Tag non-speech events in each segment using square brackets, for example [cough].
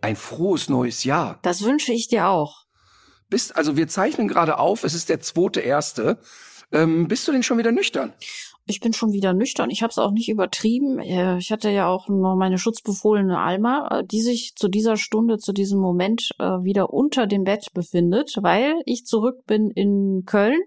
Ein frohes neues Jahr. Das wünsche ich dir auch. Bist, also wir zeichnen gerade auf, es ist der zweite erste. Ähm, bist du denn schon wieder nüchtern? Ich bin schon wieder nüchtern. Ich habe es auch nicht übertrieben. Äh, ich hatte ja auch noch meine schutzbefohlene Alma, äh, die sich zu dieser Stunde, zu diesem Moment äh, wieder unter dem Bett befindet, weil ich zurück bin in Köln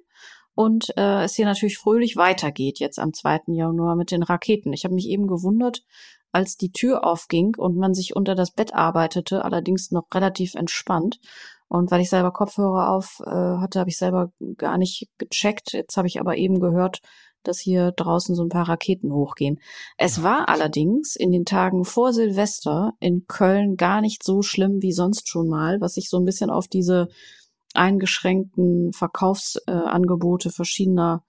und äh, es hier natürlich fröhlich weitergeht jetzt am 2. Januar mit den Raketen. Ich habe mich eben gewundert, als die Tür aufging und man sich unter das Bett arbeitete, allerdings noch relativ entspannt. Und weil ich selber Kopfhörer auf äh, hatte, habe ich selber gar nicht gecheckt. Jetzt habe ich aber eben gehört, dass hier draußen so ein paar Raketen hochgehen. Es war allerdings in den Tagen vor Silvester in Köln gar nicht so schlimm wie sonst schon mal, was sich so ein bisschen auf diese eingeschränkten Verkaufsangebote verschiedener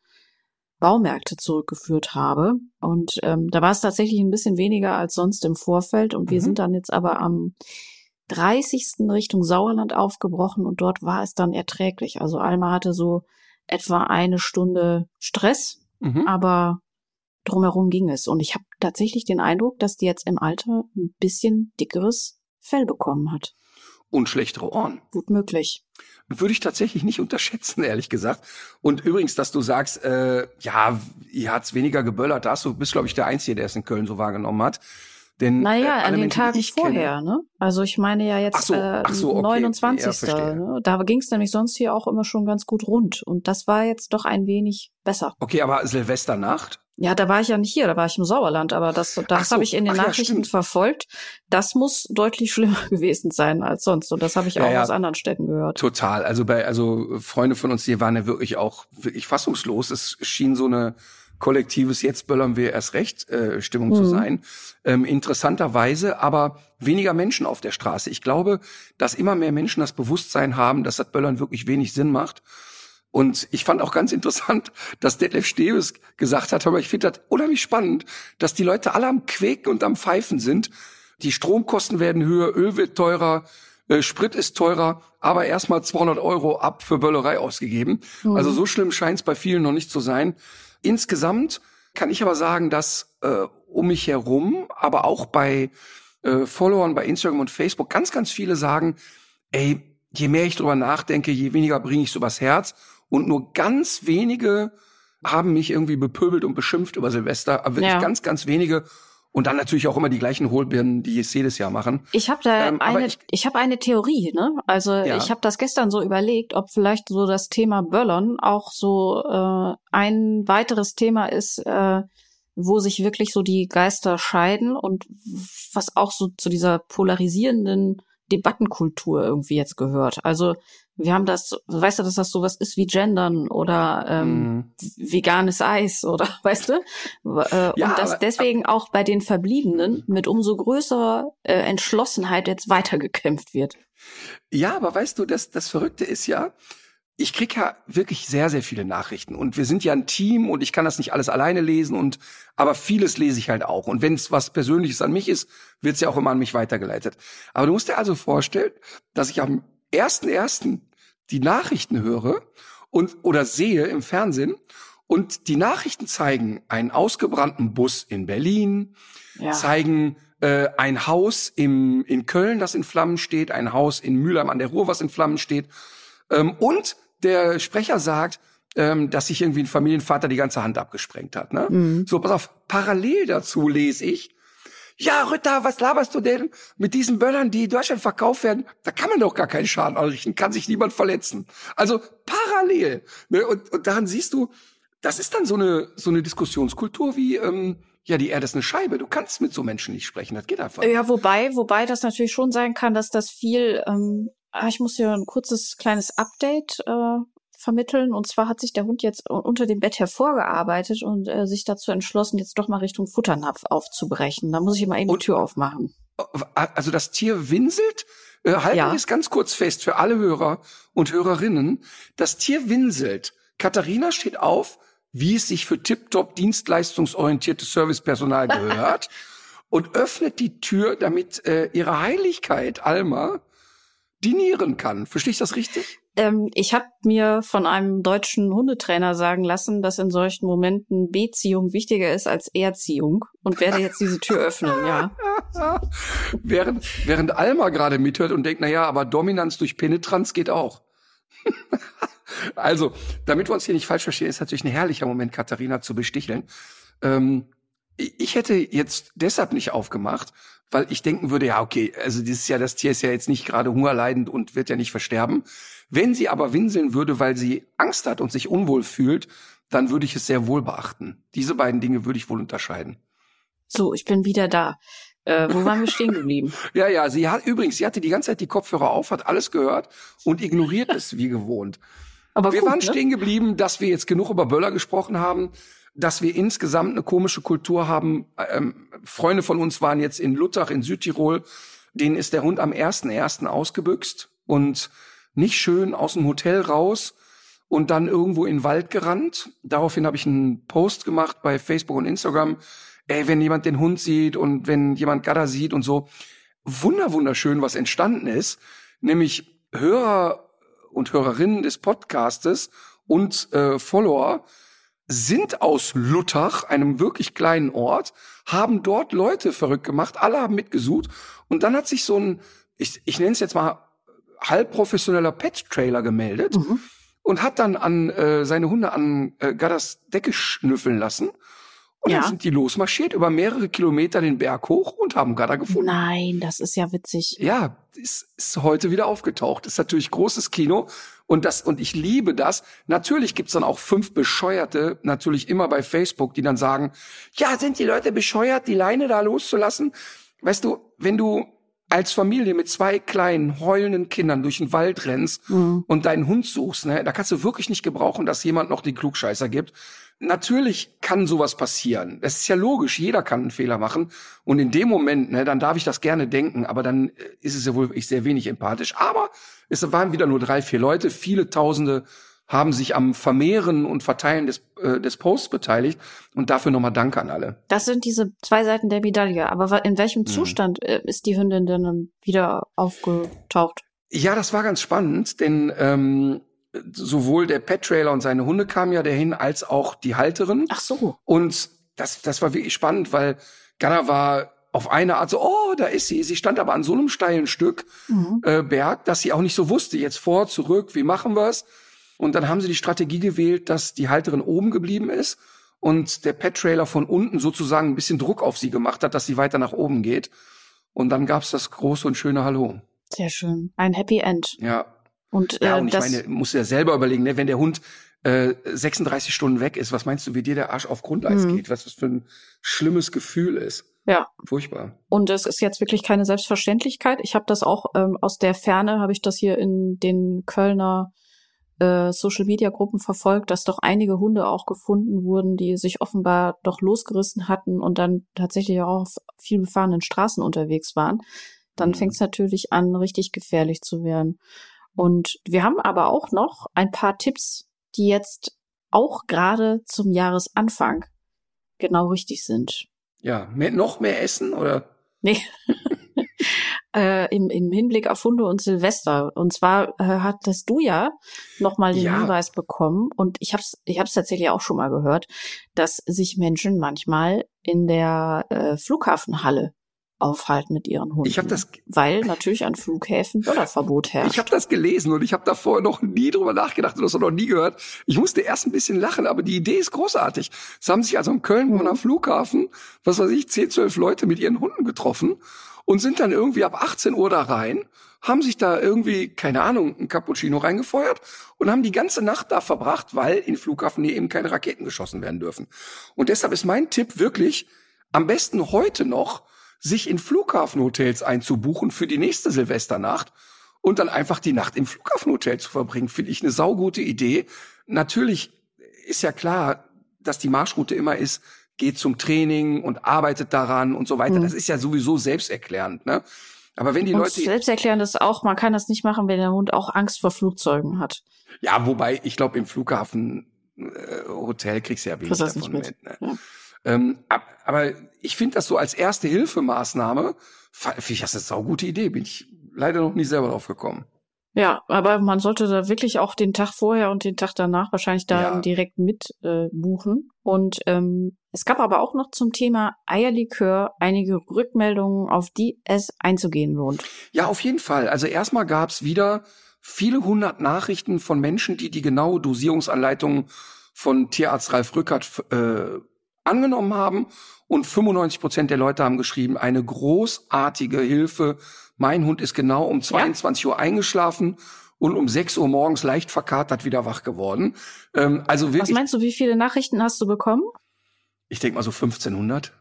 Baumärkte zurückgeführt habe. Und ähm, da war es tatsächlich ein bisschen weniger als sonst im Vorfeld. Und wir mhm. sind dann jetzt aber am 30. Richtung Sauerland aufgebrochen und dort war es dann erträglich. Also Alma hatte so etwa eine Stunde Stress, mhm. aber drumherum ging es. Und ich habe tatsächlich den Eindruck, dass die jetzt im Alter ein bisschen dickeres Fell bekommen hat. Und schlechtere Ohren. Gut möglich würde ich tatsächlich nicht unterschätzen, ehrlich gesagt. Und übrigens, dass du sagst, äh, ja, ihr hat's weniger geböllert, da hast du bist, glaube ich, der Einzige, der es in Köln so wahrgenommen hat. Denn, naja, äh, an den Menschen, Tagen vorher, kenne, ne? Also ich meine ja jetzt so, ach so, okay, 29. Ja, ne? Da ging es nämlich sonst hier auch immer schon ganz gut rund. Und das war jetzt doch ein wenig besser. Okay, aber Silvesternacht? Ja, da war ich ja nicht hier, da war ich im Sauerland, aber das, das so, habe ich in den Nachrichten ja, verfolgt. Das muss deutlich [laughs] schlimmer gewesen sein als sonst. Und das habe ich ja, auch ja, aus anderen Städten gehört. Total. Also bei, also Freunde von uns hier waren ja wirklich auch wirklich fassungslos. Es schien so eine kollektives Jetzt böllern wir erst recht äh, Stimmung mhm. zu sein. Ähm, interessanterweise aber weniger Menschen auf der Straße. Ich glaube, dass immer mehr Menschen das Bewusstsein haben, dass das Böllern wirklich wenig Sinn macht und ich fand auch ganz interessant, dass Detlef Steves gesagt hat, aber ich finde das unheimlich spannend, dass die Leute alle am Quäken und am Pfeifen sind. Die Stromkosten werden höher, Öl wird teurer, äh, Sprit ist teurer, aber erstmal 200 Euro ab für Böllerei ausgegeben. Mhm. Also so schlimm scheint es bei vielen noch nicht zu sein. Insgesamt kann ich aber sagen, dass äh, um mich herum, aber auch bei äh, Followern bei Instagram und Facebook ganz, ganz viele sagen, ey, je mehr ich drüber nachdenke, je weniger bringe ich übers Herz und nur ganz wenige haben mich irgendwie bepöbelt und beschimpft über Silvester, aber wirklich ja. ganz, ganz wenige. Und dann natürlich auch immer die gleichen Hohlbirnen, die es jedes Jahr machen. Ich habe da ähm, eine, ich, ich habe eine Theorie, ne? Also ja. ich habe das gestern so überlegt, ob vielleicht so das Thema Böllern auch so äh, ein weiteres Thema ist, äh, wo sich wirklich so die Geister scheiden und was auch so zu dieser polarisierenden Debattenkultur irgendwie jetzt gehört. Also wir haben das, weißt du, dass das sowas ist wie Gendern oder ähm, mm. veganes Eis oder [laughs] weißt du? Äh, ja, und dass deswegen auch bei den Verbliebenen mit umso größerer äh, Entschlossenheit jetzt weitergekämpft wird. Ja, aber weißt du, das, das Verrückte ist ja, ich krieg ja wirklich sehr, sehr viele Nachrichten und wir sind ja ein Team und ich kann das nicht alles alleine lesen und aber vieles lese ich halt auch. Und wenn es was Persönliches an mich ist, wird es ja auch immer an mich weitergeleitet. Aber du musst dir also vorstellen, dass ich am ersten ersten die Nachrichten höre und oder sehe im Fernsehen und die Nachrichten zeigen einen ausgebrannten Bus in Berlin, ja. zeigen äh, ein Haus im, in Köln, das in Flammen steht, ein Haus in Mülheim an der Ruhr, was in Flammen steht. Ähm, und der Sprecher sagt, ähm, dass sich irgendwie ein Familienvater die ganze Hand abgesprengt hat. Ne? Mhm. So, pass auf, parallel dazu lese ich, ja, Rütter, was laberst du denn mit diesen Böllern, die in Deutschland verkauft werden? Da kann man doch gar keinen Schaden anrichten, kann sich niemand verletzen. Also parallel. Ne? Und, und daran siehst du, das ist dann so eine, so eine Diskussionskultur wie, ähm, ja, die Erde ist eine Scheibe. Du kannst mit so Menschen nicht sprechen. Das geht einfach. Ja, wobei, wobei das natürlich schon sein kann, dass das viel, ähm, ah, ich muss hier ein kurzes kleines Update äh, vermitteln. Und zwar hat sich der Hund jetzt unter dem Bett hervorgearbeitet und äh, sich dazu entschlossen, jetzt doch mal Richtung Futternapf aufzubrechen. Da muss ich mal eben und, die Tür aufmachen. Also das Tier winselt? Äh, halten ja. wir es ganz kurz fest für alle Hörer und Hörerinnen. Das Tier winselt. Katharina steht auf, wie es sich für tiptop dienstleistungsorientiertes Servicepersonal [laughs] gehört und öffnet die Tür, damit äh, ihre Heiligkeit Alma dinieren kann. Verstehe ich das richtig? Ähm, ich habe mir von einem deutschen Hundetrainer sagen lassen, dass in solchen Momenten Beziehung wichtiger ist als Erziehung und werde jetzt diese Tür öffnen, ja. [laughs] während, während Alma gerade mithört und denkt, na ja, aber Dominanz durch Penetranz geht auch. [laughs] also, damit wir uns hier nicht falsch verstehen, ist natürlich ein herrlicher Moment, Katharina zu besticheln. Ähm, ich hätte jetzt deshalb nicht aufgemacht, weil ich denken würde, ja, okay, also dieses Jahr, das Tier ist ja jetzt nicht gerade hungerleidend und wird ja nicht versterben. Wenn sie aber winseln würde, weil sie Angst hat und sich unwohl fühlt, dann würde ich es sehr wohl beachten. Diese beiden Dinge würde ich wohl unterscheiden. So, ich bin wieder da. Äh, wo waren wir stehen geblieben? [laughs] ja, ja, sie hat übrigens, sie hatte die ganze Zeit die Kopfhörer auf, hat alles gehört und ignoriert es wie gewohnt. [laughs] Aber wir gut, waren ne? stehen geblieben, dass wir jetzt genug über Böller gesprochen haben dass wir insgesamt eine komische Kultur haben. Ähm, Freunde von uns waren jetzt in Luttach in Südtirol. Denen ist der Hund am ersten ersten ausgebüxt und nicht schön aus dem Hotel raus und dann irgendwo in den Wald gerannt. Daraufhin habe ich einen Post gemacht bei Facebook und Instagram. Ey, wenn jemand den Hund sieht und wenn jemand Gadda sieht und so. Wunder, wunderschön, was entstanden ist. Nämlich Hörer und Hörerinnen des Podcastes und äh, Follower sind aus Luttach, einem wirklich kleinen Ort, haben dort Leute verrückt gemacht, alle haben mitgesucht und dann hat sich so ein, ich, ich nenne es jetzt mal halbprofessioneller Pet-Trailer gemeldet mhm. und hat dann an äh, seine Hunde an äh, Gaddas Decke schnüffeln lassen. Und ja. dann sind die losmarschiert über mehrere Kilometer den Berg hoch und haben Gadda gefunden. Nein, das ist ja witzig. Ja, ist, ist heute wieder aufgetaucht. Ist natürlich großes Kino. Und das, und ich liebe das. Natürlich gibt's dann auch fünf Bescheuerte, natürlich immer bei Facebook, die dann sagen, ja, sind die Leute bescheuert, die Leine da loszulassen? Weißt du, wenn du als Familie mit zwei kleinen heulenden Kindern durch den Wald rennst mhm. und deinen Hund suchst, ne, da kannst du wirklich nicht gebrauchen, dass jemand noch den Klugscheißer gibt. Natürlich kann sowas passieren. Das ist ja logisch, jeder kann einen Fehler machen. Und in dem Moment, ne, dann darf ich das gerne denken, aber dann äh, ist es ja wohl ich sehr wenig empathisch. Aber es waren wieder nur drei, vier Leute. Viele Tausende haben sich am Vermehren und Verteilen des, äh, des Posts beteiligt. Und dafür nochmal Danke an alle. Das sind diese zwei Seiten der Medaille. Aber in welchem mhm. Zustand äh, ist die Hündin denn wieder aufgetaucht? Ja, das war ganz spannend, denn ähm, sowohl der Pet-Trailer und seine Hunde kamen ja dahin, als auch die Halterin. Ach so. Und das, das war wirklich spannend, weil Ghana war auf eine Art so, oh, da ist sie. Sie stand aber an so einem steilen Stück mhm. äh, Berg, dass sie auch nicht so wusste, jetzt vor, zurück, wie machen wir's? Und dann haben sie die Strategie gewählt, dass die Halterin oben geblieben ist und der Pet-Trailer von unten sozusagen ein bisschen Druck auf sie gemacht hat, dass sie weiter nach oben geht. Und dann gab's das große und schöne Hallo. Sehr schön. Ein Happy End. Ja. Und, äh, ja, und ich meine, musst du ja selber überlegen, ne, wenn der Hund äh, 36 Stunden weg ist, was meinst du, wie dir der Arsch auf Grundeis mhm. geht? Was das für ein schlimmes Gefühl ist. Ja. Furchtbar. Und es ist jetzt wirklich keine Selbstverständlichkeit. Ich habe das auch ähm, aus der Ferne, habe ich das hier in den Kölner äh, Social-Media-Gruppen verfolgt, dass doch einige Hunde auch gefunden wurden, die sich offenbar doch losgerissen hatten und dann tatsächlich auch auf viel befahrenen Straßen unterwegs waren. Dann mhm. fängt es natürlich an, richtig gefährlich zu werden. Und wir haben aber auch noch ein paar Tipps, die jetzt auch gerade zum Jahresanfang genau richtig sind. Ja, mehr, noch mehr essen oder? Nee. [laughs] äh, im, im Hinblick auf Hunde und Silvester. Und zwar äh, hattest du ja nochmal den ja. Hinweis bekommen, und ich habe es ich hab's tatsächlich auch schon mal gehört, dass sich Menschen manchmal in der äh, Flughafenhalle aufhalten mit ihren Hunden. Ich habe das, weil natürlich an Flughäfen Böllerverbot [laughs] herrscht. Ich habe das gelesen und ich habe davor noch nie drüber nachgedacht und das noch nie gehört. Ich musste erst ein bisschen lachen, aber die Idee ist großartig. Es haben sich also am Köln mhm. am Flughafen, was weiß ich, 10, 12 Leute mit ihren Hunden getroffen und sind dann irgendwie ab 18 Uhr da rein, haben sich da irgendwie, keine Ahnung, ein Cappuccino reingefeuert und haben die ganze Nacht da verbracht, weil in Flughafen hier eben keine Raketen geschossen werden dürfen. Und deshalb ist mein Tipp wirklich, am besten heute noch sich in Flughafenhotels einzubuchen für die nächste Silvesternacht und dann einfach die Nacht im Flughafenhotel zu verbringen, finde ich eine saugute Idee. Natürlich ist ja klar, dass die Marschroute immer ist, geht zum Training und arbeitet daran und so weiter. Mhm. Das ist ja sowieso selbsterklärend, ne? Aber wenn die und Leute. Selbsterklärend ist auch, man kann das nicht machen, wenn der Hund auch Angst vor Flugzeugen hat. Ja, wobei, ich glaube, im Flughafen äh, Hotel kriegst du ja wenig davon mit. mit ne? ja. Ähm, aber ich finde das so als erste Hilfemaßnahme, finde ich das eine saugute Idee. Bin ich leider noch nie selber drauf gekommen. Ja, aber man sollte da wirklich auch den Tag vorher und den Tag danach wahrscheinlich da ja. direkt mit äh, buchen. Und ähm, es gab aber auch noch zum Thema Eierlikör einige Rückmeldungen, auf die es einzugehen lohnt. Ja, auf jeden Fall. Also erstmal gab's wieder viele hundert Nachrichten von Menschen, die die genaue Dosierungsanleitung von Tierarzt Ralf Rückert äh, angenommen haben. Und 95 Prozent der Leute haben geschrieben, eine großartige Hilfe mein Hund ist genau um 22 ja? Uhr eingeschlafen und um 6 Uhr morgens leicht verkatert wieder wach geworden. Ähm, also wirklich, Was meinst du, wie viele Nachrichten hast du bekommen? Ich denke mal so 1500.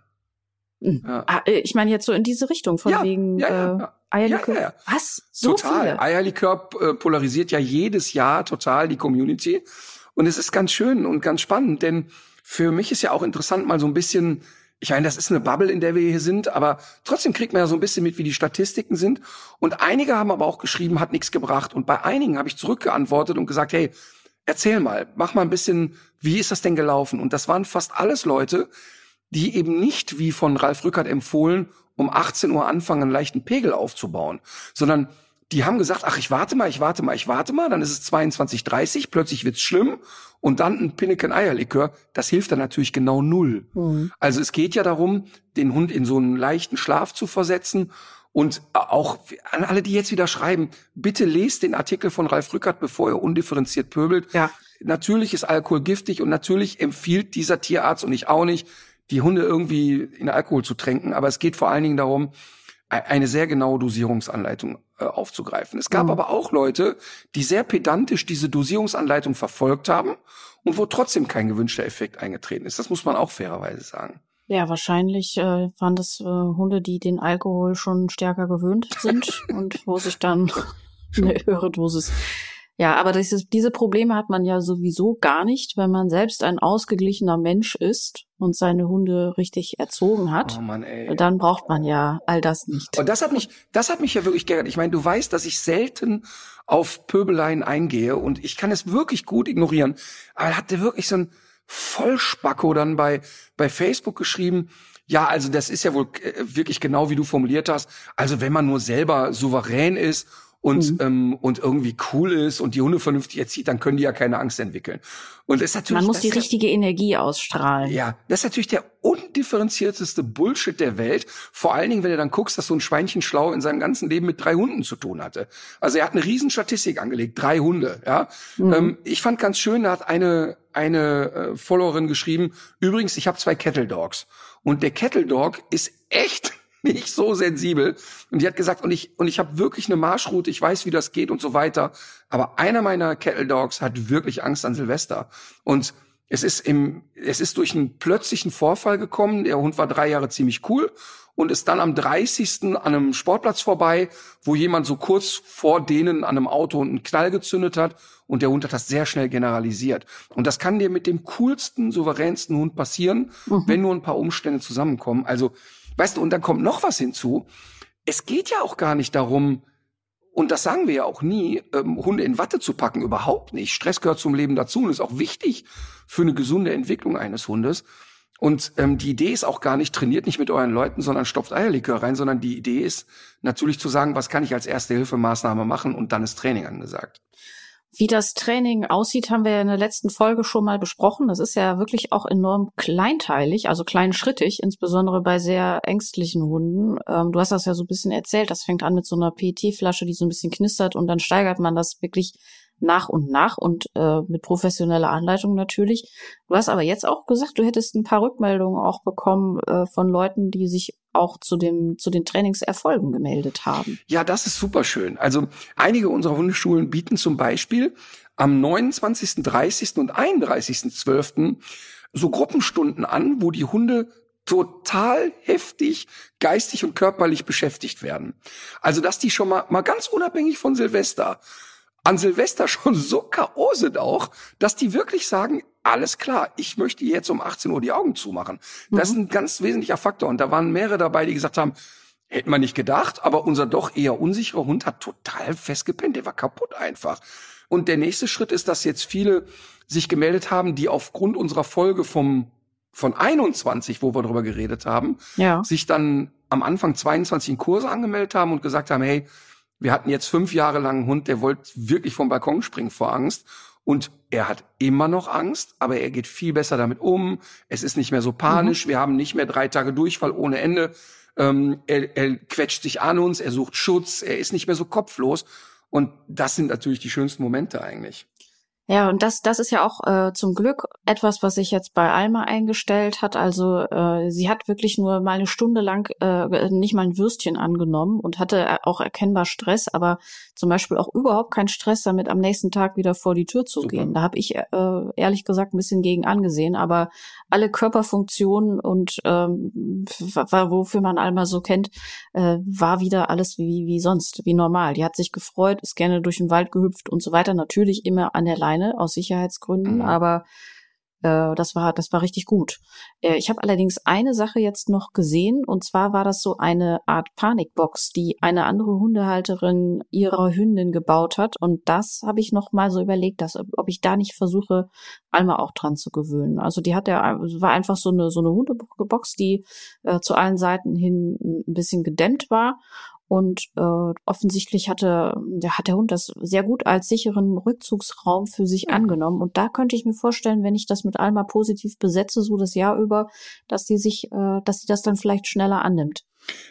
Hm. Ja. Ah, äh, ich meine jetzt so in diese Richtung, von ja, wegen ja, äh, Eierlikör. Was? So total. Viele? Eierlikör äh, polarisiert ja jedes Jahr total die Community. Und es ist ganz schön und ganz spannend, denn für mich ist ja auch interessant, mal so ein bisschen ich meine, das ist eine Bubble, in der wir hier sind, aber trotzdem kriegt man ja so ein bisschen mit, wie die Statistiken sind. Und einige haben aber auch geschrieben, hat nichts gebracht. Und bei einigen habe ich zurückgeantwortet und gesagt, hey, erzähl mal, mach mal ein bisschen, wie ist das denn gelaufen? Und das waren fast alles Leute, die eben nicht, wie von Ralf Rückert empfohlen, um 18 Uhr anfangen, einen leichten Pegel aufzubauen, sondern die haben gesagt, ach, ich warte mal, ich warte mal, ich warte mal, dann ist es 22.30, plötzlich wird's schlimm und dann ein Pinneken Eierlikör, das hilft dann natürlich genau null. Mhm. Also es geht ja darum, den Hund in so einen leichten Schlaf zu versetzen und auch an alle, die jetzt wieder schreiben, bitte lest den Artikel von Ralf Rückert, bevor er undifferenziert pöbelt. Ja. Natürlich ist Alkohol giftig und natürlich empfiehlt dieser Tierarzt und ich auch nicht, die Hunde irgendwie in Alkohol zu tränken, aber es geht vor allen Dingen darum, eine sehr genaue Dosierungsanleitung äh, aufzugreifen. Es gab mhm. aber auch Leute, die sehr pedantisch diese Dosierungsanleitung verfolgt haben und wo trotzdem kein gewünschter Effekt eingetreten ist. Das muss man auch fairerweise sagen. Ja, wahrscheinlich äh, waren das äh, Hunde, die den Alkohol schon stärker gewöhnt sind [laughs] und wo sich dann [laughs] eine höhere Dosis ja, aber dieses, diese Probleme hat man ja sowieso gar nicht, wenn man selbst ein ausgeglichener Mensch ist und seine Hunde richtig erzogen hat. Oh Mann, ey. Dann braucht man ja all das nicht. Und das hat mich, das hat mich ja wirklich geärgert. Ich meine, du weißt, dass ich selten auf Pöbeleien eingehe und ich kann es wirklich gut ignorieren. Aber er hatte wirklich so ein Vollspacko dann bei, bei Facebook geschrieben, ja, also das ist ja wohl äh, wirklich genau wie du formuliert hast. Also wenn man nur selber souverän ist und, mhm. ähm, und irgendwie cool ist und die Hunde vernünftig erzieht, dann können die ja keine Angst entwickeln. Und das ist natürlich, Man muss die richtige ja, Energie ausstrahlen. Ja, das ist natürlich der undifferenzierteste Bullshit der Welt. Vor allen Dingen, wenn du dann guckst, dass so ein Schweinchen schlau in seinem ganzen Leben mit drei Hunden zu tun hatte. Also er hat eine Riesenstatistik angelegt, drei Hunde. Ja, mhm. ähm, Ich fand ganz schön, da hat eine, eine äh, Followerin geschrieben, übrigens, ich habe zwei Kettle Dogs. Und der Kettle Dog ist echt nicht so sensibel. Und die hat gesagt, und ich, und ich habe wirklich eine Marschroute, ich weiß, wie das geht und so weiter. Aber einer meiner Kettle Dogs hat wirklich Angst an Silvester. Und es ist im, es ist durch einen plötzlichen Vorfall gekommen. Der Hund war drei Jahre ziemlich cool und ist dann am 30. an einem Sportplatz vorbei, wo jemand so kurz vor denen an einem Auto einen Knall gezündet hat und der Hund hat das sehr schnell generalisiert. Und das kann dir mit dem coolsten, souveränsten Hund passieren, mhm. wenn nur ein paar Umstände zusammenkommen. Also Weißt du, und dann kommt noch was hinzu. Es geht ja auch gar nicht darum, und das sagen wir ja auch nie, ähm, Hunde in Watte zu packen, überhaupt nicht. Stress gehört zum Leben dazu und ist auch wichtig für eine gesunde Entwicklung eines Hundes. Und ähm, die Idee ist auch gar nicht, trainiert nicht mit euren Leuten, sondern stopft Eierlikör rein, sondern die Idee ist natürlich zu sagen, was kann ich als erste Hilfemaßnahme machen und dann ist Training angesagt. Wie das Training aussieht, haben wir in der letzten Folge schon mal besprochen. Das ist ja wirklich auch enorm kleinteilig, also kleinschrittig, insbesondere bei sehr ängstlichen Hunden. Ähm, du hast das ja so ein bisschen erzählt. Das fängt an mit so einer PET-Flasche, die so ein bisschen knistert und dann steigert man das wirklich nach und nach und äh, mit professioneller Anleitung natürlich. Du hast aber jetzt auch gesagt, du hättest ein paar Rückmeldungen auch bekommen äh, von Leuten, die sich auch zu dem zu den Trainingserfolgen gemeldet haben. Ja, das ist super schön. Also einige unserer Hundeschulen bieten zum Beispiel am 29., 30. und 31.12. so Gruppenstunden an, wo die Hunde total heftig geistig und körperlich beschäftigt werden. Also, dass die schon mal, mal ganz unabhängig von Silvester, an Silvester schon so K.O. sind auch, dass die wirklich sagen, alles klar, ich möchte jetzt um 18 Uhr die Augen zumachen. Das mhm. ist ein ganz wesentlicher Faktor. Und da waren mehrere dabei, die gesagt haben, hätten wir nicht gedacht, aber unser doch eher unsicherer Hund hat total festgepennt. Der war kaputt einfach. Und der nächste Schritt ist, dass jetzt viele sich gemeldet haben, die aufgrund unserer Folge vom von 21, wo wir darüber geredet haben, ja. sich dann am Anfang 22 in Kurse angemeldet haben und gesagt haben, hey, wir hatten jetzt fünf Jahre lang einen Hund, der wollte wirklich vom Balkon springen vor Angst. Und er hat immer noch Angst, aber er geht viel besser damit um. Es ist nicht mehr so panisch. Mhm. Wir haben nicht mehr drei Tage Durchfall ohne Ende. Ähm, er, er quetscht sich an uns, er sucht Schutz, er ist nicht mehr so kopflos. Und das sind natürlich die schönsten Momente eigentlich. Ja, und das, das ist ja auch äh, zum Glück etwas, was sich jetzt bei Alma eingestellt hat. Also äh, sie hat wirklich nur mal eine Stunde lang äh, nicht mal ein Würstchen angenommen und hatte auch erkennbar Stress, aber zum Beispiel auch überhaupt keinen Stress damit, am nächsten Tag wieder vor die Tür zu Super. gehen. Da habe ich äh, ehrlich gesagt ein bisschen gegen angesehen, aber alle Körperfunktionen und ähm, wofür man Alma so kennt, äh, war wieder alles wie, wie sonst, wie normal. Die hat sich gefreut, ist gerne durch den Wald gehüpft und so weiter. Natürlich immer an der Leine alleine aus Sicherheitsgründen, mhm. aber äh, das war das war richtig gut. Äh, ich habe allerdings eine Sache jetzt noch gesehen und zwar war das so eine Art Panikbox, die eine andere Hundehalterin ihrer Hündin gebaut hat und das habe ich noch mal so überlegt, dass ob ich da nicht versuche Alma auch dran zu gewöhnen. Also die hat ja war einfach so eine so eine Hundebox, die äh, zu allen Seiten hin ein bisschen gedämmt war und äh, offensichtlich hatte, der, hat der Hund das sehr gut als sicheren Rückzugsraum für sich angenommen. Und da könnte ich mir vorstellen, wenn ich das mit Alma positiv besetze, so das Jahr über, dass die sich, äh, dass sie das dann vielleicht schneller annimmt.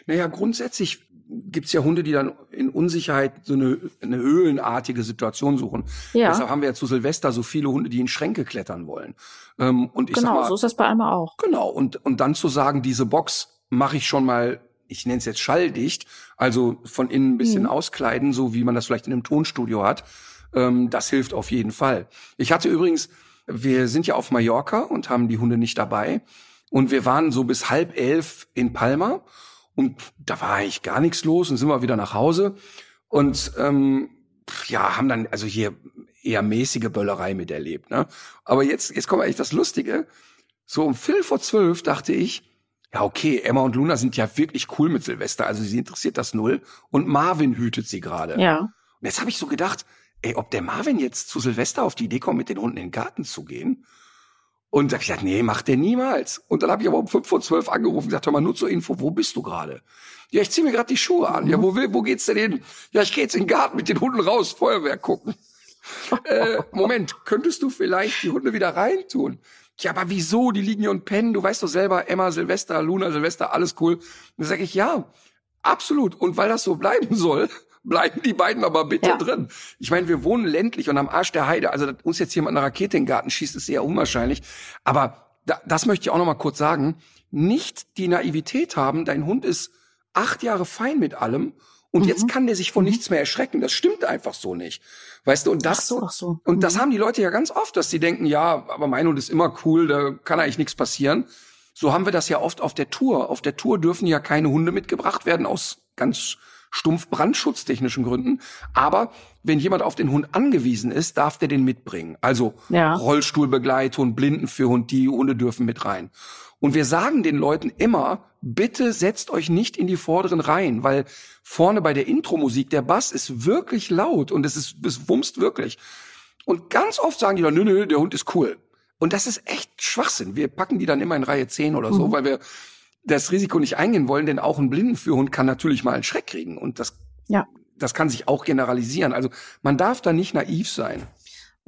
Naja, grundsätzlich gibt's ja Hunde, die dann in Unsicherheit so eine, eine höhlenartige Situation suchen. Ja. Deshalb haben wir ja zu Silvester so viele Hunde, die in Schränke klettern wollen. Ähm, und ich genau, sag mal, so ist das bei Alma auch. Genau, und, und dann zu sagen, diese Box mache ich schon mal ich nenne es jetzt schalldicht, also von innen ein bisschen mhm. auskleiden, so wie man das vielleicht in einem Tonstudio hat. Ähm, das hilft auf jeden Fall. Ich hatte übrigens, wir sind ja auf Mallorca und haben die Hunde nicht dabei. Und wir waren so bis halb elf in Palma und da war eigentlich gar nichts los und sind wir wieder nach Hause und ähm, ja, haben dann also hier eher mäßige Böllerei miterlebt. Ne? Aber jetzt, jetzt kommt eigentlich das Lustige. So um Viertel vor zwölf dachte ich, ja, okay, Emma und Luna sind ja wirklich cool mit Silvester, also sie interessiert das null. Und Marvin hütet sie gerade. Ja. Und jetzt habe ich so gedacht, ey, ob der Marvin jetzt zu Silvester auf die Idee kommt, mit den Hunden in den Garten zu gehen. Und da hab ich gesagt, nee, macht der niemals. Und dann habe ich aber um fünf vor zwölf angerufen und gesagt, hör mal, nur zur Info, wo bist du gerade? Ja, ich zieh mir gerade die Schuhe an. Ja, wo will, wo geht's denn hin? Ja, ich gehe jetzt in den Garten mit den Hunden raus, Feuerwehr gucken. [laughs] äh, Moment, könntest du vielleicht die Hunde wieder reintun? Ja, aber wieso? Die liegen hier und pennen. Du weißt doch selber, Emma, Silvester, Luna, Silvester, alles cool. Und dann sage ich, ja, absolut. Und weil das so bleiben soll, [laughs] bleiben die beiden aber bitte ja. drin. Ich meine, wir wohnen ländlich und am Arsch der Heide. Also dass uns jetzt jemand eine Rakete in den Garten schießt, ist eher unwahrscheinlich. Aber da, das möchte ich auch noch mal kurz sagen. Nicht die Naivität haben, dein Hund ist acht Jahre fein mit allem und mhm. jetzt kann der sich von mhm. nichts mehr erschrecken. Das stimmt einfach so nicht. Weißt du, und das, ach so, ach so. und das mhm. haben die Leute ja ganz oft, dass sie denken, ja, aber mein Hund ist immer cool, da kann eigentlich nichts passieren. So haben wir das ja oft auf der Tour. Auf der Tour dürfen ja keine Hunde mitgebracht werden aus ganz stumpf brandschutztechnischen Gründen. Aber wenn jemand auf den Hund angewiesen ist, darf der den mitbringen. Also ja. Rollstuhlbegleitung, Blindenführhund, die Hunde dürfen mit rein. Und wir sagen den Leuten immer, bitte setzt euch nicht in die vorderen Reihen, weil vorne bei der Intro-Musik der Bass ist wirklich laut und es ist, es wumst wirklich. Und ganz oft sagen die dann, nö, nö, der Hund ist cool. Und das ist echt Schwachsinn. Wir packen die dann immer in Reihe 10 oder so, mhm. weil wir das Risiko nicht eingehen wollen, denn auch ein Blindenführhund kann natürlich mal einen Schreck kriegen und das, ja. das kann sich auch generalisieren. Also man darf da nicht naiv sein.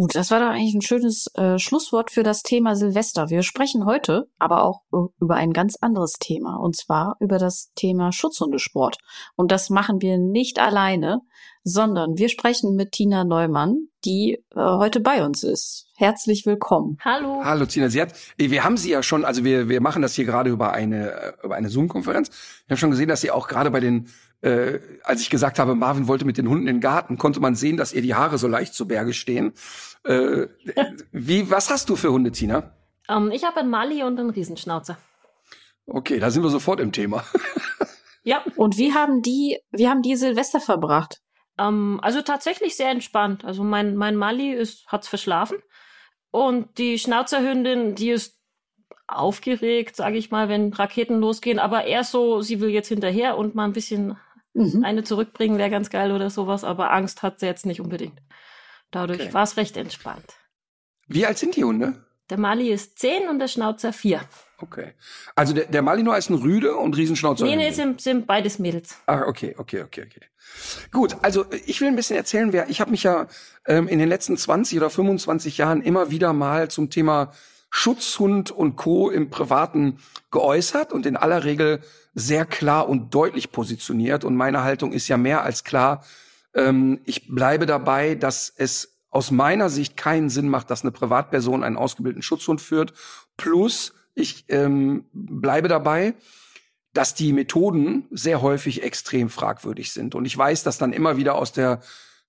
Gut, das war doch eigentlich ein schönes äh, Schlusswort für das Thema Silvester. Wir sprechen heute aber auch über ein ganz anderes Thema, und zwar über das Thema Schutzhundesport. Und das machen wir nicht alleine, sondern wir sprechen mit Tina Neumann, die äh, heute bei uns ist. Herzlich willkommen. Hallo. Hallo Tina, sie hat, wir haben sie ja schon, also wir, wir machen das hier gerade über eine, äh, über eine Zoom-Konferenz. Wir haben schon gesehen, dass sie auch gerade bei den äh, als ich gesagt habe, Marvin wollte mit den Hunden in den Garten, konnte man sehen, dass ihr die Haare so leicht zu Berge stehen. Äh, wie, was hast du für Hunde, Tina? Um, ähm, ich habe einen Mali und einen Riesenschnauzer. Okay, da sind wir sofort im Thema. [laughs] ja. Und wie haben die, wie haben die Silvester verbracht? Ähm, also tatsächlich sehr entspannt. Also mein, mein Mali ist, hat's verschlafen. Und die Schnauzerhündin, die ist aufgeregt, sage ich mal, wenn Raketen losgehen, aber eher so, sie will jetzt hinterher und mal ein bisschen mhm. eine zurückbringen, wäre ganz geil oder sowas, aber Angst hat sie jetzt nicht unbedingt. Dadurch okay. war es recht entspannt. Wie alt sind die Hunde? Der Mali ist zehn und der Schnauzer vier. Okay. Also der, der Malinois ist ein Rüde und Riesenschnauzer. Nee, nee, sind, sind beides Mädels. Ah, okay, okay, okay, okay. Gut, also ich will ein bisschen erzählen, wer, ich habe mich ja ähm, in den letzten 20 oder 25 Jahren immer wieder mal zum Thema Schutzhund und Co. im Privaten geäußert und in aller Regel sehr klar und deutlich positioniert. Und meine Haltung ist ja mehr als klar. Ähm, ich bleibe dabei, dass es aus meiner Sicht keinen Sinn macht, dass eine Privatperson einen ausgebildeten Schutzhund führt. Plus, ich ähm, bleibe dabei, dass die Methoden sehr häufig extrem fragwürdig sind. Und ich weiß, dass dann immer wieder aus der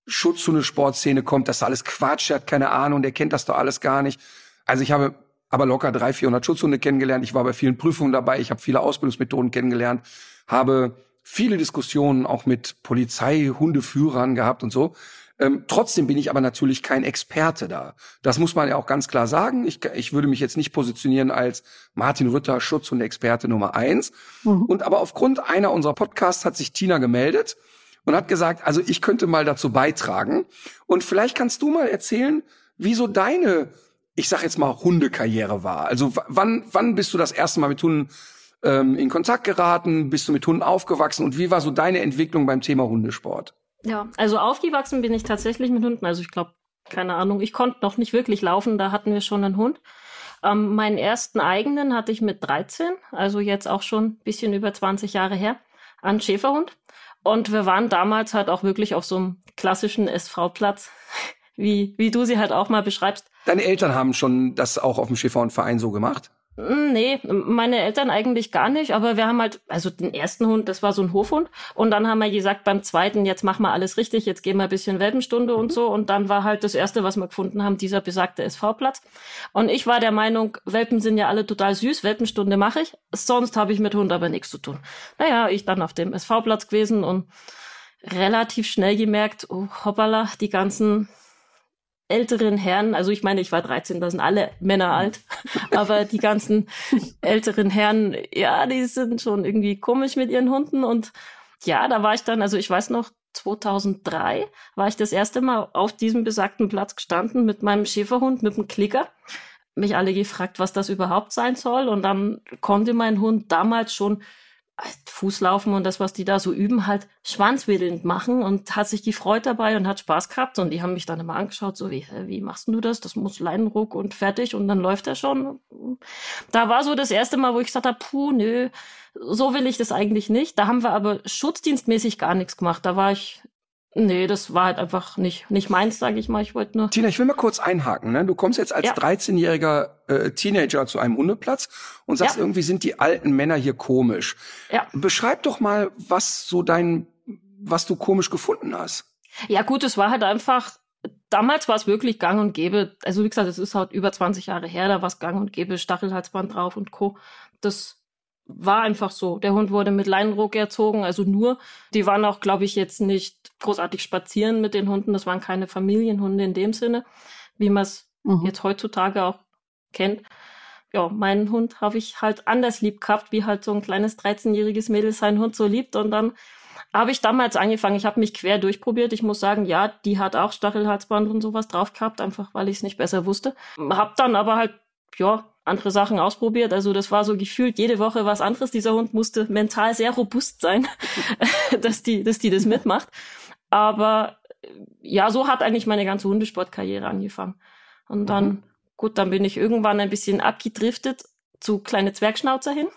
Schutzhundesportszene kommt, dass da alles Quatsch hat, keine Ahnung, der kennt das doch alles gar nicht. Also ich habe aber locker 300, 400 Schutzhunde kennengelernt. Ich war bei vielen Prüfungen dabei. Ich habe viele Ausbildungsmethoden kennengelernt, habe viele Diskussionen auch mit Polizeihundeführern gehabt und so. Ähm, trotzdem bin ich aber natürlich kein Experte da. Das muss man ja auch ganz klar sagen. Ich, ich würde mich jetzt nicht positionieren als Martin Rütter, Schutzhunde-Experte Nummer eins. Mhm. Und aber aufgrund einer unserer Podcasts hat sich Tina gemeldet und hat gesagt, also ich könnte mal dazu beitragen. Und vielleicht kannst du mal erzählen, wieso deine ich sag jetzt mal, Hundekarriere war. Also wann, wann bist du das erste Mal mit Hunden ähm, in Kontakt geraten? Bist du mit Hunden aufgewachsen? Und wie war so deine Entwicklung beim Thema Hundesport? Ja, also aufgewachsen bin ich tatsächlich mit Hunden. Also ich glaube, keine Ahnung, ich konnte noch nicht wirklich laufen, da hatten wir schon einen Hund. Ähm, meinen ersten eigenen hatte ich mit 13, also jetzt auch schon ein bisschen über 20 Jahre her, einen Schäferhund. Und wir waren damals halt auch wirklich auf so einem klassischen SV-Platz, [laughs] wie, wie du sie halt auch mal beschreibst. Deine Eltern haben schon das auch auf dem Schäferhundverein so gemacht? Hm, nee, meine Eltern eigentlich gar nicht, aber wir haben halt, also den ersten Hund, das war so ein Hofhund. Und dann haben wir gesagt, beim zweiten, jetzt machen wir alles richtig, jetzt gehen wir ein bisschen Welpenstunde und mhm. so. Und dann war halt das erste, was wir gefunden haben, dieser besagte SV-Platz. Und ich war der Meinung, Welpen sind ja alle total süß, Welpenstunde mache ich. Sonst habe ich mit Hund aber nichts zu tun. Naja, ich dann auf dem SV-Platz gewesen und relativ schnell gemerkt, oh, hoppala, die ganzen älteren Herren, also ich meine, ich war 13, da sind alle Männer alt, [laughs] aber die ganzen älteren Herren, ja, die sind schon irgendwie komisch mit ihren Hunden und ja, da war ich dann, also ich weiß noch, 2003 war ich das erste Mal auf diesem besagten Platz gestanden mit meinem Schäferhund, mit dem Klicker. Mich alle gefragt, was das überhaupt sein soll. Und dann konnte mein Hund damals schon Fußlaufen und das, was die da so üben, halt schwanzwedelnd machen und hat sich gefreut dabei und hat Spaß gehabt. Und die haben mich dann immer angeschaut, so wie, wie machst du das? Das muss Leinenruck und fertig und dann läuft er schon. Da war so das erste Mal, wo ich gesagt habe, puh, nö, so will ich das eigentlich nicht. Da haben wir aber schutzdienstmäßig gar nichts gemacht. Da war ich Nee, das war halt einfach nicht, nicht meins, sage ich mal. Ich wollte nur. Tina, ich will mal kurz einhaken. Ne? Du kommst jetzt als ja. 13-jähriger äh, Teenager zu einem Hundeplatz und sagst, ja. irgendwie sind die alten Männer hier komisch. Ja. Beschreib doch mal, was so dein, was du komisch gefunden hast. Ja, gut, es war halt einfach, damals war es wirklich gang und gäbe. Also wie gesagt, es ist halt über 20 Jahre her, da war es gang und gäbe, Stachelhalsband drauf und Co. Das war einfach so. Der Hund wurde mit Leinenruck erzogen, also nur. Die waren auch, glaube ich, jetzt nicht großartig spazieren mit den Hunden. Das waren keine Familienhunde in dem Sinne, wie man es mhm. jetzt heutzutage auch kennt. Ja, meinen Hund habe ich halt anders lieb gehabt, wie halt so ein kleines 13-jähriges Mädel seinen Hund so liebt. Und dann habe ich damals angefangen. Ich habe mich quer durchprobiert. Ich muss sagen, ja, die hat auch Stachelhalsband und sowas drauf gehabt, einfach weil ich es nicht besser wusste. Hab dann aber halt, ja, andere Sachen ausprobiert. Also das war so gefühlt jede Woche was anderes. Dieser Hund musste mental sehr robust sein, [laughs] dass die, dass die das mitmacht. Aber ja, so hat eigentlich meine ganze Hundesportkarriere angefangen. Und dann, mhm. gut, dann bin ich irgendwann ein bisschen abgedriftet zu kleine Zwergschnauzer hin.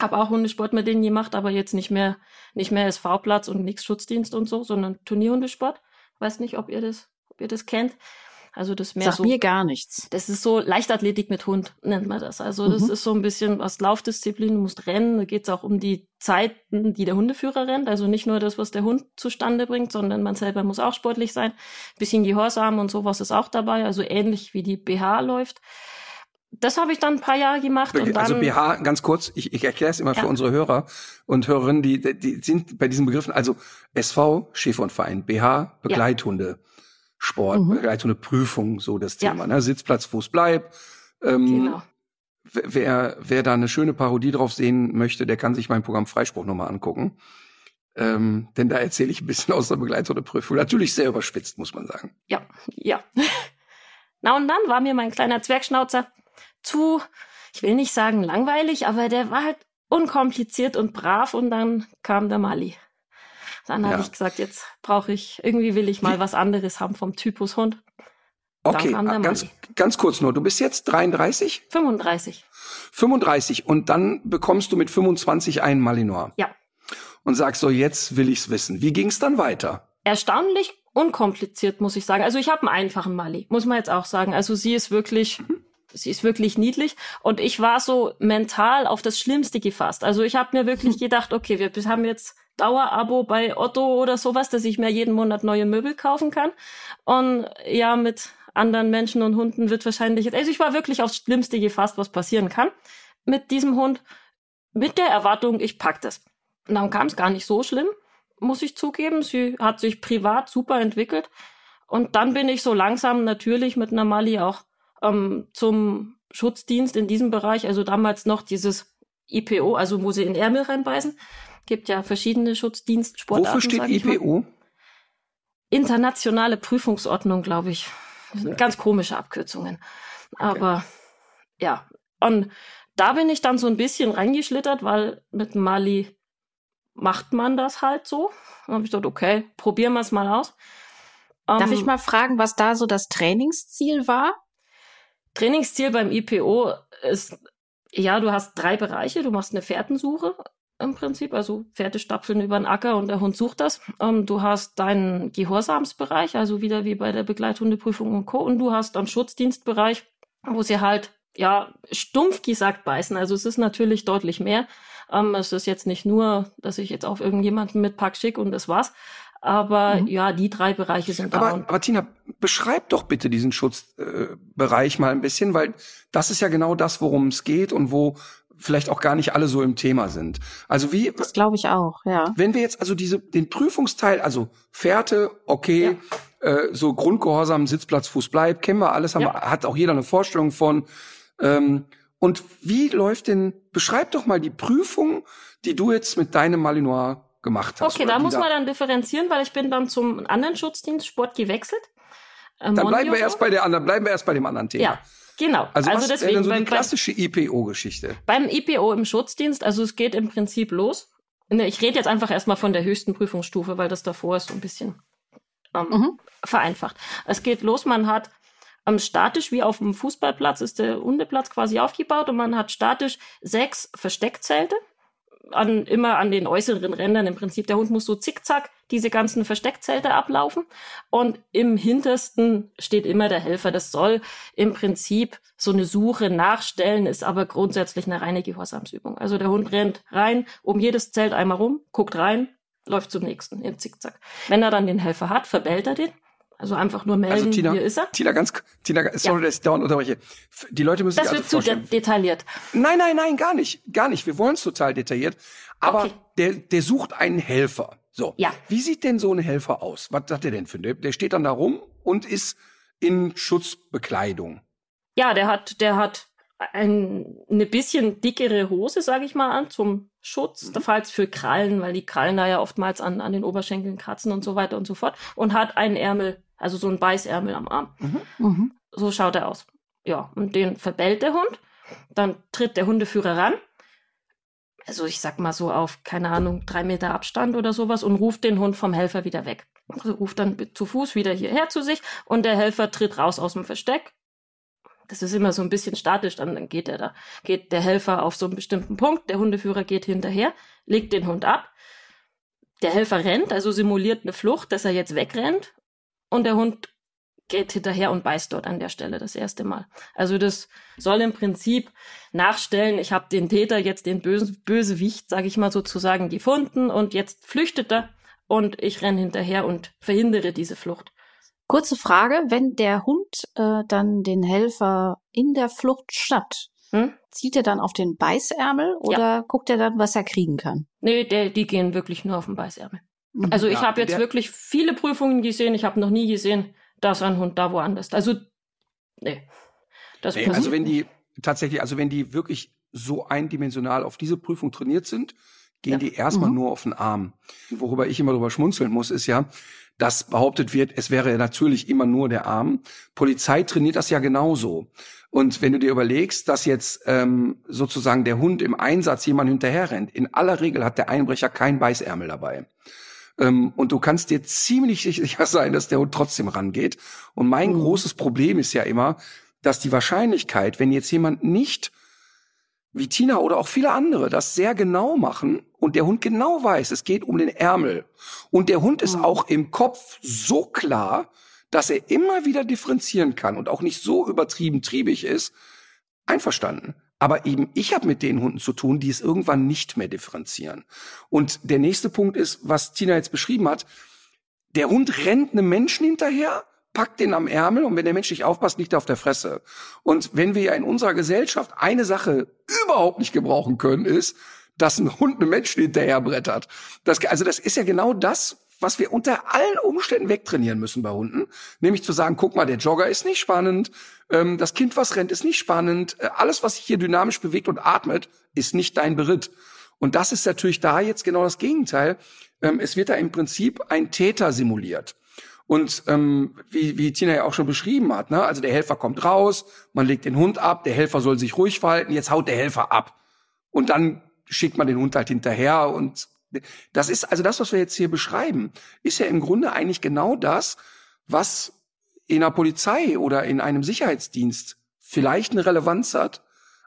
Hab auch Hundesport mit denen gemacht, aber jetzt nicht mehr, nicht mehr SV-Platz und nix Schutzdienst und so, sondern Turnierhundesport. Weiß nicht, ob ihr das, ob ihr das kennt. Also das mehr Sag so. mir gar nichts. Das ist so Leichtathletik mit Hund, nennt man das. Also das mhm. ist so ein bisschen was Laufdisziplin, du musst rennen, da geht es auch um die Zeiten, die der Hundeführer rennt. Also nicht nur das, was der Hund zustande bringt, sondern man selber muss auch sportlich sein. Bisschen Gehorsam und sowas ist auch dabei, also ähnlich wie die BH läuft. das habe ich dann ein paar Jahre gemacht. Und dann, also BH, ganz kurz, ich, ich erkläre es immer ja. für unsere Hörer und Hörerinnen, die, die sind bei diesen Begriffen, also SV, Schäfer und Verein, BH, Begleithunde, ja. Sport, mhm. Begleithunde, so das Thema, ja. ne? Sitzplatz, Fuß, Bleib. Ähm, genau. Wer, wer da eine schöne Parodie drauf sehen möchte, der kann sich mein Programm Freispruch nochmal angucken. Ähm, denn da erzähle ich ein bisschen [laughs] aus der Begleithundeprüfung. Natürlich sehr überspitzt, muss man sagen. Ja, ja. [laughs] Na und dann war mir mein kleiner Zwergschnauzer zu, ich will nicht sagen langweilig, aber der war halt unkompliziert und brav und dann kam der Mali. Dann ja. habe ich gesagt, jetzt brauche ich, irgendwie will ich mal was anderes haben vom Typus Hund. Okay, ganz, ganz kurz nur. Du bist jetzt 33? 35. 35 und dann bekommst du mit 25 einen Malinois. Ja. Und sagst so, jetzt will ich's wissen. Wie ging's dann weiter? Erstaunlich unkompliziert, muss ich sagen. Also ich habe einen einfachen Mali, muss man jetzt auch sagen. Also sie ist wirklich, mhm. Sie ist wirklich niedlich. Und ich war so mental auf das Schlimmste gefasst. Also ich habe mir wirklich [laughs] gedacht, okay, wir haben jetzt Dauerabo bei Otto oder sowas, dass ich mir jeden Monat neue Möbel kaufen kann. Und ja, mit anderen Menschen und Hunden wird wahrscheinlich, also ich war wirklich aufs Schlimmste gefasst, was passieren kann mit diesem Hund, mit der Erwartung, ich pack das. Und dann kam es gar nicht so schlimm, muss ich zugeben. Sie hat sich privat super entwickelt. Und dann bin ich so langsam natürlich mit einer Mali auch ähm, zum Schutzdienst in diesem Bereich, also damals noch dieses IPO, also wo sie in Ärmel reinbeißen. Gibt ja verschiedene Schutzdienstsportarten. Wofür steht IPO? Internationale Prüfungsordnung, glaube ich. Das sind ganz komische Abkürzungen. Aber okay. ja, und da bin ich dann so ein bisschen reingeschlittert, weil mit Mali macht man das halt so. Dann habe ich gedacht, okay, probieren wir es mal aus. Darf um, ich ähm, mal fragen, was da so das Trainingsziel war? Trainingsziel beim IPO ist, ja, du hast drei Bereiche. Du machst eine Fährtensuche im Prinzip, also Pferde stapfeln über den Acker und der Hund sucht das. Ähm, du hast deinen Gehorsamsbereich, also wieder wie bei der Begleithundeprüfung und Co. Und du hast einen Schutzdienstbereich, wo sie halt, ja, stumpf gesagt beißen. Also es ist natürlich deutlich mehr. Ähm, es ist jetzt nicht nur, dass ich jetzt auf irgendjemanden mit Pack schick und das war's. Aber mhm. ja, die drei Bereiche sind aber, da. Aber Tina, beschreib doch bitte diesen Schutzbereich äh, mal ein bisschen, weil das ist ja genau das, worum es geht und wo vielleicht auch gar nicht alle so im Thema sind. Also wie Das glaube ich auch, ja. Wenn wir jetzt also diese den Prüfungsteil, also Fährte, okay, ja. äh, so Grundgehorsam, Sitzplatz, Fuß bleibt, kennen wir alles, haben ja. wir, hat auch jeder eine Vorstellung von. Ähm, und wie läuft denn, beschreib doch mal die Prüfung, die du jetzt mit deinem Malinois gemacht hast. Okay, da muss man dann differenzieren, weil ich bin dann zum anderen Schutzdienst Sport gewechselt. Äh, dann bleiben wir erst bei der anderen, bleiben wir erst bei dem anderen Thema. Ja. Genau. Also, also deswegen denn so die klassische IPO-Geschichte. Beim IPO im Schutzdienst, also es geht im Prinzip los. Ne, ich rede jetzt einfach erstmal von der höchsten Prüfungsstufe, weil das davor ist so ein bisschen ähm, mhm. vereinfacht. Es geht los, man hat ähm, statisch wie auf dem Fußballplatz ist der Hundeplatz quasi aufgebaut und man hat statisch sechs Versteckzelte an, immer an den äußeren Rändern. Im Prinzip, der Hund muss so zickzack diese ganzen Versteckzelte ablaufen. Und im hintersten steht immer der Helfer. Das soll im Prinzip so eine Suche nachstellen, ist aber grundsätzlich eine reine Gehorsamsübung. Also der Hund rennt rein, um jedes Zelt einmal rum, guckt rein, läuft zum nächsten im Zickzack. Wenn er dann den Helfer hat, verbellt er den. Also einfach nur melden, also Tina, hier ist er. Tina, ganz, Tina, sorry, ja. dass ich dauernd unterbreche. Die Leute müssen Das wird also zu de detailliert. Nein, nein, nein, gar nicht, gar nicht. Wir wollen es total detailliert. Aber okay. der, der sucht einen Helfer. So. Ja. Wie sieht denn so ein Helfer aus? Was hat der denn für ein? Der steht dann da rum und ist in Schutzbekleidung. Ja, der hat, der hat ein, eine bisschen dickere Hose, sage ich mal, an zum Schutz, mhm. falls für Krallen, weil die Krallen da ja oftmals an, an den Oberschenkeln kratzen und so weiter und so fort. Und hat einen Ärmel, also so ein Beißärmel am Arm. Mhm. Mhm. So schaut er aus. Ja, und den verbellt der Hund. Dann tritt der Hundeführer ran also ich sag mal so auf, keine Ahnung, drei Meter Abstand oder sowas und ruft den Hund vom Helfer wieder weg. Also ruft dann zu Fuß wieder hierher zu sich und der Helfer tritt raus aus dem Versteck. Das ist immer so ein bisschen statisch, dann geht er da, geht der Helfer auf so einen bestimmten Punkt, der Hundeführer geht hinterher, legt den Hund ab. Der Helfer rennt, also simuliert eine Flucht, dass er jetzt wegrennt und der Hund geht hinterher und beißt dort an der Stelle das erste Mal. Also das soll im Prinzip nachstellen, ich habe den Täter jetzt den bösen Bösewicht, sage ich mal sozusagen, gefunden und jetzt flüchtet er und ich renne hinterher und verhindere diese Flucht. Kurze Frage, wenn der Hund äh, dann den Helfer in der Flucht schnappt, hm? zielt er dann auf den Beißärmel oder ja. guckt er dann, was er kriegen kann? Nee, der, die gehen wirklich nur auf den Beißärmel. Also ich ja, habe jetzt wirklich viele Prüfungen gesehen, ich habe noch nie gesehen, dass ein Hund da woanders. Also, nee. Das nee, also wenn die tatsächlich, also wenn die wirklich so eindimensional auf diese Prüfung trainiert sind, gehen ja. die erstmal mhm. nur auf den Arm. Worüber ich immer drüber schmunzeln muss, ist ja, dass behauptet wird, es wäre natürlich immer nur der Arm. Polizei trainiert das ja genauso. Und wenn du dir überlegst, dass jetzt ähm, sozusagen der Hund im Einsatz jemand hinterher rennt, in aller Regel hat der Einbrecher kein Beißärmel dabei. Ähm, und du kannst dir ziemlich sicher sein, dass der Hund trotzdem rangeht. Und mein mhm. großes Problem ist ja immer, dass die Wahrscheinlichkeit, wenn jetzt jemand nicht wie Tina oder auch viele andere das sehr genau machen und der Hund genau weiß, es geht um den Ärmel und der Hund ist mhm. auch im Kopf so klar, dass er immer wieder differenzieren kann und auch nicht so übertrieben triebig ist, einverstanden. Aber eben, ich habe mit den Hunden zu tun, die es irgendwann nicht mehr differenzieren. Und der nächste Punkt ist, was Tina jetzt beschrieben hat, der Hund rennt einem Menschen hinterher packt den am Ärmel und wenn der Mensch nicht aufpasst, liegt er auf der Fresse. Und wenn wir ja in unserer Gesellschaft eine Sache überhaupt nicht gebrauchen können, ist, dass ein Hund einem Menschen hinterher brettert. Das, also das ist ja genau das, was wir unter allen Umständen wegtrainieren müssen bei Hunden. Nämlich zu sagen, guck mal, der Jogger ist nicht spannend, ähm, das Kind, was rennt, ist nicht spannend, äh, alles, was sich hier dynamisch bewegt und atmet, ist nicht dein Beritt. Und das ist natürlich da jetzt genau das Gegenteil. Ähm, es wird da im Prinzip ein Täter simuliert. Und ähm, wie, wie Tina ja auch schon beschrieben hat, ne? also der Helfer kommt raus, man legt den Hund ab, der Helfer soll sich ruhig verhalten, jetzt haut der Helfer ab. Und dann schickt man den Hund halt hinterher. Und das ist, also das, was wir jetzt hier beschreiben, ist ja im Grunde eigentlich genau das, was in der Polizei oder in einem Sicherheitsdienst vielleicht eine Relevanz hat,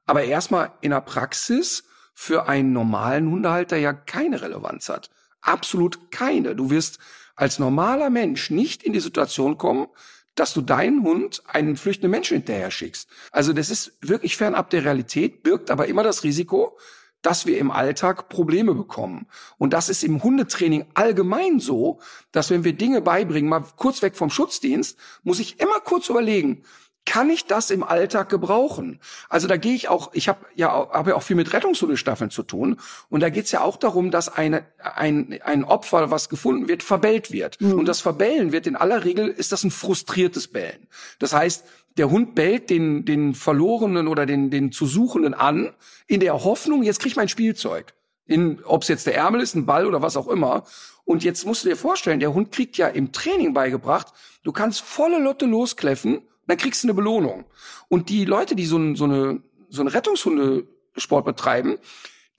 aber erstmal in der Praxis für einen normalen Hundehalter ja keine Relevanz hat. Absolut keine. Du wirst als normaler Mensch nicht in die Situation kommen, dass du deinen Hund einen flüchtenden Menschen hinterher schickst. Also das ist wirklich fernab der Realität, birgt aber immer das Risiko, dass wir im Alltag Probleme bekommen. Und das ist im Hundetraining allgemein so, dass wenn wir Dinge beibringen, mal kurz weg vom Schutzdienst, muss ich immer kurz überlegen, kann ich das im Alltag gebrauchen? Also da gehe ich auch, ich habe ja, hab ja auch viel mit Rettungshundestaffeln zu tun und da geht es ja auch darum, dass eine, ein, ein Opfer, was gefunden wird, verbellt wird. Mhm. Und das Verbellen wird in aller Regel, ist das ein frustriertes Bellen. Das heißt, der Hund bellt den, den Verlorenen oder den, den zu Suchenden an, in der Hoffnung, jetzt krieg ich mein Spielzeug. In, ob es jetzt der Ärmel ist, ein Ball oder was auch immer. Und jetzt musst du dir vorstellen, der Hund kriegt ja im Training beigebracht, du kannst volle Lotte loskläffen dann kriegst du eine Belohnung. Und die Leute, die so, ein, so eine so eine Rettungshundesport betreiben,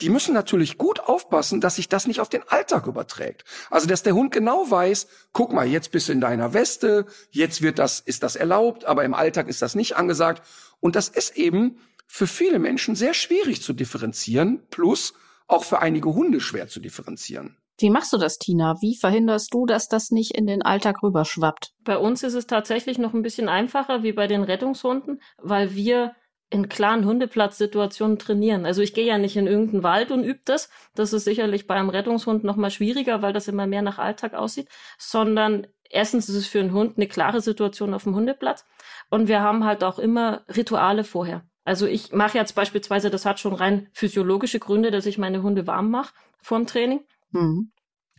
die müssen natürlich gut aufpassen, dass sich das nicht auf den Alltag überträgt. Also, dass der Hund genau weiß, guck mal, jetzt bist du in deiner Weste, jetzt wird das, ist das erlaubt, aber im Alltag ist das nicht angesagt. Und das ist eben für viele Menschen sehr schwierig zu differenzieren, plus auch für einige Hunde schwer zu differenzieren. Wie machst du das, Tina? Wie verhinderst du, dass das nicht in den Alltag rüberschwappt? Bei uns ist es tatsächlich noch ein bisschen einfacher wie bei den Rettungshunden, weil wir in klaren Hundeplatzsituationen trainieren. Also ich gehe ja nicht in irgendeinen Wald und übe das. Das ist sicherlich bei einem Rettungshund noch mal schwieriger, weil das immer mehr nach Alltag aussieht. Sondern erstens ist es für einen Hund eine klare Situation auf dem Hundeplatz. Und wir haben halt auch immer Rituale vorher. Also ich mache jetzt beispielsweise, das hat schon rein physiologische Gründe, dass ich meine Hunde warm mache vorm Training. Mhm.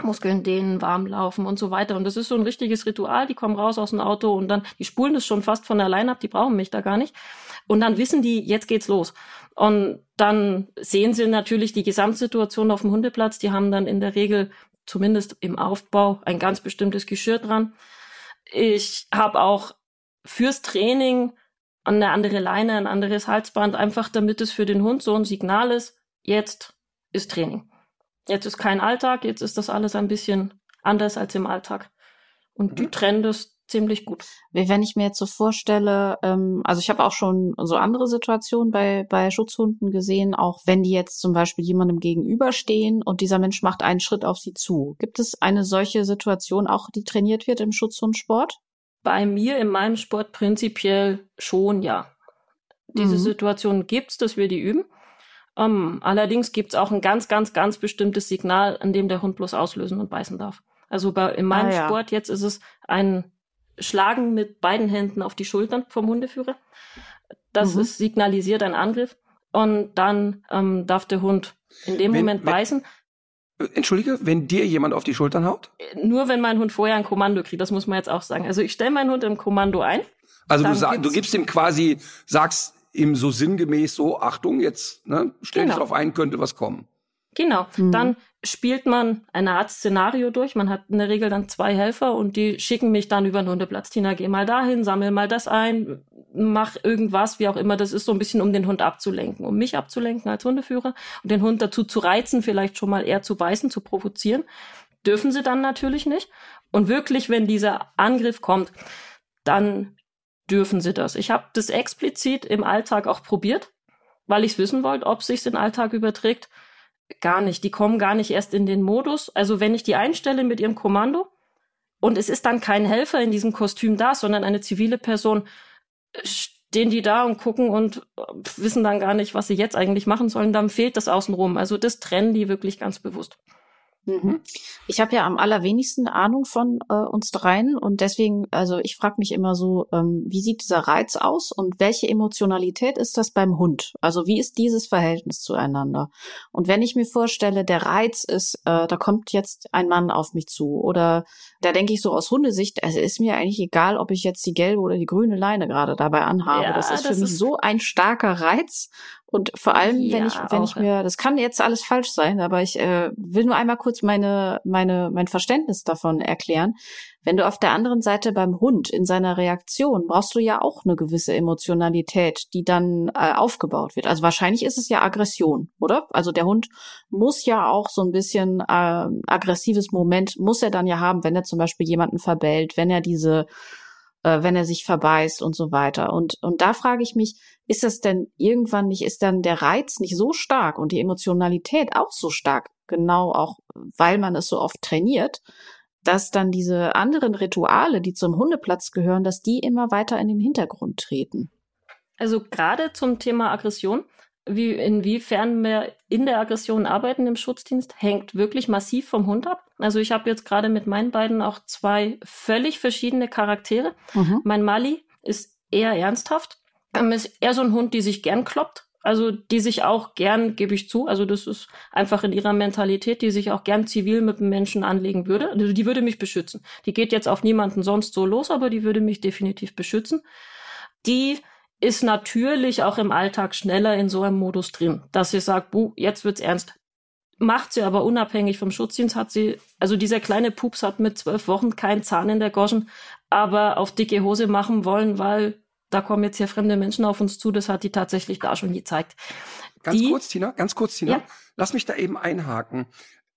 Muskeln dehnen, warm laufen und so weiter. Und das ist so ein richtiges Ritual. Die kommen raus aus dem Auto und dann, die spulen das schon fast von allein ab, die brauchen mich da gar nicht. Und dann wissen die, jetzt geht's los. Und dann sehen sie natürlich die Gesamtsituation auf dem Hundeplatz. Die haben dann in der Regel, zumindest im Aufbau, ein ganz bestimmtes Geschirr dran. Ich habe auch fürs Training eine andere Leine, ein anderes Halsband, einfach damit es für den Hund so ein Signal ist, jetzt ist Training. Jetzt ist kein Alltag, jetzt ist das alles ein bisschen anders als im Alltag. Und mhm. die trennen das ziemlich gut. Wenn ich mir jetzt so vorstelle, ähm, also ich habe auch schon so andere Situationen bei, bei Schutzhunden gesehen, auch wenn die jetzt zum Beispiel jemandem gegenüberstehen und dieser Mensch macht einen Schritt auf sie zu. Gibt es eine solche Situation auch, die trainiert wird im Schutzhundsport? Bei mir in meinem Sport prinzipiell schon, ja. Diese mhm. Situation gibt's, dass wir die üben. Um, ähm, allerdings gibt's auch ein ganz, ganz, ganz bestimmtes Signal, an dem der Hund bloß auslösen und beißen darf. Also bei, in meinem ah, ja. Sport jetzt ist es ein Schlagen mit beiden Händen auf die Schultern vom Hundeführer. Das mhm. ist signalisiert ein Angriff. Und dann ähm, darf der Hund in dem wenn, Moment beißen. Äh, entschuldige, wenn dir jemand auf die Schultern haut? Nur wenn mein Hund vorher ein Kommando kriegt, das muss man jetzt auch sagen. Also ich stelle meinen Hund im Kommando ein. Also du, sag, du gibst ihm quasi, sagst ihm so sinngemäß so, Achtung, jetzt ne, stell genau. dich drauf ein, könnte was kommen. Genau. Mhm. Dann spielt man eine Art Szenario durch. Man hat in der Regel dann zwei Helfer und die schicken mich dann über den Hundeplatz. Tina, geh mal dahin, sammel mal das ein, mach irgendwas, wie auch immer. Das ist so ein bisschen, um den Hund abzulenken, um mich abzulenken als Hundeführer und den Hund dazu zu reizen, vielleicht schon mal eher zu beißen, zu provozieren. Dürfen sie dann natürlich nicht. Und wirklich, wenn dieser Angriff kommt, dann dürfen sie das. Ich habe das explizit im Alltag auch probiert, weil ich wissen wollte, ob sich den Alltag überträgt. Gar nicht. Die kommen gar nicht erst in den Modus. Also wenn ich die einstelle mit ihrem Kommando und es ist dann kein Helfer in diesem Kostüm da, sondern eine zivile Person, stehen die da und gucken und äh, wissen dann gar nicht, was sie jetzt eigentlich machen sollen. Dann fehlt das außenrum. Also das trennen die wirklich ganz bewusst. Mhm. Ich habe ja am allerwenigsten Ahnung von äh, uns dreien und deswegen, also ich frage mich immer so, ähm, wie sieht dieser Reiz aus und welche Emotionalität ist das beim Hund? Also wie ist dieses Verhältnis zueinander? Und wenn ich mir vorstelle, der Reiz ist, äh, da kommt jetzt ein Mann auf mich zu oder da denke ich so aus Hundesicht, es ist mir eigentlich egal, ob ich jetzt die gelbe oder die grüne Leine gerade dabei anhabe. Ja, das ist das für mich so ein starker Reiz und vor allem, ja, wenn ich, wenn ich mir, das kann jetzt alles falsch sein, aber ich äh, will nur einmal kurz meine, meine, mein Verständnis davon erklären. Wenn du auf der anderen Seite beim Hund in seiner Reaktion brauchst du ja auch eine gewisse Emotionalität, die dann äh, aufgebaut wird. Also wahrscheinlich ist es ja Aggression, oder? Also der Hund muss ja auch so ein bisschen äh, aggressives Moment muss er dann ja haben, wenn er zum Beispiel jemanden verbellt, wenn er diese äh, wenn er sich verbeißt und so weiter. Und, und da frage ich mich, ist das denn irgendwann nicht, ist dann der Reiz nicht so stark und die Emotionalität auch so stark, genau auch, weil man es so oft trainiert, dass dann diese anderen Rituale, die zum Hundeplatz gehören, dass die immer weiter in den Hintergrund treten? Also gerade zum Thema Aggression wie, inwiefern wir in der Aggression arbeiten im Schutzdienst, hängt wirklich massiv vom Hund ab. Also ich habe jetzt gerade mit meinen beiden auch zwei völlig verschiedene Charaktere. Mhm. Mein Mali ist eher ernsthaft. Ähm, ist eher so ein Hund, die sich gern kloppt. Also die sich auch gern, gebe ich zu, also das ist einfach in ihrer Mentalität, die sich auch gern zivil mit dem Menschen anlegen würde. Also die würde mich beschützen. Die geht jetzt auf niemanden sonst so los, aber die würde mich definitiv beschützen. Die ist natürlich auch im Alltag schneller in so einem Modus drin, dass sie sagt, buh, jetzt wird's ernst. Macht sie aber unabhängig vom Schutzdienst, hat sie, also dieser kleine Pups hat mit zwölf Wochen keinen Zahn in der Goschen, aber auf dicke Hose machen wollen, weil da kommen jetzt hier fremde Menschen auf uns zu, das hat die tatsächlich da schon gezeigt. Ganz die, kurz, Tina, ganz kurz, Tina, ja? lass mich da eben einhaken.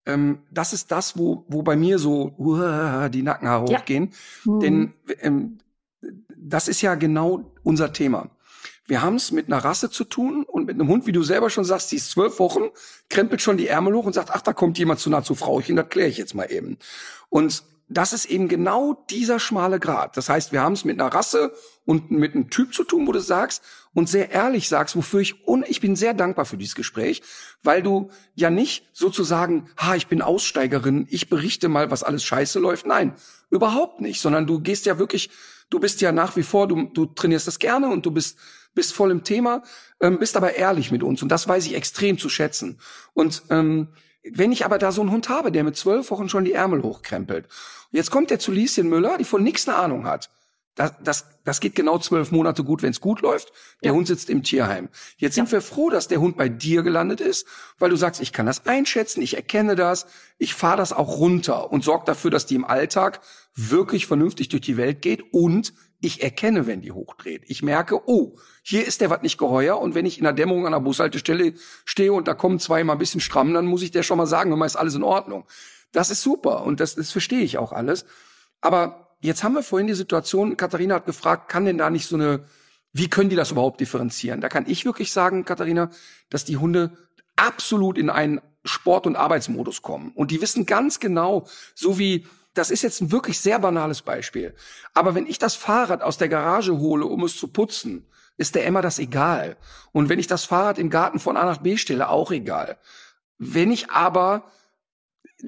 Ähm, das ist das, wo, wo bei mir so uh, die Nackenhaare ja. hochgehen. Mhm. Denn ähm, das ist ja genau unser Thema. Wir haben es mit einer Rasse zu tun und mit einem Hund, wie du selber schon sagst, die ist zwölf Wochen, krempelt schon die Ärmel hoch und sagt, ach, da kommt jemand zu nah zu Frauchen, das kläre ich jetzt mal eben. Und das ist eben genau dieser schmale Grad. Das heißt, wir haben es mit einer Rasse und mit einem Typ zu tun, wo du sagst und sehr ehrlich sagst, wofür ich und ich bin sehr dankbar für dieses Gespräch, weil du ja nicht sozusagen, ha, ich bin Aussteigerin, ich berichte mal, was alles scheiße läuft. Nein, überhaupt nicht, sondern du gehst ja wirklich, du bist ja nach wie vor, du, du trainierst das gerne und du bist bist voll im Thema, ähm, bist aber ehrlich mit uns und das weiß ich extrem zu schätzen. Und ähm, wenn ich aber da so einen Hund habe, der mit zwölf Wochen schon die Ärmel hochkrempelt, jetzt kommt der zu Lieschen Müller, die von nichts eine Ahnung hat. Das, das, das geht genau zwölf Monate gut, wenn es gut läuft. Der ja. Hund sitzt im Tierheim. Jetzt sind wir froh, dass der Hund bei dir gelandet ist, weil du sagst, ich kann das einschätzen, ich erkenne das, ich fahre das auch runter und sorge dafür, dass die im Alltag wirklich vernünftig durch die Welt geht und ich erkenne, wenn die hochdreht. Ich merke, oh, hier ist der was nicht geheuer und wenn ich in der Dämmerung an der Bushaltestelle stehe und da kommen zwei mal ein bisschen stramm, dann muss ich der schon mal sagen, hör mal, ist alles in Ordnung. Das ist super und das, das verstehe ich auch alles. Aber Jetzt haben wir vorhin die Situation, Katharina hat gefragt, kann denn da nicht so eine, wie können die das überhaupt differenzieren? Da kann ich wirklich sagen, Katharina, dass die Hunde absolut in einen Sport- und Arbeitsmodus kommen. Und die wissen ganz genau, so wie, das ist jetzt ein wirklich sehr banales Beispiel. Aber wenn ich das Fahrrad aus der Garage hole, um es zu putzen, ist der Emma das egal. Und wenn ich das Fahrrad im Garten von A nach B stelle, auch egal. Wenn ich aber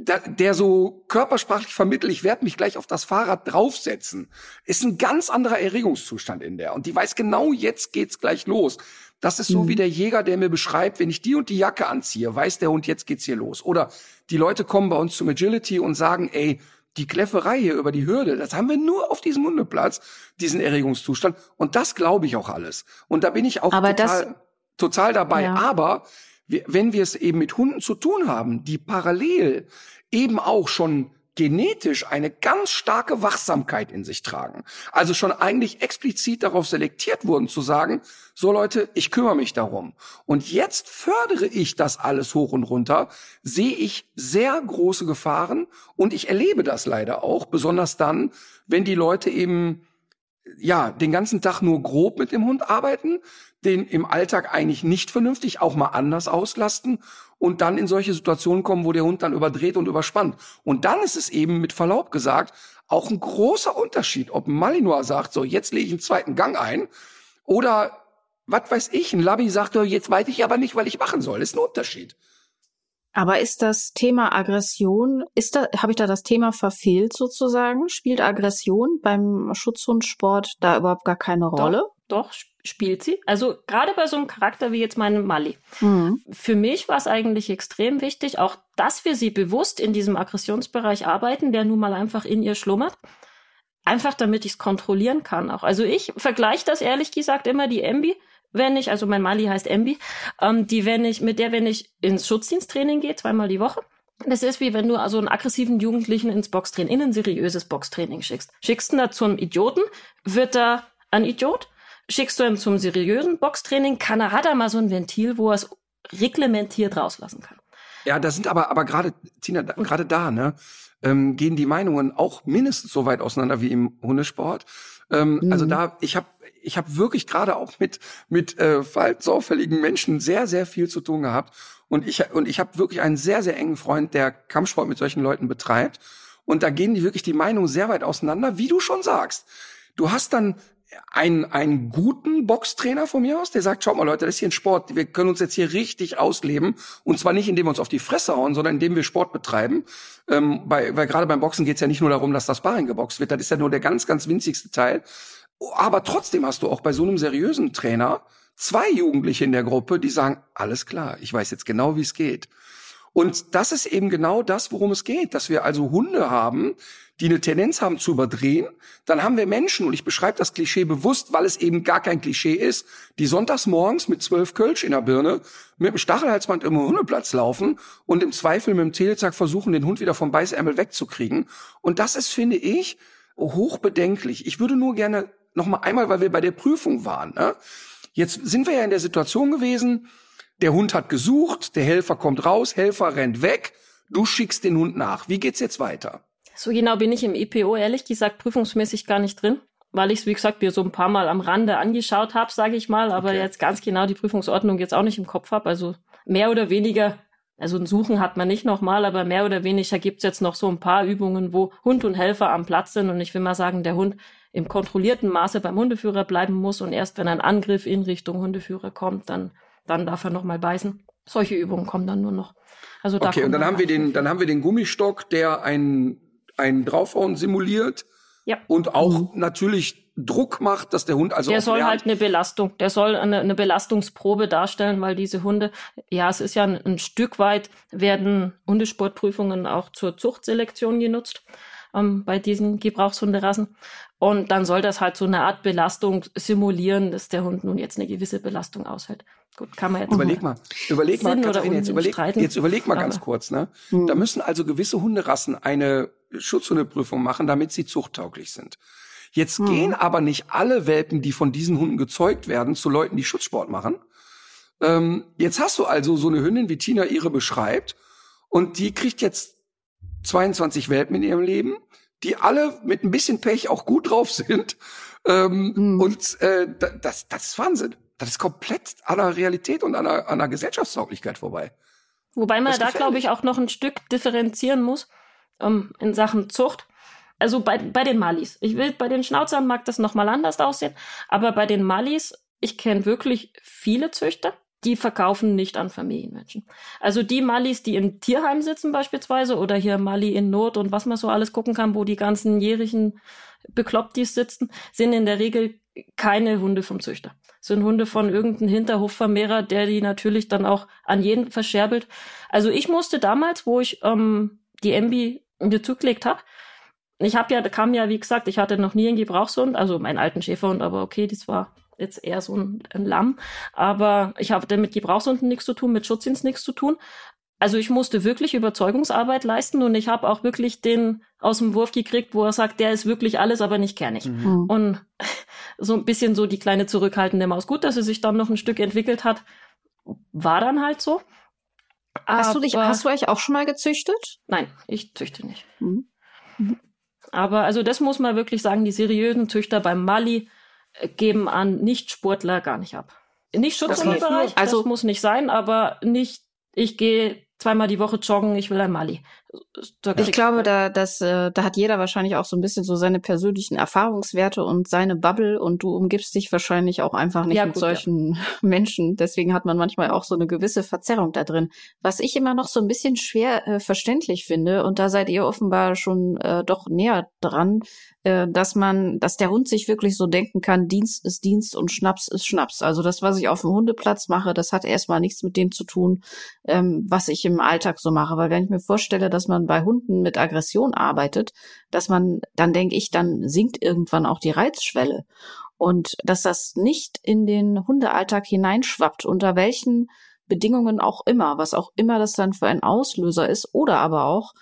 der so körpersprachlich vermittelt, ich werde mich gleich auf das Fahrrad draufsetzen, ist ein ganz anderer Erregungszustand in der. Und die weiß genau, jetzt geht's gleich los. Das ist so mhm. wie der Jäger, der mir beschreibt, wenn ich die und die Jacke anziehe, weiß der Hund, jetzt geht's hier los. Oder die Leute kommen bei uns zum Agility und sagen, ey, die Kläfferei hier über die Hürde, das haben wir nur auf diesem Hundeplatz, diesen Erregungszustand. Und das glaube ich auch alles. Und da bin ich auch Aber total, total dabei. Ja. Aber wenn wir es eben mit Hunden zu tun haben, die parallel eben auch schon genetisch eine ganz starke Wachsamkeit in sich tragen. Also schon eigentlich explizit darauf selektiert wurden zu sagen, so Leute, ich kümmere mich darum. Und jetzt fördere ich das alles hoch und runter, sehe ich sehr große Gefahren und ich erlebe das leider auch, besonders dann, wenn die Leute eben ja, den ganzen Tag nur grob mit dem Hund arbeiten, den im Alltag eigentlich nicht vernünftig auch mal anders auslasten und dann in solche Situationen kommen, wo der Hund dann überdreht und überspannt. Und dann ist es eben mit Verlaub gesagt auch ein großer Unterschied, ob ein Malinois sagt, so jetzt lege ich einen zweiten Gang ein oder was weiß ich, ein Labby sagt, jetzt weiß ich aber nicht, was ich machen soll. Das ist ein Unterschied. Aber ist das Thema Aggression, ist da, habe ich da das Thema verfehlt sozusagen? Spielt Aggression beim Schutzhundsport da überhaupt gar keine Rolle? Doch, doch spielt sie. Also gerade bei so einem Charakter wie jetzt meinem Mali. Mhm. Für mich war es eigentlich extrem wichtig, auch dass wir sie bewusst in diesem Aggressionsbereich arbeiten, der nun mal einfach in ihr schlummert. Einfach damit ich es kontrollieren kann auch. Also ich vergleiche das ehrlich gesagt immer die Embi wenn ich, also mein Mali heißt Embi, ähm, die, wenn ich, mit der, wenn ich ins Schutzdiensttraining gehe, zweimal die Woche, das ist wie wenn du also einen aggressiven Jugendlichen ins Boxtraining, in ein seriöses Boxtraining schickst. Schickst du ihn da zum Idioten, wird er ein Idiot. Schickst du ihn zum seriösen Boxtraining, kann er, hat er mal so ein Ventil, wo er es reglementiert rauslassen kann. Ja, da sind aber, aber gerade, Tina, gerade da, ne, ähm, gehen die Meinungen auch mindestens so weit auseinander wie im Hundesport. Ähm, also mhm. Also da, ich habe ich hab wirklich gerade auch mit mit äh, verhaltensauffälligen Menschen sehr sehr viel zu tun gehabt und ich und ich habe wirklich einen sehr sehr engen Freund, der Kampfsport mit solchen Leuten betreibt und da gehen die wirklich die Meinungen sehr weit auseinander, wie du schon sagst. Du hast dann einen, einen guten Boxtrainer von mir aus, der sagt, schaut mal Leute, das ist hier ein Sport, wir können uns jetzt hier richtig ausleben und zwar nicht, indem wir uns auf die Fresse hauen, sondern indem wir Sport betreiben. Ähm, bei, weil gerade beim Boxen geht es ja nicht nur darum, dass das Sparring geboxt wird, das ist ja nur der ganz, ganz winzigste Teil. Aber trotzdem hast du auch bei so einem seriösen Trainer zwei Jugendliche in der Gruppe, die sagen, alles klar, ich weiß jetzt genau, wie es geht. Und das ist eben genau das, worum es geht, dass wir also Hunde haben, die eine Tendenz haben zu überdrehen. Dann haben wir Menschen, und ich beschreibe das Klischee bewusst, weil es eben gar kein Klischee ist, die sonntags morgens mit zwölf Kölsch in der Birne mit dem Stachelhalsband im Hundeplatz laufen und im Zweifel mit dem Telezack versuchen, den Hund wieder vom Beißärmel wegzukriegen. Und das ist, finde ich, hochbedenklich. Ich würde nur gerne noch mal einmal, weil wir bei der Prüfung waren. Ne? Jetzt sind wir ja in der Situation gewesen, der Hund hat gesucht, der Helfer kommt raus, Helfer rennt weg, du schickst den Hund nach. Wie geht's jetzt weiter? So genau bin ich im EPO ehrlich gesagt prüfungsmäßig gar nicht drin, weil ich es, wie gesagt, mir so ein paar Mal am Rande angeschaut habe, sage ich mal, aber okay. jetzt ganz genau die Prüfungsordnung jetzt auch nicht im Kopf habe. Also mehr oder weniger, also ein Suchen hat man nicht nochmal, aber mehr oder weniger gibt's jetzt noch so ein paar Übungen, wo Hund und Helfer am Platz sind und ich will mal sagen, der Hund im kontrollierten Maße beim Hundeführer bleiben muss und erst wenn ein Angriff in Richtung Hundeführer kommt, dann, dann darf er nochmal beißen. Solche Übungen kommen dann nur noch. Also da okay, und dann haben wir den, dann haben wir den Gummistock, der ein ein Draufhauen simuliert. Ja. Und auch mhm. natürlich Druck macht, dass der Hund also. Der soll lernt. halt eine Belastung, der soll eine, eine Belastungsprobe darstellen, weil diese Hunde, ja, es ist ja ein, ein Stück weit, werden Hundesportprüfungen auch zur Zuchtselektion genutzt ähm, bei diesen Gebrauchshunderassen. Und dann soll das halt so eine Art Belastung simulieren, dass der Hund nun jetzt eine gewisse Belastung aushält. Gut, kann man jetzt überleg mal, überleg mal, Katharina, jetzt überleg, jetzt überleg mal ganz kurz, ne? Hm. Da müssen also gewisse Hunderassen eine Schutzhundeprüfung machen, damit sie zuchttauglich sind. Jetzt hm. gehen aber nicht alle Welpen, die von diesen Hunden gezeugt werden, zu Leuten, die Schutzsport machen. Ähm, jetzt hast du also so eine Hündin, wie Tina ihre beschreibt, und die kriegt jetzt 22 Welpen in ihrem Leben die alle mit ein bisschen Pech auch gut drauf [laughs] sind. Ähm, mhm. Und äh, das, das ist Wahnsinn. Das ist komplett an der Realität und an der, an der Gesellschaftstauglichkeit vorbei. Wobei man da, glaube ich, auch noch ein Stück differenzieren muss um, in Sachen Zucht. Also bei, bei den Malis. Ich will, bei den Schnauzern mag das nochmal anders aussehen, aber bei den Malis, ich kenne wirklich viele Züchter, die verkaufen nicht an Familienmenschen. Also die Mallis, die im Tierheim sitzen beispielsweise oder hier Mali in Not und was man so alles gucken kann, wo die ganzen jährigen Beklopptis sitzen, sind in der Regel keine Hunde vom Züchter. Sind Hunde von irgendeinem Hinterhofvermehrer, der die natürlich dann auch an jeden verscherbelt. Also ich musste damals, wo ich ähm, die Embi mir zugelegt habe, ich habe ja, da kam ja, wie gesagt, ich hatte noch nie einen Gebrauchshund, also meinen alten Schäferhund, aber okay, das war jetzt eher so ein, ein Lamm. Aber ich habe mit Gebrauchshunden nichts zu tun, mit Schutzdienst nichts zu tun. Also ich musste wirklich Überzeugungsarbeit leisten und ich habe auch wirklich den aus dem Wurf gekriegt, wo er sagt, der ist wirklich alles, aber nicht kernig. Mhm. Und so ein bisschen so die kleine zurückhaltende Maus. Gut, dass sie sich dann noch ein Stück entwickelt hat, war dann halt so. Hast aber, du dich, hast du euch auch schon mal gezüchtet? Nein, ich züchte nicht. Mhm. Mhm. Aber also das muss man wirklich sagen, die seriösen Züchter beim Mali äh, geben an Nicht-Sportler gar nicht ab. Nicht Schutzhundebereich, also, das muss nicht sein, aber nicht, ich gehe zweimal die Woche joggen, ich will ein Mali. Ich glaube, da, das, äh, da hat jeder wahrscheinlich auch so ein bisschen so seine persönlichen Erfahrungswerte und seine Bubble und du umgibst dich wahrscheinlich auch einfach nicht ja, mit gut, solchen ja. [laughs] Menschen. Deswegen hat man manchmal auch so eine gewisse Verzerrung da drin. Was ich immer noch so ein bisschen schwer äh, verständlich finde, und da seid ihr offenbar schon äh, doch näher dran, äh, dass man, dass der Hund sich wirklich so denken kann, Dienst ist Dienst und Schnaps ist Schnaps. Also das, was ich auf dem Hundeplatz mache, das hat erstmal nichts mit dem zu tun, ähm, was ich im Alltag so mache. Weil wenn ich mir vorstelle, dass man bei Hunden mit Aggression arbeitet, dass man, dann denke ich, dann sinkt irgendwann auch die Reizschwelle. Und dass das nicht in den Hundealltag hineinschwappt, unter welchen Bedingungen auch immer, was auch immer das dann für ein Auslöser ist, oder aber auch,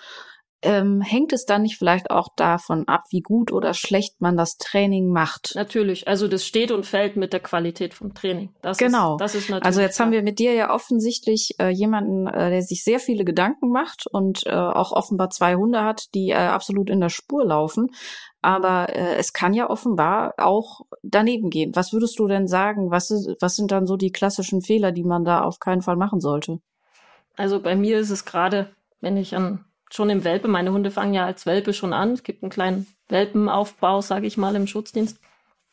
ähm, hängt es dann nicht vielleicht auch davon ab, wie gut oder schlecht man das Training macht? Natürlich, also das steht und fällt mit der Qualität vom Training. Das genau. Ist, das ist natürlich. Also jetzt klar. haben wir mit dir ja offensichtlich äh, jemanden, äh, der sich sehr viele Gedanken macht und äh, auch offenbar zwei Hunde hat, die äh, absolut in der Spur laufen. Aber äh, es kann ja offenbar auch daneben gehen. Was würdest du denn sagen? Was, ist, was sind dann so die klassischen Fehler, die man da auf keinen Fall machen sollte? Also bei mir ist es gerade, wenn ich an schon im Welpe. Meine Hunde fangen ja als Welpe schon an. Es gibt einen kleinen Welpenaufbau, sage ich mal, im Schutzdienst.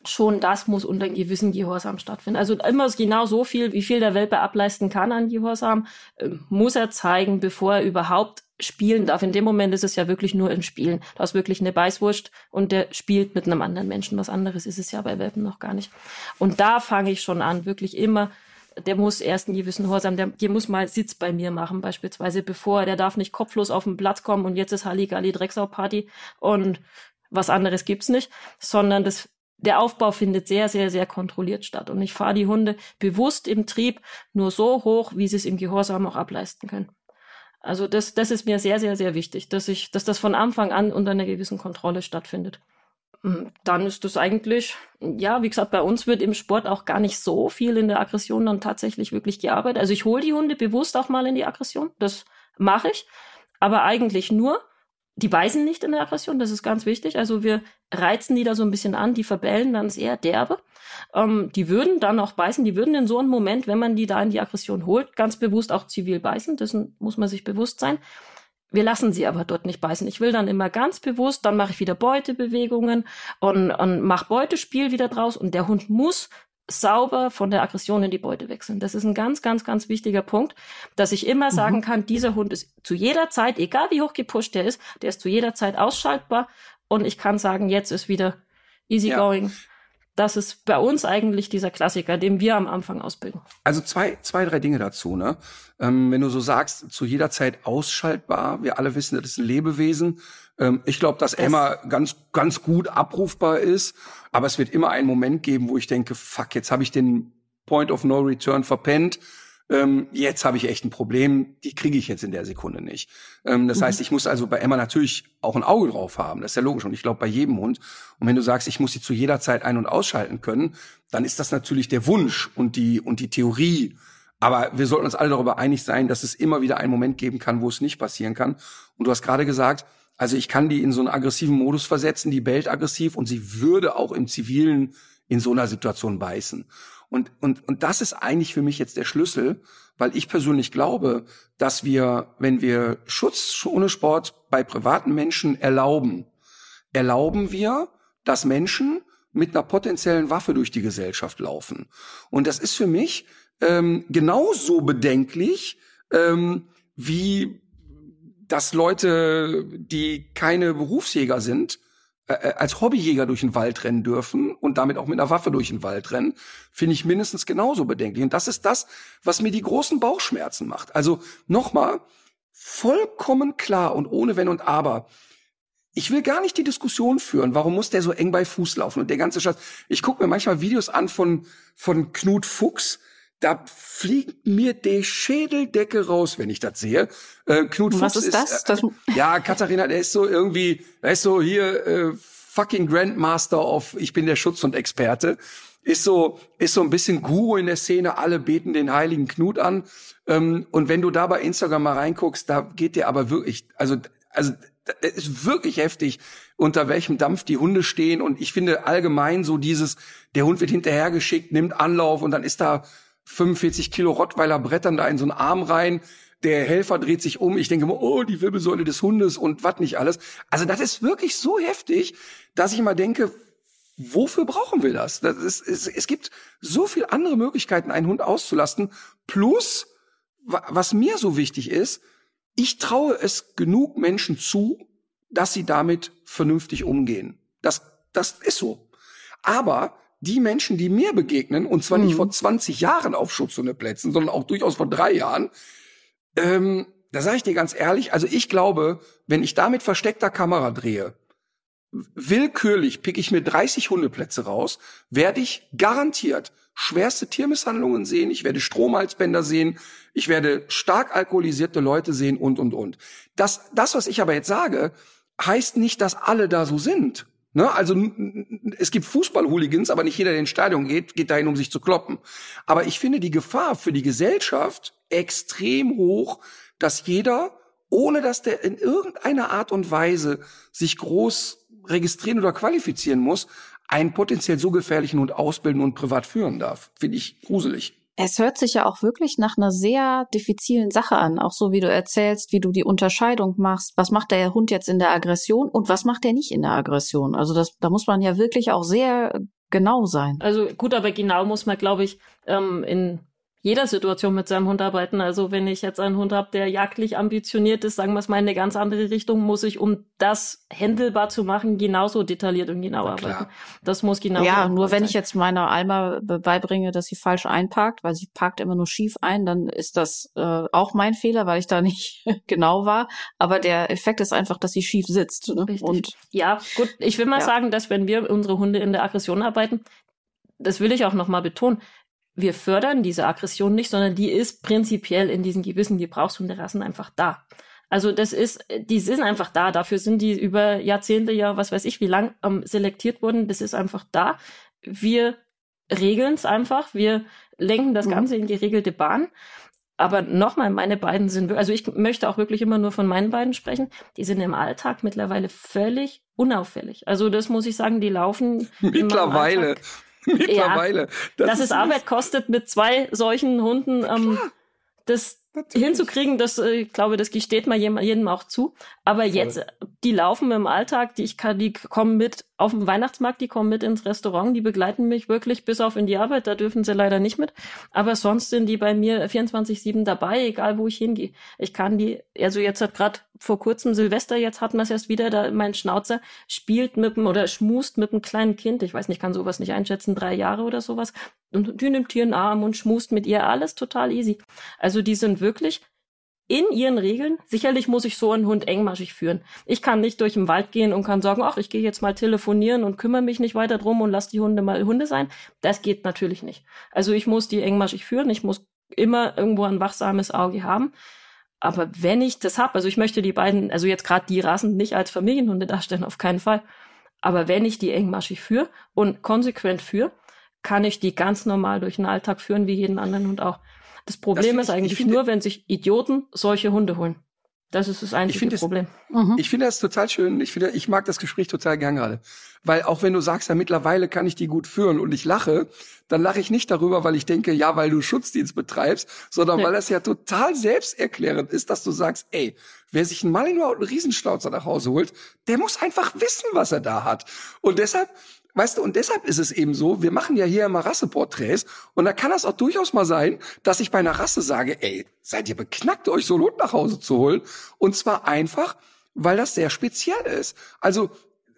Schon das muss unter gewissen Gehorsam stattfinden. Also immer genau so viel, wie viel der Welpe ableisten kann an Gehorsam, äh, muss er zeigen, bevor er überhaupt spielen darf. In dem Moment ist es ja wirklich nur ein Spielen. Da ist wirklich eine Beißwurst und der spielt mit einem anderen Menschen. Was anderes ist es ja bei Welpen noch gar nicht. Und da fange ich schon an, wirklich immer der muss erst einen gewissen Horsam, der, der muss mal Sitz bei mir machen, beispielsweise, bevor, der darf nicht kopflos auf den Platz kommen und jetzt ist Halligalli Drecksau-Party und was anderes gibt's nicht, sondern das, der Aufbau findet sehr, sehr, sehr kontrolliert statt. Und ich fahre die Hunde bewusst im Trieb nur so hoch, wie sie es im Gehorsam auch ableisten können. Also das, das ist mir sehr, sehr, sehr wichtig, dass ich, dass das von Anfang an unter einer gewissen Kontrolle stattfindet. Hm, dann ist das eigentlich, ja, wie gesagt, bei uns wird im Sport auch gar nicht so viel in der Aggression dann tatsächlich wirklich gearbeitet. Also ich hole die Hunde bewusst auch mal in die Aggression, das mache ich, aber eigentlich nur, die beißen nicht in der Aggression, das ist ganz wichtig. Also wir reizen die da so ein bisschen an, die verbellen dann sehr derbe. Ähm, die würden dann auch beißen, die würden in so einem Moment, wenn man die da in die Aggression holt, ganz bewusst auch zivil beißen, dessen muss man sich bewusst sein. Wir lassen sie aber dort nicht beißen. Ich will dann immer ganz bewusst, dann mache ich wieder Beutebewegungen und, und mache Beutespiel wieder draus und der Hund muss sauber von der Aggression in die Beute wechseln. Das ist ein ganz, ganz, ganz wichtiger Punkt, dass ich immer mhm. sagen kann, dieser Hund ist zu jeder Zeit, egal wie hoch gepusht der ist, der ist zu jeder Zeit ausschaltbar und ich kann sagen, jetzt ist wieder easy ja. going das ist bei uns eigentlich dieser Klassiker, den wir am Anfang ausbilden. Also zwei, zwei, drei Dinge dazu. Ne? Ähm, wenn du so sagst, zu jeder Zeit ausschaltbar, wir alle wissen, das ist ein Lebewesen. Ähm, ich glaube, dass das Emma ganz, ganz gut abrufbar ist, aber es wird immer einen Moment geben, wo ich denke, fuck, jetzt habe ich den Point of No Return verpennt ähm, jetzt habe ich echt ein Problem, die kriege ich jetzt in der Sekunde nicht. Ähm, das mhm. heißt, ich muss also bei Emma natürlich auch ein Auge drauf haben, das ist ja logisch und ich glaube bei jedem Hund. Und wenn du sagst, ich muss sie zu jeder Zeit ein- und ausschalten können, dann ist das natürlich der Wunsch und die, und die Theorie. Aber wir sollten uns alle darüber einig sein, dass es immer wieder einen Moment geben kann, wo es nicht passieren kann. Und du hast gerade gesagt, also ich kann die in so einen aggressiven Modus versetzen, die bellt aggressiv und sie würde auch im Zivilen in so einer Situation beißen. Und, und, und das ist eigentlich für mich jetzt der Schlüssel, weil ich persönlich glaube, dass wir, wenn wir Schutz ohne Sport bei privaten Menschen erlauben, erlauben wir, dass Menschen mit einer potenziellen Waffe durch die Gesellschaft laufen. Und das ist für mich ähm, genauso bedenklich ähm, wie dass Leute, die keine Berufsjäger sind, äh, äh, als Hobbyjäger durch den Wald rennen dürfen und damit auch mit einer Waffe durch den Wald rennen, finde ich mindestens genauso bedenklich. Und das ist das, was mir die großen Bauchschmerzen macht. Also nochmal, vollkommen klar und ohne Wenn und Aber. Ich will gar nicht die Diskussion führen, warum muss der so eng bei Fuß laufen und der ganze Schatz. Ich gucke mir manchmal Videos an von, von Knut Fuchs, da fliegt mir die Schädeldecke raus, wenn ich das sehe. Äh, Knut Was Fuchs ist das? Ist, das? [laughs] ja, Katharina, der ist so irgendwie, der ist so hier äh, fucking Grandmaster of Ich bin der Schutz und Experte. Ist so, ist so ein bisschen Guru in der Szene. Alle beten den heiligen Knut an. Ähm, und wenn du da bei Instagram mal reinguckst, da geht der aber wirklich, also, also, es ist wirklich heftig, unter welchem Dampf die Hunde stehen. Und ich finde allgemein so dieses, der Hund wird hinterhergeschickt, nimmt Anlauf und dann ist da 45 Kilo Rottweiler brettern da in so einen Arm rein. Der Helfer dreht sich um. Ich denke immer, oh, die Wirbelsäule des Hundes und was nicht alles. Also das ist wirklich so heftig, dass ich immer denke, wofür brauchen wir das? das ist, es, es gibt so viel andere Möglichkeiten, einen Hund auszulasten. Plus, was mir so wichtig ist, ich traue es genug Menschen zu, dass sie damit vernünftig umgehen. Das, das ist so. Aber die Menschen, die mir begegnen, und zwar mhm. nicht vor 20 Jahren auf Schutzhundeplätzen, sondern auch durchaus vor drei Jahren, ähm, da sage ich dir ganz ehrlich, also ich glaube, wenn ich da mit versteckter Kamera drehe, willkürlich pick ich mir 30 Hundeplätze raus, werde ich garantiert schwerste Tiermisshandlungen sehen, ich werde Stromhalsbänder sehen, ich werde stark alkoholisierte Leute sehen und, und, und. Das, das, was ich aber jetzt sage, heißt nicht, dass alle da so sind. Ne? Also es gibt Fußball-Hooligans, aber nicht jeder, der ins Stadion geht, geht dahin, um sich zu kloppen. Aber ich finde die Gefahr für die Gesellschaft extrem hoch, dass jeder, ohne dass der in irgendeiner Art und Weise sich groß registrieren oder qualifizieren muss, einen potenziell so gefährlichen Hund ausbilden und privat führen darf. Finde ich gruselig. Es hört sich ja auch wirklich nach einer sehr diffizilen Sache an, auch so wie du erzählst, wie du die Unterscheidung machst. Was macht der Hund jetzt in der Aggression und was macht er nicht in der Aggression? Also das, da muss man ja wirklich auch sehr genau sein. Also gut, aber genau muss man, glaube ich, ähm, in jeder Situation mit seinem Hund arbeiten. Also wenn ich jetzt einen Hund habe, der jagdlich ambitioniert ist, sagen wir es mal in eine ganz andere Richtung, muss ich, um das händelbar zu machen, genauso detailliert und genau arbeiten. Das muss genau. Ja, nur wenn sein. ich jetzt meiner Alma beibringe, dass sie falsch einparkt, weil sie parkt immer nur schief ein, dann ist das äh, auch mein Fehler, weil ich da [laughs] nicht genau war. Aber der Effekt ist einfach, dass sie schief sitzt. Ne? Und ja, gut. Ich will mal ja. sagen, dass wenn wir unsere Hunde in der Aggression arbeiten, das will ich auch noch mal betonen wir fördern diese Aggression nicht, sondern die ist prinzipiell in diesen gewissen Gebrauchshunderassen einfach da. Also das ist, die sind einfach da. Dafür sind die über Jahrzehnte, ja, was weiß ich, wie lang ähm, selektiert worden. Das ist einfach da. Wir regeln es einfach. Wir lenken das mhm. Ganze in geregelte Bahn. Aber nochmal, meine beiden sind, also ich möchte auch wirklich immer nur von meinen beiden sprechen. Die sind im Alltag mittlerweile völlig unauffällig. Also das muss ich sagen, die laufen [laughs] mittlerweile. [laughs] Mittlerweile. Ja, das dass es Arbeit kostet mit zwei solchen Hunden. Ähm, das, Natürlich. hinzukriegen, das, äh, ich glaube, das gesteht mal jedem, jedem auch zu. Aber jetzt, die laufen im Alltag, die ich kann, die kommen mit auf den Weihnachtsmarkt, die kommen mit ins Restaurant, die begleiten mich wirklich bis auf in die Arbeit, da dürfen sie leider nicht mit. Aber sonst sind die bei mir 24-7 dabei, egal wo ich hingehe. Ich kann die, also jetzt hat gerade vor kurzem Silvester, jetzt hatten wir es erst wieder, da mein Schnauzer spielt mit dem oder schmust mit einem kleinen Kind, ich weiß nicht, kann sowas nicht einschätzen, drei Jahre oder sowas, und die nimmt ihren Arm und schmust mit ihr, alles total easy. Also die sind wirklich in ihren Regeln. Sicherlich muss ich so einen Hund engmaschig führen. Ich kann nicht durch den Wald gehen und kann sagen, ach, ich gehe jetzt mal telefonieren und kümmere mich nicht weiter drum und lass die Hunde mal Hunde sein. Das geht natürlich nicht. Also ich muss die engmaschig führen. Ich muss immer irgendwo ein wachsames Auge haben. Aber wenn ich das hab, also ich möchte die beiden, also jetzt gerade die Rassen nicht als Familienhunde darstellen, auf keinen Fall. Aber wenn ich die engmaschig führe und konsequent führe, kann ich die ganz normal durch den Alltag führen, wie jeden anderen Hund auch. Das Problem das ist eigentlich ich nur, wenn sich Idioten solche Hunde holen. Das ist das einzige ich Problem. Das, mhm. Ich finde das total schön. Ich finde, ich mag das Gespräch total gern gerade. Weil auch wenn du sagst, ja, mittlerweile kann ich die gut führen und ich lache, dann lache ich nicht darüber, weil ich denke, ja, weil du Schutzdienst betreibst, sondern ja. weil das ja total selbsterklärend ist, dass du sagst, ey, wer sich einen Malinois und einen Riesenschnauzer nach Hause holt, der muss einfach wissen, was er da hat. Und deshalb weißt du, und deshalb ist es eben so, wir machen ja hier immer Rasseporträts und da kann das auch durchaus mal sein, dass ich bei einer Rasse sage, ey, seid ihr beknackt, euch so Lot nach Hause zu holen? Und zwar einfach, weil das sehr speziell ist. Also,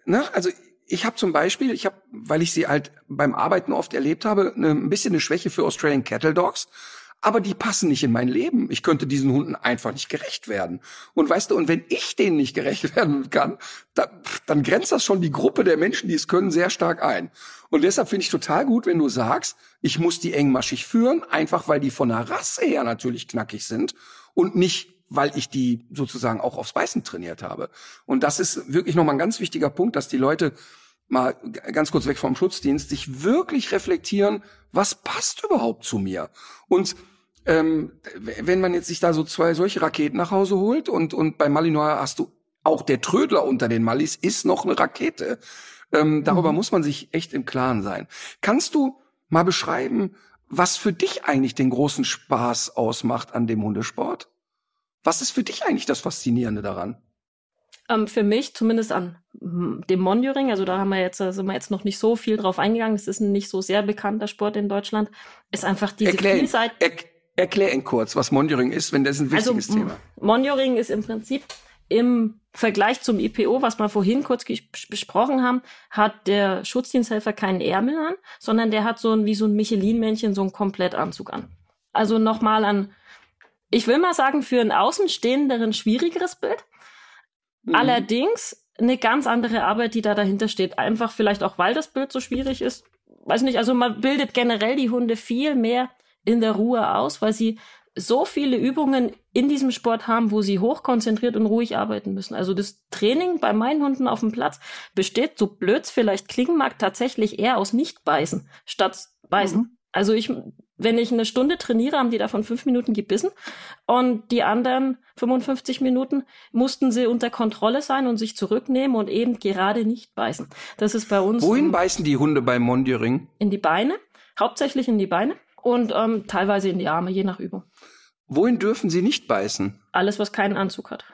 ne, also ich habe zum Beispiel, ich habe, weil ich sie halt beim Arbeiten oft erlebt habe, ne, ein bisschen eine Schwäche für Australian Cattle Dogs aber die passen nicht in mein Leben. Ich könnte diesen Hunden einfach nicht gerecht werden. Und weißt du, und wenn ich denen nicht gerecht [laughs] werden kann, da, dann grenzt das schon die Gruppe der Menschen, die es können, sehr stark ein. Und deshalb finde ich total gut, wenn du sagst, ich muss die engmaschig führen, einfach weil die von der Rasse her natürlich knackig sind und nicht weil ich die sozusagen auch aufs Beißen trainiert habe. Und das ist wirklich nochmal ein ganz wichtiger Punkt, dass die Leute mal ganz kurz weg vom Schutzdienst, sich wirklich reflektieren, was passt überhaupt zu mir? Und ähm, wenn man jetzt sich da so zwei solche Raketen nach Hause holt und, und bei Malinois hast du auch der Trödler unter den Mallis ist noch eine Rakete. Ähm, darüber mhm. muss man sich echt im Klaren sein. Kannst du mal beschreiben, was für dich eigentlich den großen Spaß ausmacht an dem Hundesport? Was ist für dich eigentlich das Faszinierende daran? Ähm, für mich, zumindest an hm, dem Monioring, also da haben wir jetzt, sind wir jetzt noch nicht so viel drauf eingegangen, es ist ein nicht so sehr bekannter Sport in Deutschland, ist einfach diese Erklär, Vielseite. Er, erklär ihn kurz, was Monioring ist, wenn das ein also, wichtiges also, Thema. Monioring ist im Prinzip im Vergleich zum IPO, was wir vorhin kurz besprochen haben, hat der Schutzdiensthelfer keinen Ärmel an, sondern der hat so ein, wie so ein Michelin-Männchen, so einen Komplettanzug an. Also nochmal an, ich will mal sagen, für einen Außenstehenderen schwierigeres Bild. Mhm. Allerdings eine ganz andere Arbeit, die da dahinter steht. Einfach vielleicht auch, weil das Bild so schwierig ist. Weiß nicht, also man bildet generell die Hunde viel mehr in der Ruhe aus, weil sie so viele Übungen in diesem Sport haben, wo sie hochkonzentriert und ruhig arbeiten müssen. Also das Training bei meinen Hunden auf dem Platz besteht, so blöd vielleicht klingen mag, tatsächlich eher aus Nicht-Beißen statt Beißen. Mhm. Also ich wenn ich eine Stunde trainiere, haben die davon fünf Minuten gebissen und die anderen 55 Minuten mussten sie unter Kontrolle sein und sich zurücknehmen und eben gerade nicht beißen. Das ist bei uns. Wohin beißen die Hunde beim Mondioring? In die Beine, hauptsächlich in die Beine und ähm, teilweise in die Arme, je nach Übung. Wohin dürfen sie nicht beißen? Alles, was keinen Anzug hat.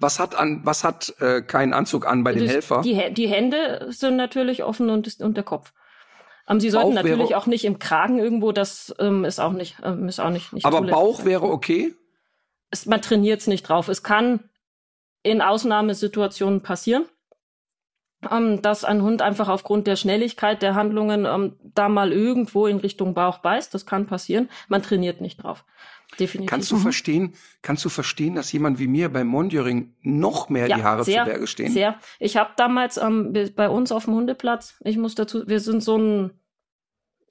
Was hat an, was hat äh, keinen Anzug an bei das, den Helfer? Die, die Hände sind natürlich offen und, und der Kopf. Ähm, sie sollten Bauch natürlich wäre, auch nicht im Kragen irgendwo, das ähm, ist auch nicht, ähm, ist auch nicht, nicht Aber Bauch wäre okay? Es, man trainiert es nicht drauf. Es kann in Ausnahmesituationen passieren, ähm, dass ein Hund einfach aufgrund der Schnelligkeit der Handlungen ähm, da mal irgendwo in Richtung Bauch beißt. Das kann passieren. Man trainiert nicht drauf. Definitiv. Kannst du verstehen, kannst du verstehen, dass jemand wie mir beim Mondjöring noch mehr ja, die Haare sehr, zu Berge stehen? Sehr. Ich habe damals ähm, bei uns auf dem Hundeplatz, ich muss dazu, wir sind so ein,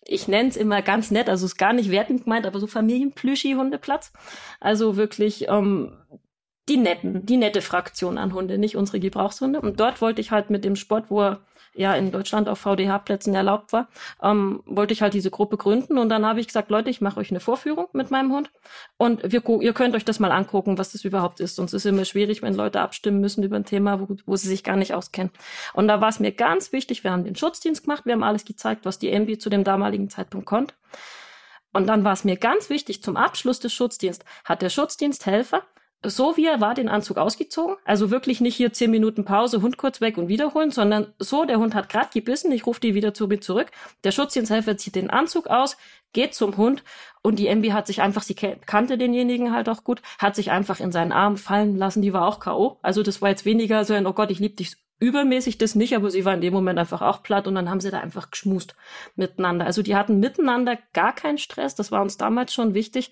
ich nenne es immer ganz nett, also ist gar nicht wertend gemeint, aber so Familienplüschi-Hundeplatz. Also wirklich ähm, die netten, die nette Fraktion an Hunde, nicht unsere Gebrauchshunde. Und dort wollte ich halt mit dem Sport, wo er ja in Deutschland auf VDH-Plätzen erlaubt war, ähm, wollte ich halt diese Gruppe gründen und dann habe ich gesagt, Leute, ich mache euch eine Vorführung mit meinem Hund und wir, ihr könnt euch das mal angucken, was das überhaupt ist. Sonst ist es immer schwierig, wenn Leute abstimmen müssen über ein Thema, wo, wo sie sich gar nicht auskennen. Und da war es mir ganz wichtig, wir haben den Schutzdienst gemacht, wir haben alles gezeigt, was die MB zu dem damaligen Zeitpunkt konnte. Und dann war es mir ganz wichtig, zum Abschluss des Schutzdienstes hat der Schutzdiensthelfer so wie er war, den Anzug ausgezogen. Also wirklich nicht hier zehn Minuten Pause, Hund kurz weg und wiederholen, sondern so, der Hund hat gerade gebissen, ich rufe die wieder zu mir zurück. Der Schutzdiensthelfer zieht den Anzug aus, geht zum Hund und die MB hat sich einfach, sie kannte denjenigen halt auch gut, hat sich einfach in seinen Arm fallen lassen, die war auch K.O. Also das war jetzt weniger so ein, oh Gott, ich lieb dich übermäßig, das nicht, aber sie war in dem Moment einfach auch platt und dann haben sie da einfach geschmust miteinander. Also die hatten miteinander gar keinen Stress, das war uns damals schon wichtig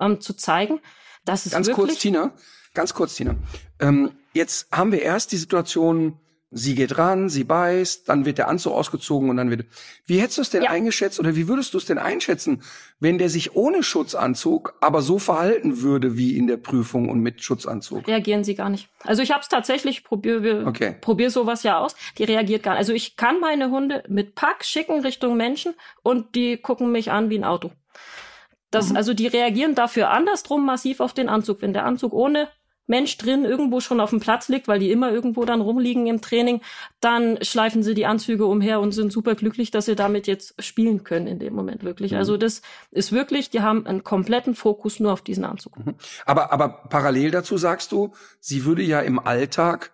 ähm, zu zeigen. Das ist ganz wirklich kurz, Tina. Ganz kurz, Tina. Ähm, jetzt haben wir erst die Situation, sie geht ran, sie beißt, dann wird der Anzug ausgezogen und dann wird. Wie hättest du es denn ja. eingeschätzt oder wie würdest du es denn einschätzen, wenn der sich ohne Schutzanzug aber so verhalten würde wie in der Prüfung und mit Schutzanzug? Reagieren sie gar nicht. Also ich habe es tatsächlich probier, okay. probier sowas ja aus. Die reagiert gar nicht. Also ich kann meine Hunde mit Pack schicken Richtung Menschen und die gucken mich an wie ein Auto. Das, mhm. Also die reagieren dafür andersrum massiv auf den Anzug. Wenn der Anzug ohne Mensch drin irgendwo schon auf dem Platz liegt, weil die immer irgendwo dann rumliegen im Training, dann schleifen sie die Anzüge umher und sind super glücklich, dass sie damit jetzt spielen können in dem Moment wirklich. Mhm. Also das ist wirklich, die haben einen kompletten Fokus nur auf diesen Anzug. Mhm. Aber, aber parallel dazu sagst du, sie würde ja im Alltag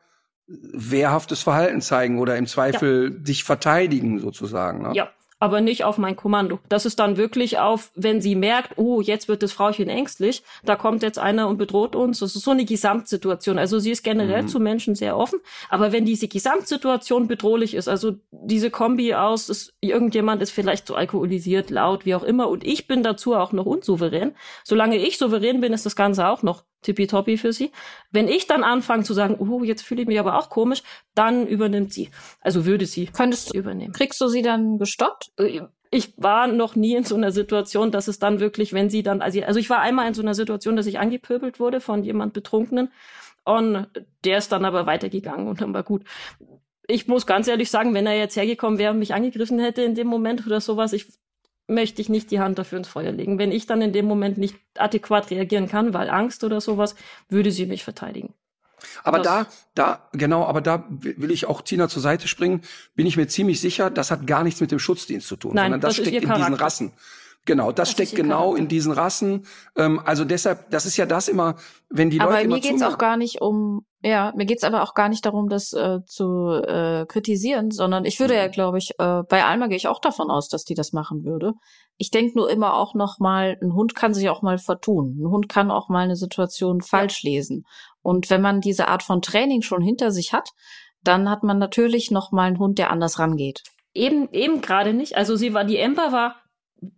wehrhaftes Verhalten zeigen oder im Zweifel ja. dich verteidigen sozusagen. Ne? Ja, aber nicht auf mein Kommando. Das ist dann wirklich auf, wenn sie merkt, oh, jetzt wird das Frauchen ängstlich, da kommt jetzt einer und bedroht uns. Das ist so eine Gesamtsituation. Also sie ist generell mhm. zu Menschen sehr offen, aber wenn diese Gesamtsituation bedrohlich ist, also diese Kombi aus, ist, irgendjemand ist vielleicht so alkoholisiert, laut, wie auch immer, und ich bin dazu auch noch unsouverän. Solange ich souverän bin, ist das Ganze auch noch tippitoppi für sie. Wenn ich dann anfange zu sagen, oh, jetzt fühle ich mich aber auch komisch, dann übernimmt sie. Also würde sie Könntest du übernehmen. Kriegst du sie dann gestoppt? Ich war noch nie in so einer Situation, dass es dann wirklich, wenn sie dann, also, also ich war einmal in so einer Situation, dass ich angepöbelt wurde von jemand Betrunkenen und der ist dann aber weitergegangen und dann war gut. Ich muss ganz ehrlich sagen, wenn er jetzt hergekommen wäre und mich angegriffen hätte in dem Moment oder sowas, ich möchte ich nicht die Hand dafür ins Feuer legen. Wenn ich dann in dem Moment nicht adäquat reagieren kann, weil Angst oder sowas, würde sie mich verteidigen. Aber das, da, da, genau, aber da will ich auch Tina zur Seite springen, bin ich mir ziemlich sicher, das hat gar nichts mit dem Schutzdienst zu tun, Nein, sondern das, das steckt in diesen Rassen. Genau, das, das steckt genau Charakter. in diesen Rassen. Ähm, also deshalb, das ist ja das immer, wenn die aber Leute. Aber mir geht's auch gar nicht um, ja, mir geht's aber auch gar nicht darum, das äh, zu äh, kritisieren, sondern ich würde mhm. ja, glaube ich, äh, bei Alma gehe ich auch davon aus, dass die das machen würde. Ich denke nur immer auch noch mal, ein Hund kann sich auch mal vertun. Ein Hund kann auch mal eine Situation falsch ja. lesen. Und wenn man diese Art von Training schon hinter sich hat, dann hat man natürlich noch mal einen Hund, der anders rangeht. Eben, eben gerade nicht. Also sie war, die Ember war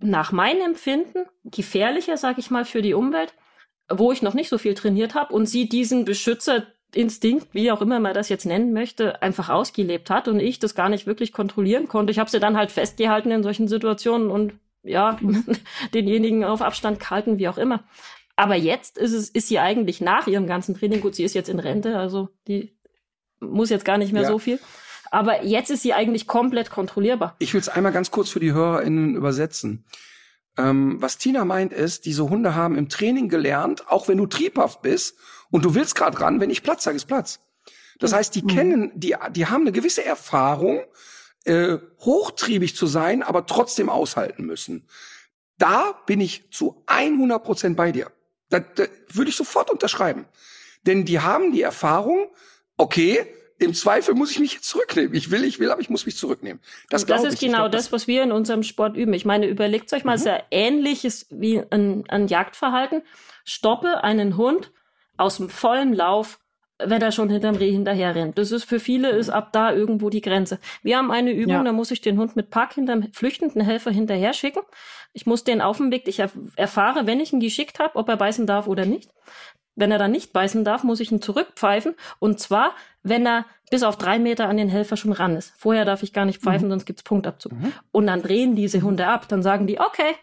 nach meinem Empfinden gefährlicher, sag ich mal, für die Umwelt, wo ich noch nicht so viel trainiert habe und sie diesen Beschützerinstinkt, wie auch immer man das jetzt nennen möchte, einfach ausgelebt hat und ich das gar nicht wirklich kontrollieren konnte. Ich habe sie dann halt festgehalten in solchen Situationen und ja, [laughs] denjenigen auf Abstand gehalten, wie auch immer. Aber jetzt ist es, ist sie eigentlich nach ihrem ganzen Training, gut, sie ist jetzt in Rente, also die muss jetzt gar nicht mehr ja. so viel. Aber jetzt ist sie eigentlich komplett kontrollierbar. Ich will es einmal ganz kurz für die HörerInnen übersetzen. Ähm, was Tina meint ist, diese Hunde haben im Training gelernt, auch wenn du triebhaft bist und du willst gerade ran, wenn ich Platz sage, ist Platz. Das heißt, die mhm. kennen, die, die haben eine gewisse Erfahrung, äh, hochtriebig zu sein, aber trotzdem aushalten müssen. Da bin ich zu 100 Prozent bei dir. Da, da würde ich sofort unterschreiben. Denn die haben die Erfahrung, okay, im Zweifel muss ich mich jetzt zurücknehmen. Ich will, ich will, aber ich muss mich zurücknehmen. Das, das ist ich. genau ich glaub, das, was wir in unserem Sport üben. Ich meine, überlegt euch mal, mhm. ja ähnliches wie ein, ein Jagdverhalten. Stoppe einen Hund aus dem vollen Lauf, wenn er schon hinterm Reh hinterher rennt. Das ist für viele ist ab da irgendwo die Grenze. Wir haben eine Übung, ja. da muss ich den Hund mit Pack hinterm flüchtenden Helfer hinterher schicken. Ich muss den auf dem Weg, ich erfahre, wenn ich ihn geschickt habe, ob er beißen darf oder nicht. Wenn er dann nicht beißen darf, muss ich ihn zurückpfeifen. Und zwar, wenn er bis auf drei Meter an den Helfer schon ran ist. Vorher darf ich gar nicht pfeifen, mhm. sonst gibt's Punktabzug. Mhm. Und dann drehen diese Hunde ab. Dann sagen die, okay,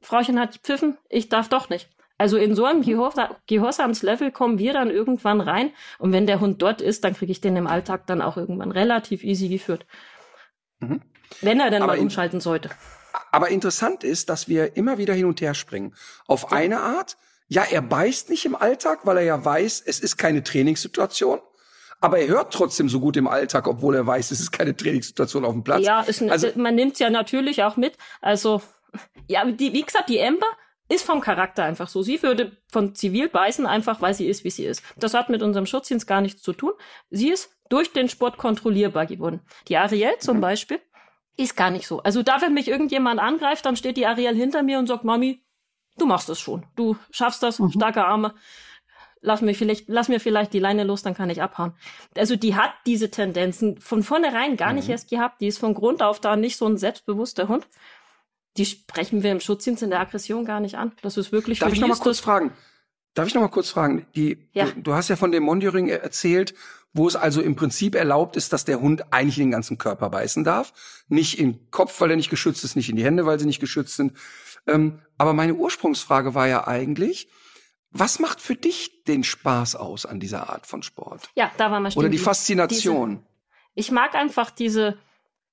Frauchen hat gepfiffen, ich darf doch nicht. Also in so einem Gehorsamslevel kommen wir dann irgendwann rein. Und wenn der Hund dort ist, dann kriege ich den im Alltag dann auch irgendwann relativ easy geführt. Mhm. Wenn er denn aber mal umschalten sollte. Aber interessant ist, dass wir immer wieder hin und her springen. Auf eine Art, ja, er beißt nicht im Alltag, weil er ja weiß, es ist keine Trainingssituation. Aber er hört trotzdem so gut im Alltag, obwohl er weiß, es ist keine Trainingssituation auf dem Platz. Ja, ist, also, man nimmt ja natürlich auch mit. Also, ja, die, wie gesagt, die Amber ist vom Charakter einfach so. Sie würde von zivil beißen, einfach weil sie ist, wie sie ist. Das hat mit unserem Schutzdienst gar nichts zu tun. Sie ist durch den Sport kontrollierbar geworden. Die Ariel zum mhm. Beispiel ist gar nicht so. Also da, wenn mich irgendjemand angreift, dann steht die Ariel hinter mir und sagt, Mami, du machst es schon. Du schaffst das, mhm. starke Arme. Lass mir vielleicht, lass mir vielleicht die Leine los, dann kann ich abhauen. Also die hat diese Tendenzen von vornherein gar mhm. nicht erst gehabt. Die ist von Grund auf da nicht so ein selbstbewusster Hund. Die sprechen wir im Schutzdienst in der Aggression gar nicht an. Das ist wirklich. Darf ich noch mal kurz fragen? Darf ich noch mal kurz fragen? Die, ja. du, du hast ja von dem Monitoring erzählt, wo es also im Prinzip erlaubt ist, dass der Hund eigentlich in den ganzen Körper beißen darf. Nicht in den Kopf, weil er nicht geschützt ist, nicht in die Hände, weil sie nicht geschützt sind. Ähm, aber meine Ursprungsfrage war ja eigentlich, was macht für dich den Spaß aus an dieser Art von Sport? Ja, da war mal Oder die Faszination. Diese, ich mag einfach diese,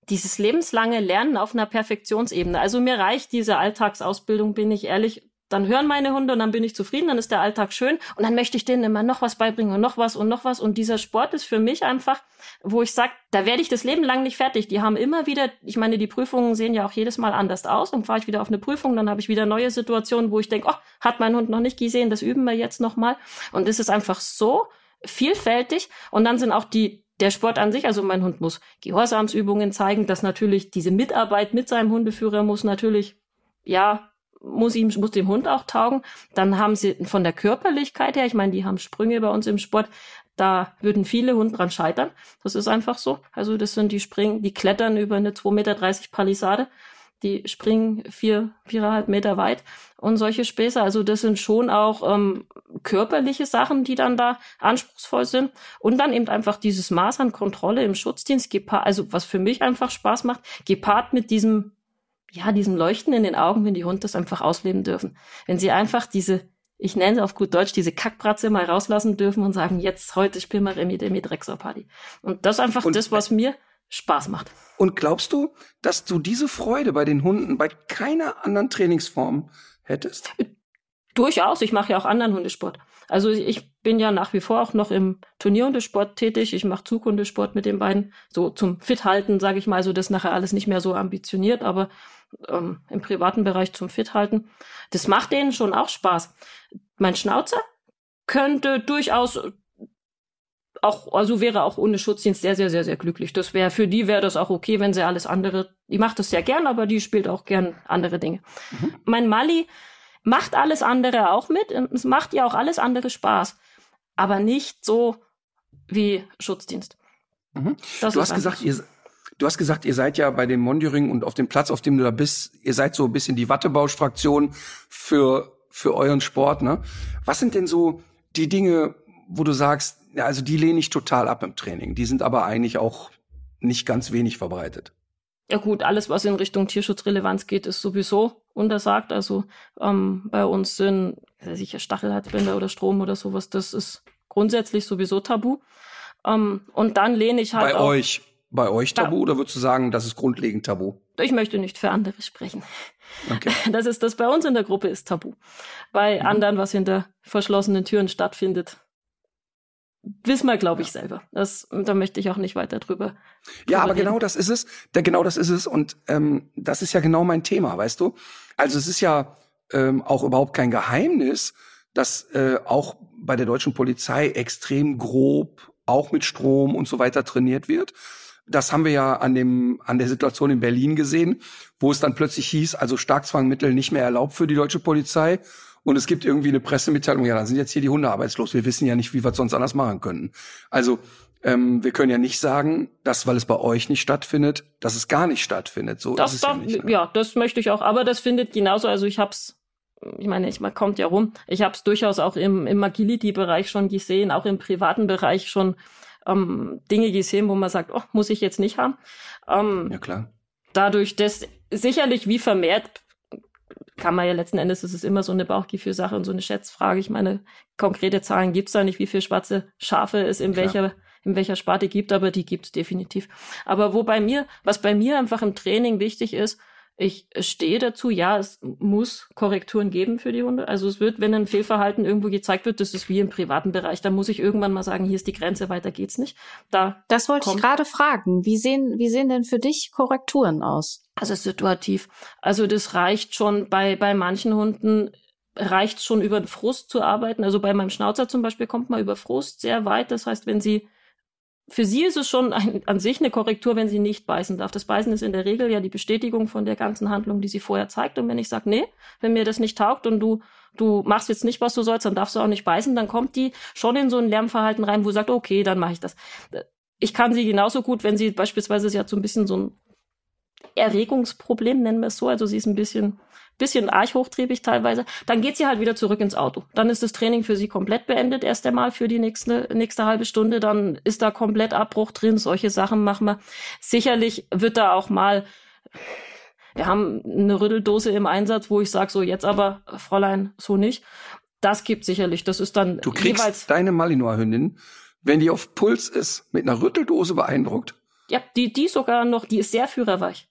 dieses lebenslange Lernen auf einer Perfektionsebene. Also mir reicht diese Alltagsausbildung, bin ich ehrlich, dann hören meine Hunde und dann bin ich zufrieden, dann ist der Alltag schön und dann möchte ich denen immer noch was beibringen und noch was und noch was. Und dieser Sport ist für mich einfach, wo ich sage, da werde ich das Leben lang nicht fertig. Die haben immer wieder, ich meine, die Prüfungen sehen ja auch jedes Mal anders aus. Und fahre ich wieder auf eine Prüfung, dann habe ich wieder neue Situationen, wo ich denke, oh, hat mein Hund noch nicht gesehen, das üben wir jetzt nochmal. Und es ist einfach so vielfältig. Und dann sind auch die der Sport an sich, also mein Hund muss Gehorsamsübungen zeigen, dass natürlich diese Mitarbeit mit seinem Hundeführer muss natürlich, ja, muss ihm, muss dem Hund auch taugen. Dann haben sie von der Körperlichkeit her, ich meine, die haben Sprünge bei uns im Sport, da würden viele Hunde dran scheitern. Das ist einfach so. Also das sind die springen, die klettern über eine 2,30 Meter Palisade. Die springen vier, viereinhalb Meter weit und solche Späße. Also das sind schon auch ähm, körperliche Sachen, die dann da anspruchsvoll sind. Und dann eben einfach dieses Maß an Kontrolle im Schutzdienst, gepaart, also was für mich einfach Spaß macht, gepaart mit diesem, ja, diesem Leuchten in den Augen, wenn die Hunde das einfach ausleben dürfen. Wenn sie einfach diese ich nenne es auf gut Deutsch, diese Kackbratze mal rauslassen dürfen und sagen, jetzt, heute spielen wir Remi Demi Drexler Party. Und das ist einfach und, das, was mir Spaß macht. Und glaubst du, dass du diese Freude bei den Hunden bei keiner anderen Trainingsform hättest? Durchaus. Ich mache ja auch anderen Hundesport. Also ich bin ja nach wie vor auch noch im Turnierhundesport tätig. Ich mache Zughundesport mit den beiden. So zum Fit-Halten, sage ich mal. Also das nachher alles nicht mehr so ambitioniert, aber ähm, im privaten Bereich zum Fit-Halten. Das macht denen schon auch Spaß. Mein Schnauzer könnte durchaus auch, also wäre auch ohne Schutzdienst sehr, sehr, sehr, sehr glücklich. Das wäre, für die wäre das auch okay, wenn sie alles andere, die macht das sehr gern, aber die spielt auch gern andere Dinge. Mhm. Mein Mali macht alles andere auch mit und es macht ja auch alles andere Spaß. Aber nicht so wie Schutzdienst. Mhm. Du hast gesagt, ihr, Du hast gesagt, ihr seid ja bei dem Monitoring und auf dem Platz, auf dem du da bist, ihr seid so ein bisschen die Wattebausch-Fraktion für, für euren Sport, ne? Was sind denn so die Dinge, wo du sagst, ja, also die lehne ich total ab im Training. Die sind aber eigentlich auch nicht ganz wenig verbreitet. Ja gut, alles, was in Richtung Tierschutzrelevanz geht, ist sowieso untersagt. Also ähm, bei uns sind sicher Stachelhalsbänder oder Strom oder sowas, das ist grundsätzlich sowieso tabu. Ähm, und dann lehne ich halt bei auch, euch bei euch tabu ja. oder würdest du sagen, das ist grundlegend tabu? Ich möchte nicht für andere sprechen. Okay. [laughs] Das ist das bei uns in der Gruppe ist tabu. Bei mhm. anderen, was hinter verschlossenen Türen stattfindet, wissen wir, glaube ich, selber. Das, da möchte ich auch nicht weiter drüber. Ja, aber reden. genau das ist es. Da, genau das ist es. Und ähm, das ist ja genau mein Thema, weißt du? Also es ist ja ähm, auch überhaupt kein Geheimnis, dass äh, auch bei der deutschen Polizei extrem grob, auch mit Strom und so weiter trainiert wird. Das haben wir ja an dem, an der Situation in Berlin gesehen, wo es dann plötzlich hieß, also Starkzwangmittel nicht mehr erlaubt für die deutsche Polizei. Und es gibt irgendwie eine Pressemitteilung, ja, dann sind jetzt hier die Hunde arbeitslos. Wir wissen ja nicht, wie wir es sonst anders machen könnten. Also, ähm, wir können ja nicht sagen, dass, weil es bei euch nicht stattfindet, dass es gar nicht stattfindet. So das ist es doch, ja nicht. Ne? Ja, das möchte ich auch. Aber das findet genauso, also ich hab's ich meine, ich man kommt ja rum. Ich habe es durchaus auch im, im Agility-Bereich schon gesehen, auch im privaten Bereich schon ähm, Dinge gesehen, wo man sagt, oh, muss ich jetzt nicht haben. Ähm, ja, klar. Dadurch, dass sicherlich wie vermehrt kann man ja letzten Endes, ist es immer so eine Bauchgefühlsache und so eine Schätzfrage. Ich meine, konkrete Zahlen gibt's da nicht, wie viele schwarze Schafe es in Klar. welcher in welcher Sparte gibt, aber die gibt's definitiv. Aber wo bei mir, was bei mir einfach im Training wichtig ist, ich stehe dazu, ja, es muss Korrekturen geben für die Hunde. Also es wird, wenn ein Fehlverhalten irgendwo gezeigt wird, das ist wie im privaten Bereich, da muss ich irgendwann mal sagen, hier ist die Grenze, weiter geht's nicht. Da das wollte ich gerade fragen. Wie sehen, wie sehen denn für dich Korrekturen aus? Also situativ. Also das reicht schon bei, bei manchen Hunden reicht schon über den Frust zu arbeiten. Also bei meinem Schnauzer zum Beispiel kommt man über Frust sehr weit. Das heißt, wenn sie für sie ist es schon ein, an sich eine Korrektur, wenn sie nicht beißen darf. Das Beißen ist in der Regel ja die Bestätigung von der ganzen Handlung, die sie vorher zeigt. Und wenn ich sage, nee, wenn mir das nicht taugt und du, du machst jetzt nicht, was du sollst, dann darfst du auch nicht beißen, dann kommt die schon in so ein Lärmverhalten rein, wo sie sagt, okay, dann mache ich das. Ich kann sie genauso gut, wenn sie beispielsweise, sie hat so ein bisschen so ein Erregungsproblem, nennen wir es so, also sie ist ein bisschen bisschen arg hochtriebig teilweise, dann geht sie halt wieder zurück ins Auto. Dann ist das Training für sie komplett beendet, erst einmal für die nächste, nächste halbe Stunde, dann ist da komplett Abbruch drin, solche Sachen machen wir. Sicherlich wird da auch mal, wir haben eine Rütteldose im Einsatz, wo ich sage, so jetzt aber, Fräulein, so nicht. Das gibt sicherlich, das ist dann Du kriegst jeweils deine Malinois-Hündin, wenn die auf Puls ist, mit einer Rütteldose beeindruckt. Ja, die, die sogar noch, die ist sehr führerweich.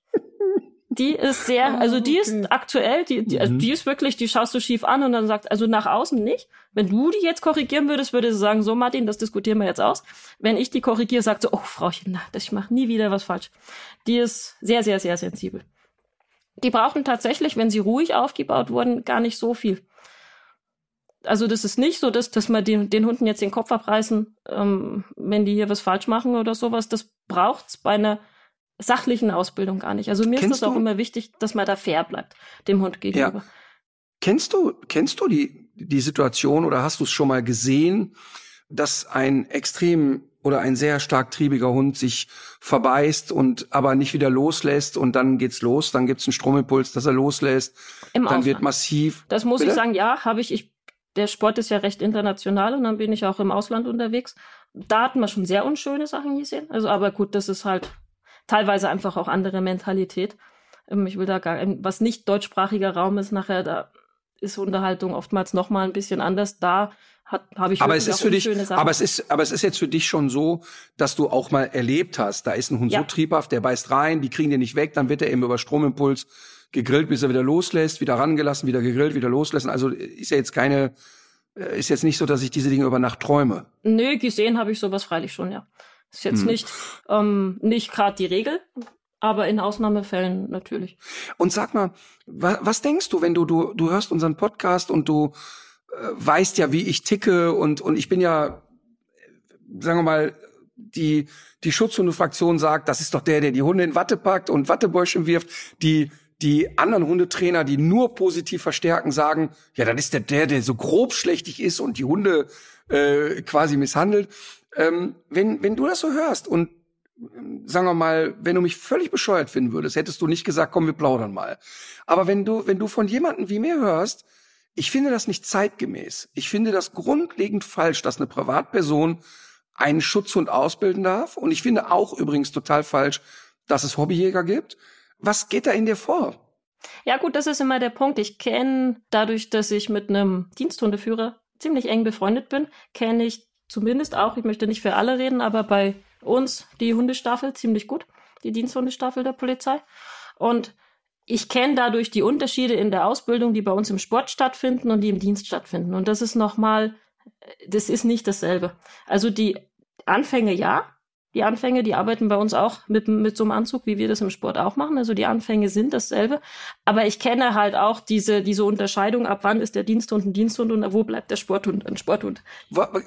Die ist sehr, ah, also die ist aktuell, die, die, also mhm. die ist wirklich, die schaust du schief an und dann sagt, also nach außen nicht. Wenn du die jetzt korrigieren würdest, würde sie sagen, so Martin, das diskutieren wir jetzt aus. Wenn ich die korrigiere, sagt sie, oh Frauchen, na, das, ich mache nie wieder was falsch. Die ist sehr, sehr, sehr sensibel. Die brauchen tatsächlich, wenn sie ruhig aufgebaut wurden, gar nicht so viel. Also das ist nicht so, dass, dass man den, den Hunden jetzt den Kopf abreißen, ähm, wenn die hier was falsch machen oder sowas. Das braucht's bei einer sachlichen Ausbildung gar nicht. Also mir Kennst ist das auch immer wichtig, dass man da fair bleibt, dem Hund gegenüber. Kennst du, kennst du die, die Situation oder hast du es schon mal gesehen, dass ein extrem oder ein sehr stark triebiger Hund sich verbeißt und aber nicht wieder loslässt und dann geht's los, dann gibt's einen Stromimpuls, dass er loslässt, Im dann wird Ausland. massiv. Das muss Bitte? ich sagen, ja, habe ich. ich. Der Sport ist ja recht international und dann bin ich auch im Ausland unterwegs. Da hatten wir schon sehr unschöne Sachen gesehen. Also, aber gut, das ist halt teilweise einfach auch andere Mentalität. Ähm, Ich will da gar, was nicht deutschsprachiger Raum ist, nachher, da ist Unterhaltung oftmals noch mal ein bisschen anders. Da hat, habe ich Aber es ist auch für dich, aber es ist, aber es ist jetzt für dich schon so, dass du auch mal erlebt hast, da ist ein Hund Ja. so triebhaft, der beißt rein, die kriegen den nicht weg, dann wird er eben über Stromimpuls gegrillt, bis er wieder loslässt, wieder rangelassen, wieder gegrillt, wieder loslassen. Also ist ja jetzt keine, äh, ist jetzt nicht so, dass ich diese Dinge über Nacht träume. Nö, gesehen habe ich sowas freilich schon, ja. Ist jetzt Hm. nicht, ähm, nicht gerade die Regel, aber in Ausnahmefällen natürlich. Und sag mal, wa was denkst du, wenn du, du, du hörst unseren Podcast und du äh, weißt ja, wie ich ticke und, und ich bin ja, äh, sagen wir mal, die, die Schutzhundefraktion sagt, das ist doch der, der die Hunde in Watte packt und Wattebäuschen wirft. Die, die anderen Hundetrainer, die nur positiv verstärken, sagen, ja, dann ist der der, der so grobschlächtig ist und die Hunde äh, quasi misshandelt. Ähm, wenn, wenn du das so hörst und sagen wir mal, wenn du mich völlig bescheuert finden würdest, hättest du nicht gesagt, komm, wir plaudern mal. Aber wenn du, wenn du von jemandem wie mir hörst, ich finde das nicht zeitgemäß. Ich finde das grundlegend falsch, dass eine Privatperson einen Schutzhund ausbilden darf. Und ich finde auch übrigens total falsch, dass es Hobbyjäger gibt. Was geht da in dir vor? Ja gut, das ist immer der Punkt. Ich kenne dadurch, dass ich mit einem Diensthundeführer ziemlich eng befreundet bin, kenne ich zumindest auch, ich möchte nicht für alle reden, aber bei uns die Hundestaffel ziemlich gut, die Diensthundestaffel der Polizei. Und ich kenne dadurch die Unterschiede in der Ausbildung, die bei uns im Sport stattfinden und die im Dienst stattfinden. Und das ist nochmal, das ist nicht dasselbe. Also die Anfänge ja, die Anfänge, die arbeiten bei uns auch mit, mit so einem Anzug, wie wir das im Sport auch machen. Also die Anfänge sind dasselbe. Aber ich kenne halt auch diese, diese Unterscheidung, ab wann ist der Diensthund ein Diensthund und wo bleibt der Sporthund ein Sporthund.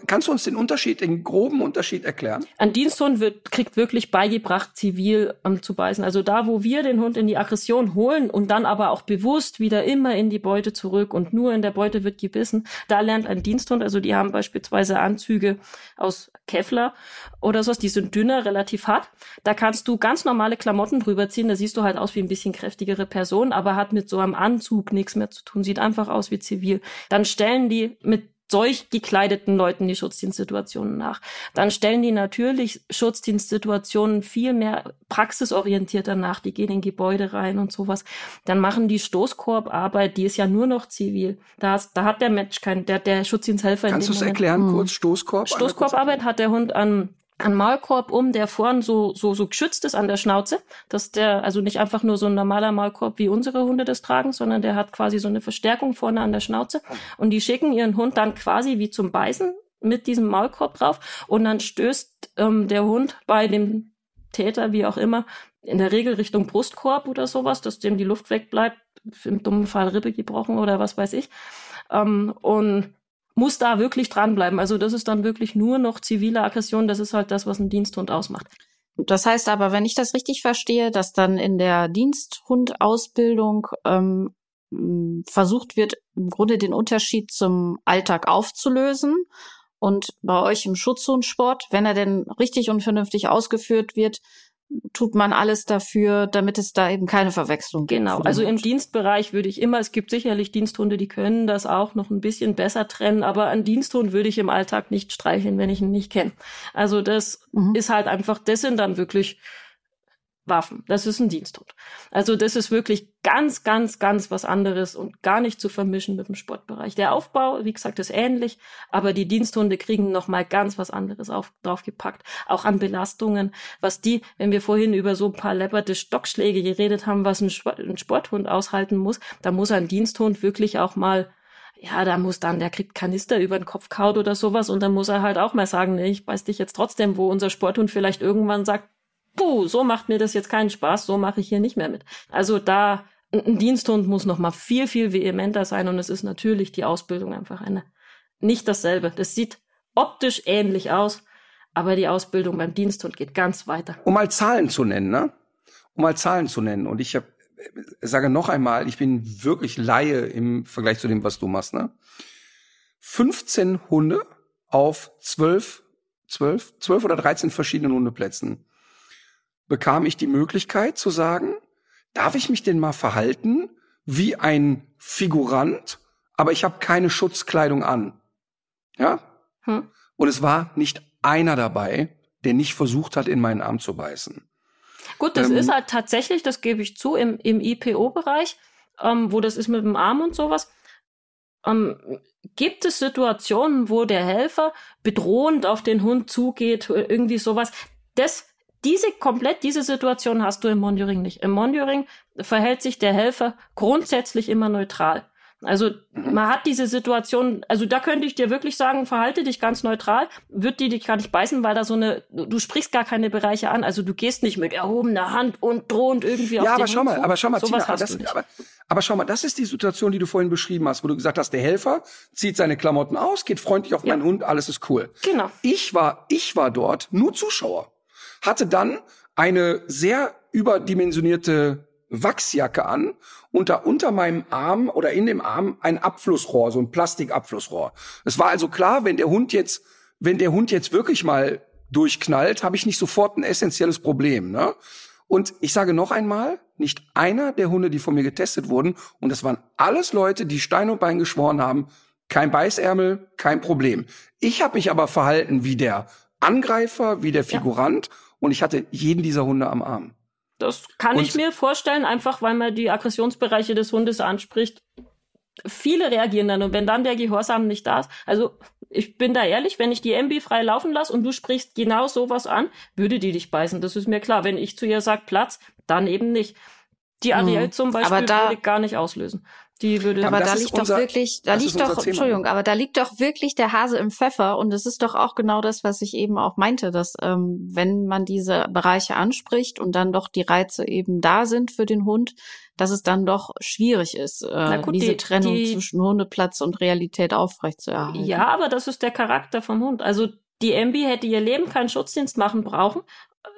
Kannst du uns den Unterschied, den groben Unterschied erklären? Ein Diensthund wird, kriegt wirklich beigebracht, zivil ähm, zu beißen. Also da, wo wir den Hund in die Aggression holen und dann aber auch bewusst wieder immer in die Beute zurück und nur in der Beute wird gebissen, da lernt ein Diensthund, also die haben beispielsweise Anzüge aus Kevlar oder sowas, die sind dünner, relativ hart. Da kannst du ganz normale Klamotten drüber ziehen, da siehst du halt aus wie ein bisschen kräftigere Person, aber hat mit so einem Anzug nichts mehr zu tun, sieht einfach aus wie zivil. Dann stellen die mit solch gekleideten Leuten die Schutzdienstsituationen nach. Dann stellen die natürlich Schutzdienstsituationen viel mehr praxisorientierter nach. Die gehen in Gebäude rein und sowas. Dann machen die Stoßkorbarbeit, die ist ja nur noch zivil. Da, ist, da hat der Mensch kein, der, der Schutzdiensthelfer Kannst du es erklären, Mhm. kurz Stoßkorb? Stoßkorbarbeit hat der Hund an an Maulkorb um, der vorn so, so, so geschützt ist an der Schnauze, dass der, also nicht einfach nur so ein normaler Maulkorb, wie unsere Hunde das tragen, sondern der hat quasi so eine Verstärkung vorne an der Schnauze. Und die schicken ihren Hund dann quasi wie zum Beißen mit diesem Maulkorb drauf. Und dann stößt ähm, der Hund bei dem Täter, wie auch immer, in der Regel Richtung Brustkorb oder sowas, dass dem die Luft wegbleibt, im dummen Fall Rippe gebrochen oder was weiß ich. Ähm, und muss da wirklich dranbleiben. Also das ist dann wirklich nur noch zivile Aggression. Das ist halt das, was ein Diensthund ausmacht. Das heißt aber, wenn ich das richtig verstehe, dass dann in der Diensthundausbildung ähm, versucht wird, im Grunde den Unterschied zum Alltag aufzulösen. Und bei euch im Schutzhundsport, wenn er denn richtig und vernünftig ausgeführt wird, tut man alles dafür, damit es da eben keine Verwechslung gibt. Genau. Also im. Dienstbereich würde ich immer, es gibt sicherlich Diensthunde, die können das auch noch ein bisschen besser trennen, aber einen Diensthund würde ich im Alltag nicht streicheln, wenn ich ihn nicht kenne. Also das Mhm. ist halt einfach, das sind dann wirklich Waffen. Das ist ein Diensthund. Also das ist wirklich ganz, ganz, ganz was anderes und gar nicht zu vermischen mit dem Sportbereich. Der Aufbau, wie gesagt, ist ähnlich, aber die Diensthunde kriegen noch mal ganz was anderes auf, draufgepackt. Auch an Belastungen, was die, wenn wir vorhin über so ein paar läpperte Stockschläge geredet haben, was ein, ein Sporthund aushalten muss, da muss ein Diensthund wirklich auch mal ja, da muss dann, der kriegt Kanister über den Kopf kaut oder sowas und dann muss er halt auch mal sagen, nee, ich beiß dich jetzt trotzdem, wo unser Sporthund vielleicht irgendwann sagt, puh, so macht mir das jetzt keinen Spaß, so mache ich hier nicht mehr mit. Also da, ein Diensthund muss noch mal viel, viel vehementer sein und es ist natürlich die Ausbildung einfach eine nicht dasselbe. Das sieht optisch ähnlich aus, aber die Ausbildung beim Diensthund geht ganz weiter. Um mal Zahlen zu nennen, ne? Um mal Zahlen zu nennen. Und ich hab, sage noch einmal, ich bin wirklich Laie im Vergleich zu dem, was du machst, ne? 15 Hunde auf 12, 12, 12 oder 13 verschiedenen Hundeplätzen bekam ich die Möglichkeit zu sagen, darf ich mich denn mal verhalten wie ein Figurant, aber ich habe keine Schutzkleidung an. Ja? Hm. Und es war nicht einer dabei, der nicht versucht hat, in meinen Arm zu beißen. Gut, das ähm, ist halt tatsächlich, das gebe ich zu, im, im IPO-Bereich, ähm, wo das ist mit dem Arm und sowas. Ähm, gibt es Situationen, wo der Helfer bedrohend auf den Hund zugeht, irgendwie sowas? Das, diese komplett diese Situation hast du im Monitoring nicht. Im Monitoring verhält sich der Helfer grundsätzlich immer neutral. Also mhm. man hat diese Situation, also da könnte ich dir wirklich sagen, verhalte dich ganz neutral, wird die dich gar nicht beißen, weil da so eine, du sprichst gar keine Bereiche an, also du gehst nicht mit erhobener Hand und drohend irgendwie ja, auf Ja, aber den schau mal, aber schau mal, Sowas Tina, das, aber, aber schau mal, das ist die Situation, die du vorhin beschrieben hast, wo du gesagt hast, der Helfer zieht seine Klamotten aus, geht freundlich auf Ja. meinen Hund, alles ist cool. Genau. Ich war, ich war dort nur Zuschauer, hatte dann eine sehr überdimensionierte Wachsjacke an und da unter meinem Arm oder in dem Arm ein Abflussrohr, so ein Plastikabflussrohr. Es war also klar, wenn der Hund jetzt, wenn der Hund jetzt wirklich mal durchknallt, habe ich nicht sofort ein essentielles Problem. Ne? Und ich sage noch einmal, nicht einer der Hunde, die von mir getestet wurden, und das waren alles Leute, die Stein und Bein geschworen haben, kein Beißärmel, kein Problem. Ich habe mich aber verhalten wie der Angreifer, wie der Figurant und ich hatte jeden dieser Hunde am Arm. Das kann Und- ich mir vorstellen, einfach weil man die Aggressionsbereiche des Hundes anspricht. Viele reagieren dann und wenn dann der Gehorsam nicht da ist, also ich bin da ehrlich, wenn ich die MB frei laufen lasse und du sprichst genau sowas an, würde die dich beißen. Das ist mir klar. Wenn ich zu ihr sag Platz, dann eben nicht. Die Ariel Mhm. zum Beispiel da- würde ich gar nicht auslösen. Die würde aber Aber da liegt unser- doch wirklich, da liegt doch, Thema. Entschuldigung, aber da liegt doch wirklich der Hase im Pfeffer und es ist doch auch genau das, was ich eben auch meinte, dass ähm, wenn man diese Bereiche anspricht und dann doch die Reize eben da sind für den Hund, dass es dann doch schwierig ist, äh, gut, diese die- Trennung die- zwischen Hundeplatz und Realität aufrechtzuerhalten. Ja, aber das ist der Charakter vom Hund. Also die MB hätte ihr Leben keinen Schutzdienst machen brauchen,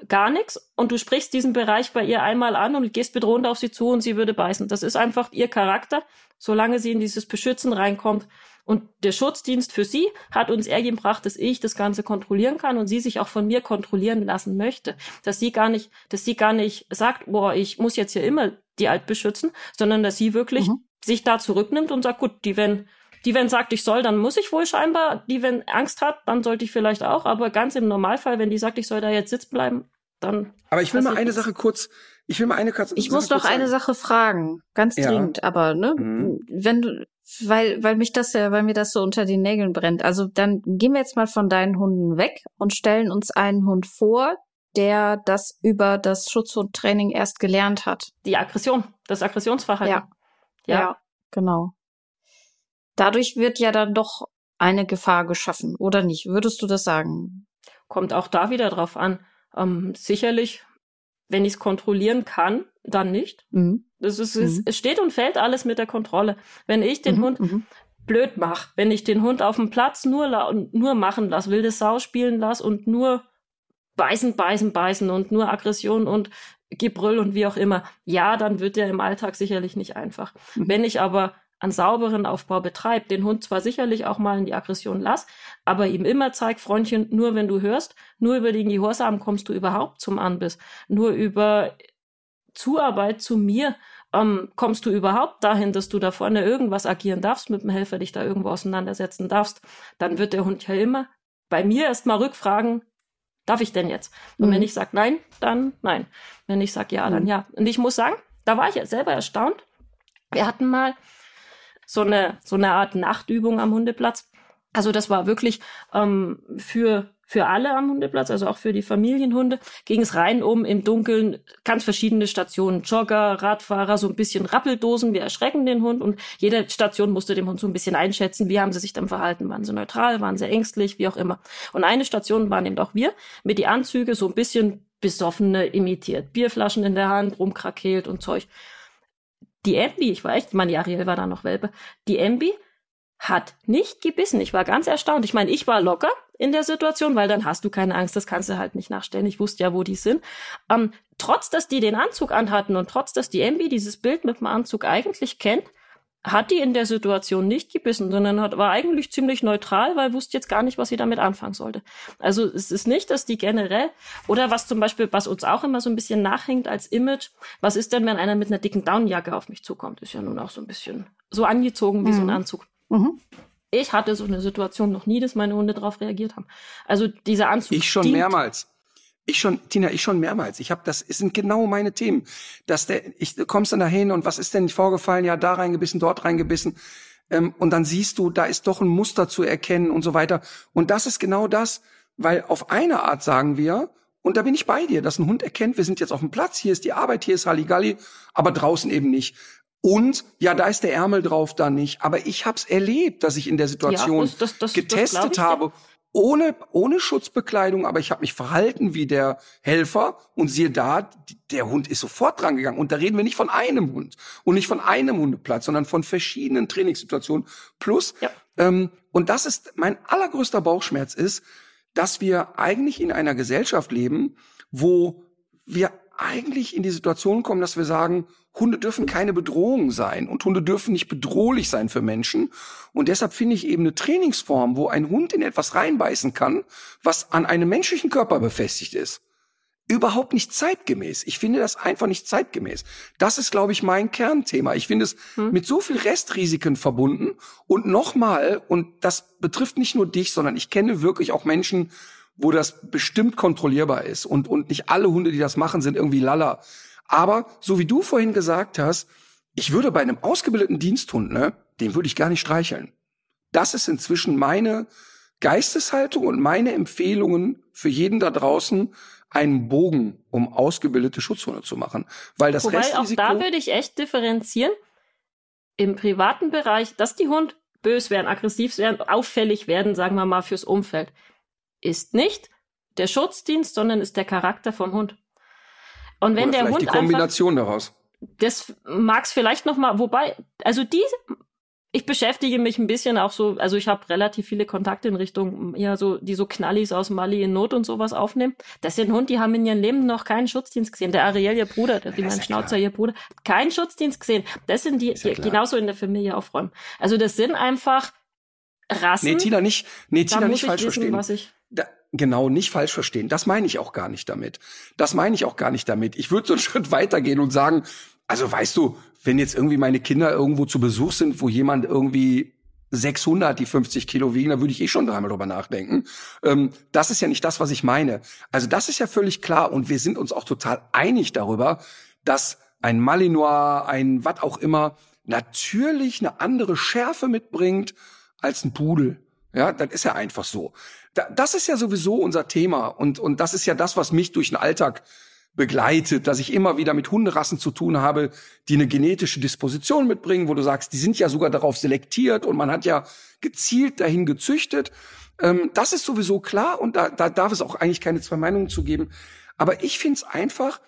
gar nichts. Und du sprichst diesen Bereich bei ihr einmal an und gehst bedrohend auf sie zu und sie würde beißen. Das ist einfach ihr Charakter, solange sie in dieses Beschützen reinkommt. Und der Schutzdienst für sie hat uns ergebracht, dass ich das Ganze kontrollieren kann und sie sich auch von mir kontrollieren lassen möchte. Dass sie gar nicht, dass sie gar nicht sagt, boah, ich muss jetzt hier immer die Alt beschützen, sondern dass sie wirklich Mhm. sich da zurücknimmt und sagt, gut, die, wenn, die, wenn sagt, ich soll, dann muss ich wohl scheinbar. Die, wenn Angst hat, dann sollte ich vielleicht auch. Aber ganz im Normalfall, wenn die sagt, ich soll da jetzt sitzen bleiben, dann. Aber ich will mal passiert eine. Sache kurz, ich will mal eine kurz. Ich muss doch eine Sache fragen, ganz Ja. dringend, aber ne, Mhm. wenn du, weil, weil mich das ja, weil mir das so unter den Nägeln brennt. Also dann gehen wir jetzt mal von deinen Hunden weg und stellen uns einen Hund vor, der das über das Schutzhundtraining erst gelernt hat. Die Aggression, das Aggressionsverhalten. Ja. Ja, genau. Dadurch wird ja dann doch eine Gefahr geschaffen, oder nicht? Würdest du das sagen? Kommt auch da wieder drauf an. Ähm, sicherlich, wenn ich es kontrollieren kann, dann nicht. Mhm. Das ist, Mhm. es, es steht und fällt alles mit der Kontrolle. Wenn ich den Mhm, Hund mhm. blöd mache, wenn ich den Hund auf dem Platz nur, nur machen lasse, wilde Sau spielen lasse und nur beißen, beißen, beißen und nur Aggression und Gebrüll und wie auch immer, ja, dann wird der im Alltag sicherlich nicht einfach. Mhm. Wenn ich aber einen sauberen Aufbau betreibe, den Hund zwar sicherlich auch mal in die Aggression lass, aber ihm immer zeig, Freundchen, nur wenn du hörst, nur über den Gehorsam kommst du überhaupt zum Anbiss. Nur über Zuarbeit zu mir ähm, kommst du überhaupt dahin, dass du da vorne irgendwas agieren darfst, mit dem Helfer dich da irgendwo auseinandersetzen darfst, dann wird der Hund ja immer bei mir erstmal rückfragen, darf ich denn jetzt? Und Mhm. wenn ich sage nein, dann nein. Wenn ich sage ja, dann Mhm. ja. Und ich muss sagen, da war ich selber erstaunt. Wir hatten mal so eine, so eine Art Nachtübung am Hundeplatz. Also das war wirklich ähm, für, für alle am Hundeplatz, also auch für die Familienhunde, ging es rein um im Dunkeln ganz verschiedene Stationen. Jogger, Radfahrer, so ein bisschen Rappeldosen, wir erschrecken den Hund und jede Station musste dem Hund so ein bisschen einschätzen, wie haben sie sich dann verhalten, waren sie neutral, waren sie ängstlich, wie auch immer. Und eine Station waren eben auch wir, mit die Anzüge so ein bisschen besoffene imitiert. Bierflaschen in der Hand, rumkrakeelt und Zeug. Die Embi, ich war echt, ich meine, Ariel war da noch Welpe, die Embi hat nicht gebissen. Ich war ganz erstaunt. Ich meine, ich war locker in der Situation, weil dann hast du keine Angst, das kannst du halt nicht nachstellen. Ich wusste ja, wo die sind. Ähm, trotz, dass die den Anzug anhatten und trotz, dass die Embi dieses Bild mit dem Anzug eigentlich kennt, hat die in der Situation nicht gebissen, sondern hat, war eigentlich ziemlich neutral, weil wusste jetzt gar nicht, was sie damit anfangen sollte. Also es ist nicht, dass die generell, oder was zum Beispiel, was uns auch immer so ein bisschen nachhängt als Image, was ist denn, wenn einer mit einer dicken Downjacke auf mich zukommt? Ist ja nun auch so ein bisschen so angezogen wie mhm. so ein mhm. Anzug. Mhm. Ich hatte so eine Situation noch nie, dass meine Hunde darauf reagiert haben. Also dieser Anzug. Ich schon mehrmals. Ich schon, Tina, ich schon mehrmals. Ich habe das, es sind genau meine Themen. Dass der, ich du kommst dann dahin und was ist denn vorgefallen? Ja, da reingebissen, dort reingebissen. Ähm, und dann siehst du, da ist doch ein Muster zu erkennen und so weiter. Und das ist genau das, weil auf eine Art sagen wir, und da bin ich bei dir, dass ein Hund erkennt, wir sind jetzt auf dem Platz, hier ist die Arbeit, hier ist Halligalli, aber draußen eben nicht. Und ja, da ist der Ärmel drauf, da nicht. Aber ich habe es erlebt, dass ich in der Situation ja, das, das, das, getestet habe ohne, ohne Schutzbekleidung, aber ich habe mich verhalten wie der Helfer und siehe da, der Hund ist sofort dran gegangen. Und da reden wir nicht von einem Hund und nicht von einem Hundeplatz, sondern von verschiedenen Trainingssituationen. Plus, ja. ähm, und das ist mein allergrößter Bauchschmerz ist, dass wir eigentlich in einer Gesellschaft leben, wo wir eigentlich in die Situation kommen, dass wir sagen, Hunde dürfen keine Bedrohung sein und Hunde dürfen nicht bedrohlich sein für Menschen. Und deshalb finde ich eben eine Trainingsform, wo ein Hund in etwas reinbeißen kann, was an einem menschlichen Körper befestigt ist, überhaupt nicht zeitgemäß. Ich finde das einfach nicht zeitgemäß. Das ist, glaube ich, mein Kernthema. Ich finde es hm. mit so viel Restrisiken verbunden. Und nochmal, und das betrifft nicht nur dich, sondern ich kenne wirklich auch Menschen, wo das bestimmt kontrollierbar ist. Und, und nicht alle Hunde, die das machen, sind irgendwie lala. Aber so wie du vorhin gesagt hast, ich würde bei einem ausgebildeten Diensthund, ne, den würde ich gar nicht streicheln. Das ist inzwischen meine Geisteshaltung und meine Empfehlungen für jeden da draußen, einen Bogen, um ausgebildete Schutzhunde zu machen. Weil das Wobei Restrisiko auch da würde ich echt differenzieren. Im privaten Bereich, dass die Hund bös werden, aggressiv werden, auffällig werden, sagen wir mal, fürs Umfeld ist nicht der Schutzdienst, sondern ist der Charakter vom Hund. Und wenn Oder der Hund die Kombination einfach, daraus. Das mag's vielleicht noch mal, wobei, also die, ich beschäftige mich ein bisschen auch so, also ich habe relativ viele Kontakte in Richtung, ja, so, die so Knallis aus Mali in Not und sowas aufnehmen. Das sind Hund, die haben in ihrem Leben noch keinen Schutzdienst gesehen. Der Ariel, ihr Bruder, der, wie mein ja Schnauzer, klar. ihr Bruder, keinen Schutzdienst gesehen. Das sind die, die genauso in der Familie aufräumen. Also das sind einfach Rassen. Nee, Tina nicht, nee, Tina nicht falsch wissen, verstehen. Da, genau, nicht falsch verstehen. Das meine ich auch gar nicht damit. Das meine ich auch gar nicht damit. Ich würde so einen [laughs] Schritt weitergehen und sagen, also weißt du, wenn jetzt irgendwie meine Kinder irgendwo zu Besuch sind, wo jemand irgendwie 600, die 50 Kilo wiegen, da würde ich eh schon dreimal drüber nachdenken. Ähm, das ist ja nicht das, was ich meine. Also das ist ja völlig klar und wir sind uns auch total einig darüber, dass ein Malinois, ein was auch immer, natürlich eine andere Schärfe mitbringt als ein Pudel. Ja, das ist ja einfach so. Das ist ja sowieso unser Thema und, und das ist ja das, was mich durch den Alltag begleitet, dass ich immer wieder mit Hunderassen zu tun habe, die eine genetische Disposition mitbringen, wo du sagst, die sind ja sogar darauf selektiert und man hat ja gezielt dahin gezüchtet. Ähm, das ist sowieso klar und da, da darf es auch eigentlich keine zwei Meinungen zu geben. Aber ich finde es einfach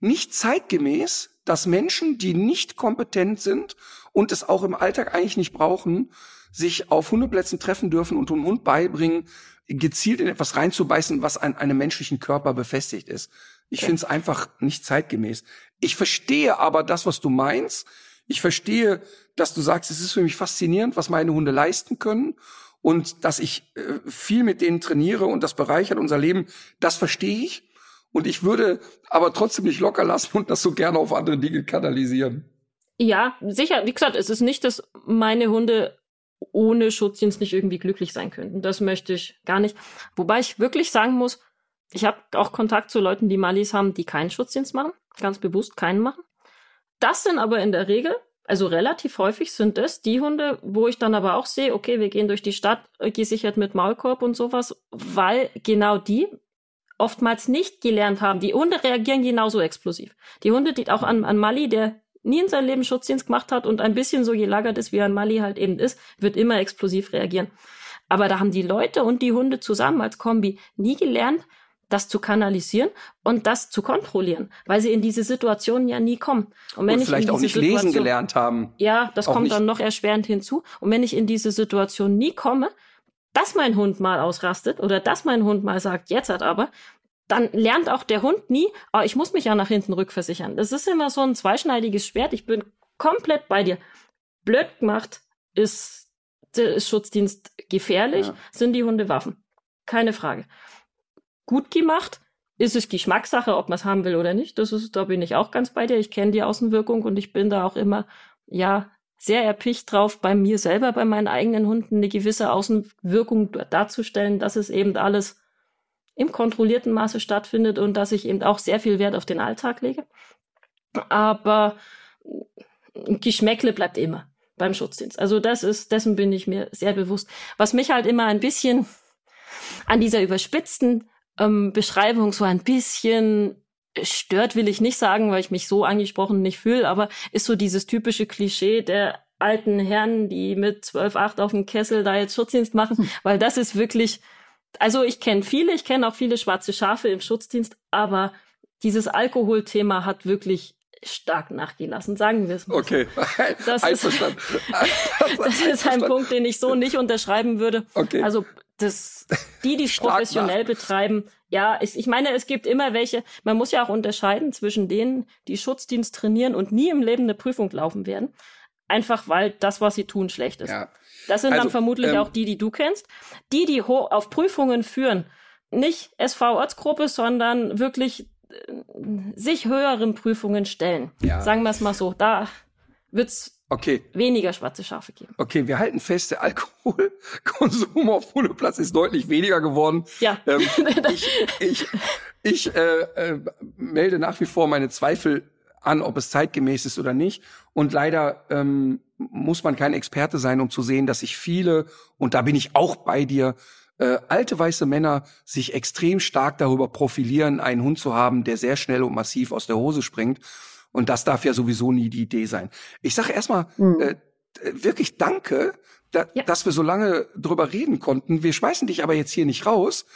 nicht zeitgemäß, dass Menschen, die nicht kompetent sind und es auch im Alltag eigentlich nicht brauchen, sich auf Hundeplätzen treffen dürfen und einem Hund beibringen, gezielt in etwas reinzubeißen, was an einem menschlichen Körper befestigt ist. Ich okay. finde es einfach nicht zeitgemäß. Ich verstehe aber das, was du meinst. Ich verstehe, dass du sagst, es ist für mich faszinierend, was meine Hunde leisten können und dass ich äh, viel mit denen trainiere und das bereichert unser Leben. Das verstehe ich. Und ich würde aber trotzdem nicht locker lassen und das so gerne auf andere Dinge kanalisieren. Ja, sicher. Wie gesagt, es ist nicht, dass meine Hunde ohne Schutzdienst nicht irgendwie glücklich sein könnten. Das möchte ich gar nicht. Wobei ich wirklich sagen muss, ich habe auch Kontakt zu Leuten, die Malis haben, die keinen Schutzdienst machen, ganz bewusst keinen machen. Das sind aber in der Regel, also relativ häufig sind das die Hunde, wo ich dann aber auch sehe, okay, wir gehen durch die Stadt gesichert mit Maulkorb und sowas, weil genau die oftmals nicht gelernt haben. Die Hunde reagieren genauso explosiv. Die Hunde, die auch an, an Mali, der nie in seinem Leben Schutzdienst gemacht hat und ein bisschen so gelagert ist, wie ein Mali halt eben ist, wird immer explosiv reagieren. Aber da haben die Leute und die Hunde zusammen als Kombi nie gelernt, das zu kanalisieren und das zu kontrollieren, weil sie in diese Situationen ja nie kommen. Und wenn und ich vielleicht auch nicht Situation, lesen gelernt haben. Ja, das kommt nicht. dann noch erschwerend hinzu. Und wenn ich in diese Situation nie komme, dass mein Hund mal ausrastet oder dass mein Hund mal sagt, jetzt hat aber, dann lernt auch der Hund nie, oh, ich muss mich ja nach hinten rückversichern. Das ist immer so ein zweischneidiges Schwert. Ich bin komplett bei dir. Blöd gemacht ist, ist Schutzdienst gefährlich, ja. sind die Hunde Waffen. Keine Frage. Gut gemacht ist es Geschmackssache, ob man es haben will oder nicht. Das ist, da bin ich auch ganz bei dir. Ich kenne die Außenwirkung und ich bin da auch immer, ja, sehr erpicht drauf, bei mir selber, bei meinen eigenen Hunden eine gewisse Außenwirkung darzustellen, dass es eben alles im kontrollierten Maße stattfindet und dass ich eben auch sehr viel Wert auf den Alltag lege. Aber Geschmäckle bleibt immer beim Schutzdienst. Also das ist, dessen bin ich mir sehr bewusst. Was mich halt immer ein bisschen an dieser überspitzten ähm, Beschreibung so ein bisschen stört will ich nicht sagen, weil ich mich so angesprochen nicht fühle, aber ist so dieses typische Klischee der alten Herren, die mit 12, 8 auf dem Kessel da jetzt Schutzdienst machen, hm. weil das ist wirklich, also ich kenne viele, ich kenne auch viele schwarze Schafe im Schutzdienst, aber dieses Alkoholthema hat wirklich stark nachgelassen, sagen wir es mal. Okay, [laughs] das Einverstanden. Ist, [laughs] das ist ein Punkt, den ich so nicht unterschreiben würde. Okay. Also das, die, die es professionell betreiben, ja, ich, ich meine, es gibt immer welche, man muss ja auch unterscheiden zwischen denen, die Schutzdienst trainieren und nie im Leben eine Prüfung laufen werden. Einfach weil das, was sie tun, schlecht ist. Ja. Das sind also, dann vermutlich ähm, auch die, die du kennst. Die, die auf Prüfungen führen, nicht SV-Ortsgruppe, sondern wirklich äh, sich höheren Prüfungen stellen. Ja. Sagen wir es mal so. Da wird's Okay. Weniger schwarze Schafe geben. Okay, wir halten fest, der Alkoholkonsum auf Hundeplatz ist deutlich weniger geworden. Ja. Ähm, [laughs] ich ich, ich äh, äh, melde nach wie vor meine Zweifel an, ob es zeitgemäß ist oder nicht. Und leider ähm, muss man kein Experte sein, um zu sehen, dass sich viele, und da bin ich auch bei dir, äh, alte weiße Männer sich extrem stark darüber profilieren, einen Hund zu haben, der sehr schnell und massiv aus der Hose springt. Und das darf ja sowieso nie die Idee sein. Ich sage erstmal mhm. äh, wirklich Danke, da, ja. dass wir so lange drüber reden konnten. Wir schmeißen dich aber jetzt hier nicht raus.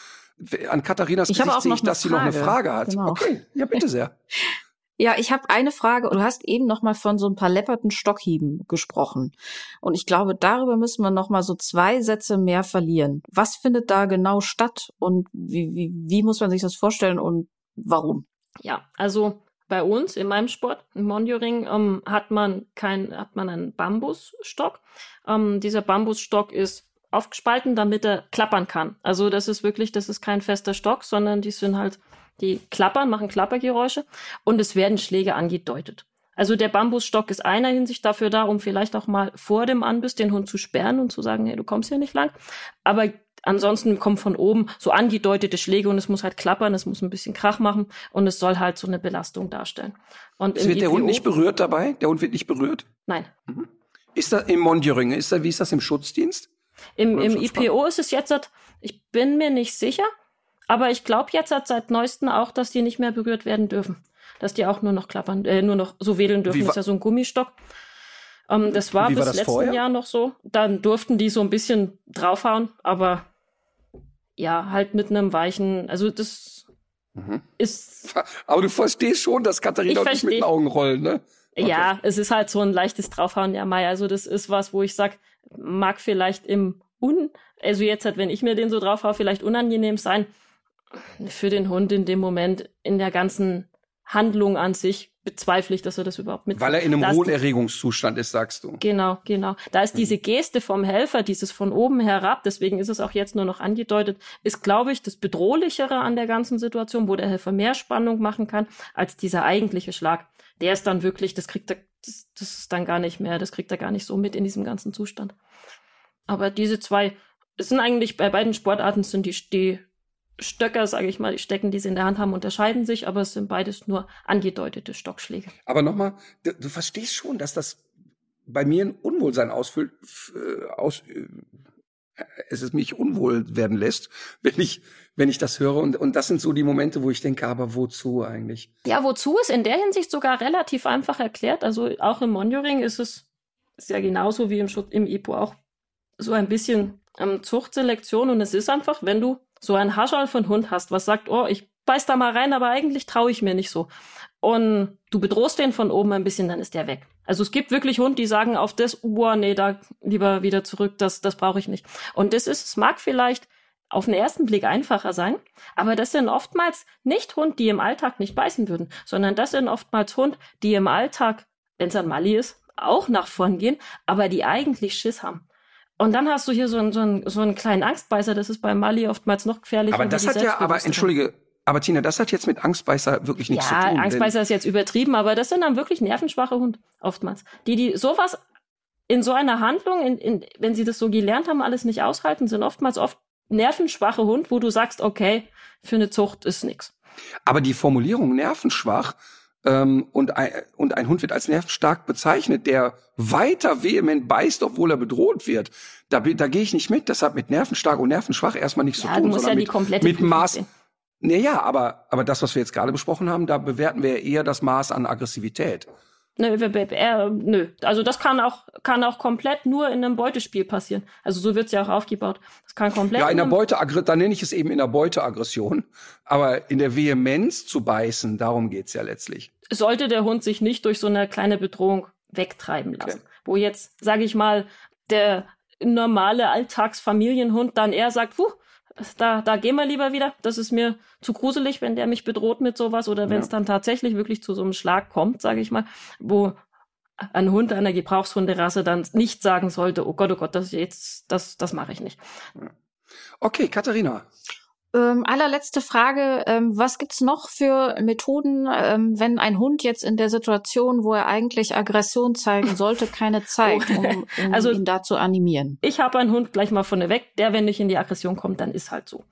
An Katharinas ich Gesicht sehe ich, dass sie noch eine Frage hat. Genau. Okay, ja bitte sehr. [laughs] Ja, ich habe eine Frage. Du hast eben noch mal von so ein paar lepperten Stockhieben gesprochen. Und ich glaube, darüber müssen wir noch mal so zwei Sätze mehr verlieren. Was findet da genau statt und wie, wie, wie muss man sich das vorstellen und warum? Ja, also bei uns in meinem Sport, im Monjoring, ähm, hat man kein, hat man einen Bambusstock. Ähm, dieser Bambusstock ist aufgespalten, damit er klappern kann. Also das ist wirklich, das ist kein fester Stock, sondern die sind halt, die klappern, machen Klappergeräusche und es werden Schläge angedeutet. Also der Bambusstock ist einer Hinsicht dafür da, um vielleicht auch mal vor dem Anbiss den Hund zu sperren und zu sagen, hey, du kommst hier nicht lang. Aber Ansonsten kommen von oben so angedeutete Schläge und es muss halt klappern, es muss ein bisschen Krach machen und es soll halt so eine Belastung darstellen. Und wird der Hund nicht berührt dabei? Der Hund wird nicht berührt? Nein. Mhm. Ist das im Mondjöring? Ist da, wie ist das im Schutzdienst? Im, im IPO ist es jetzt, ich bin mir nicht sicher, aber ich glaube jetzt seit neuesten auch, dass die nicht mehr berührt werden dürfen. Dass die auch nur noch klappern, äh, nur noch so wedeln dürfen. Wie ist ja so ein Gummistock. Ähm, das war bis das letzten vorher? Jahr noch so. Dann durften die so ein bisschen draufhauen, aber ja, halt mit einem weichen, also das mhm. ist. [laughs] Aber du verstehst schon, dass Katharina und ich mit den Augen rollen, ne? Okay. Ja, es ist halt so ein leichtes Draufhauen, ja, Mai. Also das ist was, wo ich sag, mag vielleicht im Un, also jetzt halt, wenn ich mir den so draufhau, vielleicht unangenehm sein. Für den Hund in dem Moment, in der ganzen Handlung an sich bezweifle ich, dass er das überhaupt mit. Weil er in einem hohen Erregungszustand ist, sagst du. Genau, genau. Da ist diese Geste vom Helfer, dieses von oben herab, deswegen ist es auch jetzt nur noch angedeutet, ist, glaube ich, das Bedrohlichere an der ganzen Situation, wo der Helfer mehr Spannung machen kann, als dieser eigentliche Schlag. Der ist dann wirklich, das kriegt er, das, das ist dann gar nicht mehr, das kriegt er gar nicht so mit in diesem ganzen Zustand. Aber diese zwei, es sind eigentlich bei beiden Sportarten sind die, die Stöcker, sage ich mal, die Stecken, die sie in der Hand haben, unterscheiden sich, aber es sind beides nur angedeutete Stockschläge. Aber nochmal, du, du verstehst schon, dass das bei mir ein Unwohlsein ausfüllt, äh, aus, äh, es ist mich unwohl werden lässt, [laughs] wenn ich, wenn ich das höre. Und, und das sind so die Momente, wo ich denke, aber wozu eigentlich? Ja, wozu ist in der Hinsicht sogar relativ einfach erklärt. Also auch im Monitoring ist es ist ja genauso wie im, Schutz, im IPO auch so ein bisschen ähm, Zuchtselektion. Und es ist einfach, wenn du so ein Haschall von Hund hast, was sagt, oh, ich beiß da mal rein, aber eigentlich traue ich mir nicht so. Und du bedrohst den von oben ein bisschen, dann ist der weg. Also es gibt wirklich Hund, die sagen auf das, boah, nee, da lieber wieder zurück, das, das brauche ich nicht. Und das ist, es mag vielleicht auf den ersten Blick einfacher sein, aber das sind oftmals nicht Hund, die im Alltag nicht beißen würden, sondern das sind oftmals Hund, die im Alltag, wenn es ein Mali ist, auch nach vorn gehen, aber die eigentlich Schiss haben. Und dann hast du hier so einen, so einen, so einen kleinen Angstbeißer, das ist bei Mali oftmals noch gefährlicher. Aber das hat ja, aber entschuldige, aber Tina, das hat jetzt mit Angstbeißer wirklich nichts ja, zu tun. Ja, Angstbeißer ist jetzt übertrieben, aber das sind dann wirklich nervenschwache Hunde oftmals. Die, die sowas in so einer Handlung, in, in, wenn sie das so gelernt haben, alles nicht aushalten, sind oftmals oft nervenschwache Hund, wo du sagst, okay, für eine Zucht ist nix. Aber die Formulierung nervenschwach ähm, und, ein, und ein Hund wird als nervenstark bezeichnet, der weiter vehement beißt, obwohl er bedroht wird. Da, da gehe ich nicht mit. Das hat mit nervenstark und nervenschwach erstmal nichts ja, zu tun. Du musst ja die mit, komplette mit Maß. Naja, aber, aber das, was wir jetzt gerade besprochen haben, da bewerten wir eher das Maß an Aggressivität. Nö, äh, nö. Also das kann auch, kann auch komplett nur in einem Beutespiel passieren. Also so wird's ja auch aufgebaut. Das kann komplett. Ja, in der Beute, dann nenne ich es eben in der Beuteaggression. Aber in der Vehemenz zu beißen, darum geht's ja letztlich. Sollte der Hund sich nicht durch so eine kleine Bedrohung wegtreiben lassen. Okay. Wo jetzt, sage ich mal, der normale Alltagsfamilienhund dann eher sagt, puh, da, da gehen wir lieber wieder. Das ist mir zu gruselig, wenn der mich bedroht mit sowas oder wenn es ja. dann tatsächlich wirklich zu so einem Schlag kommt, sage ich mal, wo ein Hund einer Gebrauchshunderasse dann nicht sagen sollte, oh Gott, oh Gott, das jetzt, das, das mache ich nicht. Okay, Katharina. Ähm, allerletzte Frage, ähm, was gibt's noch für Methoden, ähm, wenn ein Hund jetzt in der Situation, wo er eigentlich Aggression zeigen [laughs] sollte, keine zeigt, um, um [laughs] also, ihn da zu animieren? Ich habe einen Hund gleich mal von weg, der, wenn nicht in die Aggression kommt, dann ist halt so.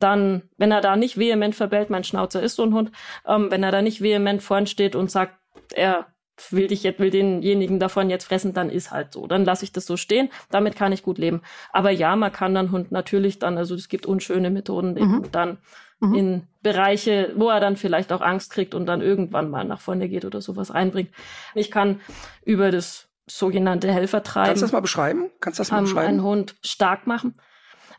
Dann, wenn er da nicht vehement verbellt, mein Schnauzer ist so ein Hund, ähm, wenn er da nicht vehement vorn steht und sagt, er will dich jetzt, will denjenigen davon jetzt fressen, dann ist halt so. Dann lasse ich das so stehen. Damit kann ich gut leben. Aber ja, man kann dann Hund natürlich dann, also es gibt unschöne Methoden, mhm. dann mhm. in Bereiche, wo er dann vielleicht auch Angst kriegt und dann irgendwann mal nach vorne geht oder sowas reinbringt. Ich kann über das sogenannte Helfertreiben. Kannst du das mal beschreiben? Kannst du das mal ähm, beschreiben? Einen Hund stark machen.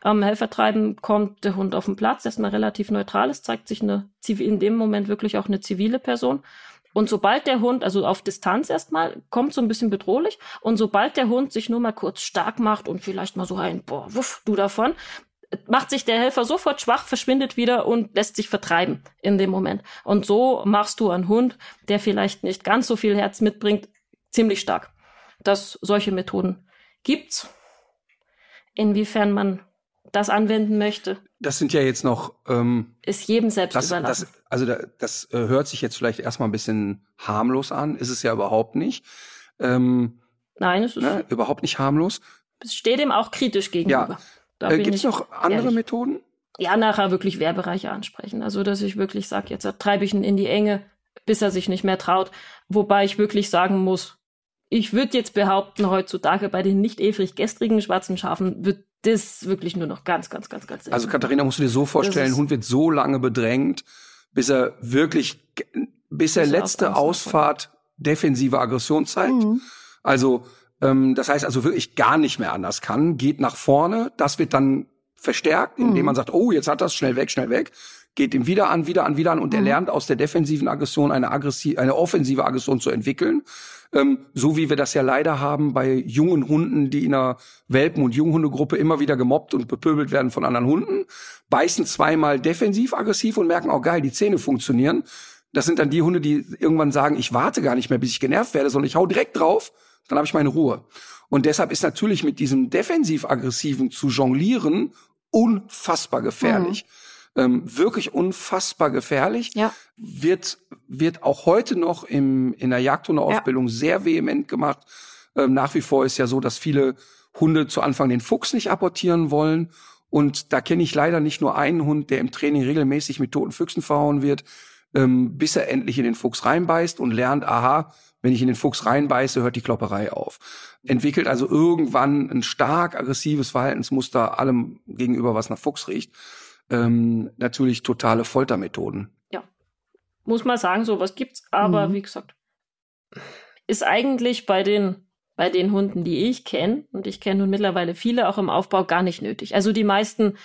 Am Helfertreiben kommt der Hund auf den Platz, erstmal relativ neutral. Es zeigt sich eine, in dem Moment wirklich auch eine zivile Person. Und sobald der Hund, also auf Distanz erstmal, kommt so ein bisschen bedrohlich. Und sobald der Hund sich nur mal kurz stark macht und vielleicht mal so ein, boah, wuff, du davon, macht sich der Helfer sofort schwach, verschwindet wieder und lässt sich vertreiben in dem Moment. Und so machst du einen Hund, der vielleicht nicht ganz so viel Herz mitbringt, ziemlich stark. Dass solche Methoden gibt's. Inwiefern man das anwenden möchte. Das sind ja jetzt noch ähm, ist jedem selbst das, überlassen. Das, also da, das äh, hört sich jetzt vielleicht erstmal ein bisschen harmlos an, ist es ja überhaupt nicht. Ähm, Nein, es ist ne, überhaupt nicht harmlos. Es steht ihm auch kritisch gegenüber. Ja. Äh, Gibt es noch andere ehrlich. Methoden? Ja, nachher wirklich Wehrbereiche ansprechen. Also dass ich wirklich sage, jetzt treibe ich ihn in die Enge, bis er sich nicht mehr traut. Wobei ich wirklich sagen muss, ich würde jetzt behaupten, heutzutage bei den nicht ewig gestrigen schwarzen Schafen wird das wirklich nur noch ganz, ganz, ganz, ganz. Also Katharina, musst du dir so vorstellen, Hund wird so lange bedrängt, bis er wirklich, bis er letzte Ausfahrt defensive Aggression zeigt. Mhm. Also ähm, das heißt also wirklich gar nicht mehr anders kann, geht nach vorne, das wird dann verstärkt, indem mhm. man sagt, oh, jetzt hat das schnell weg, schnell weg geht ihm wieder an, wieder an, wieder an und mhm. er lernt aus der defensiven Aggression eine aggressive, eine offensive Aggression zu entwickeln. Ähm, so wie wir das ja leider haben bei jungen Hunden, die in einer Welpen- und Junghundegruppe immer wieder gemobbt und bepöbelt werden von anderen Hunden, beißen zweimal defensiv aggressiv und merken, oh geil, die Zähne funktionieren. Das sind dann die Hunde, die irgendwann sagen, ich warte gar nicht mehr, bis ich genervt werde, sondern ich hau direkt drauf, dann habe ich meine Ruhe. Und deshalb ist natürlich mit diesem defensiv-aggressiven zu jonglieren unfassbar gefährlich. Mhm ähm, wirklich unfassbar gefährlich. Ja. Wird, wird auch heute noch im, in der Jagdhundeausbildung ja. sehr vehement gemacht. Ähm, nach wie vor ist ja so, dass viele Hunde zu Anfang den Fuchs nicht apportieren wollen. Und da kenne ich leider nicht nur einen Hund, der im Training regelmäßig mit toten Füchsen verhauen wird, ähm, bis er endlich in den Fuchs reinbeißt und lernt, aha, wenn ich in den Fuchs reinbeiße, hört die Klopperei auf. Entwickelt also irgendwann ein stark aggressives Verhaltensmuster allem gegenüber, was nach Fuchs riecht ähm, natürlich totale Foltermethoden. Ja. Muss man sagen, sowas gibt's, aber mhm. wie gesagt, ist eigentlich bei den bei den Hunden, die ich kenne, und ich kenne nun mittlerweile viele auch im Aufbau, gar nicht nötig. Also die meisten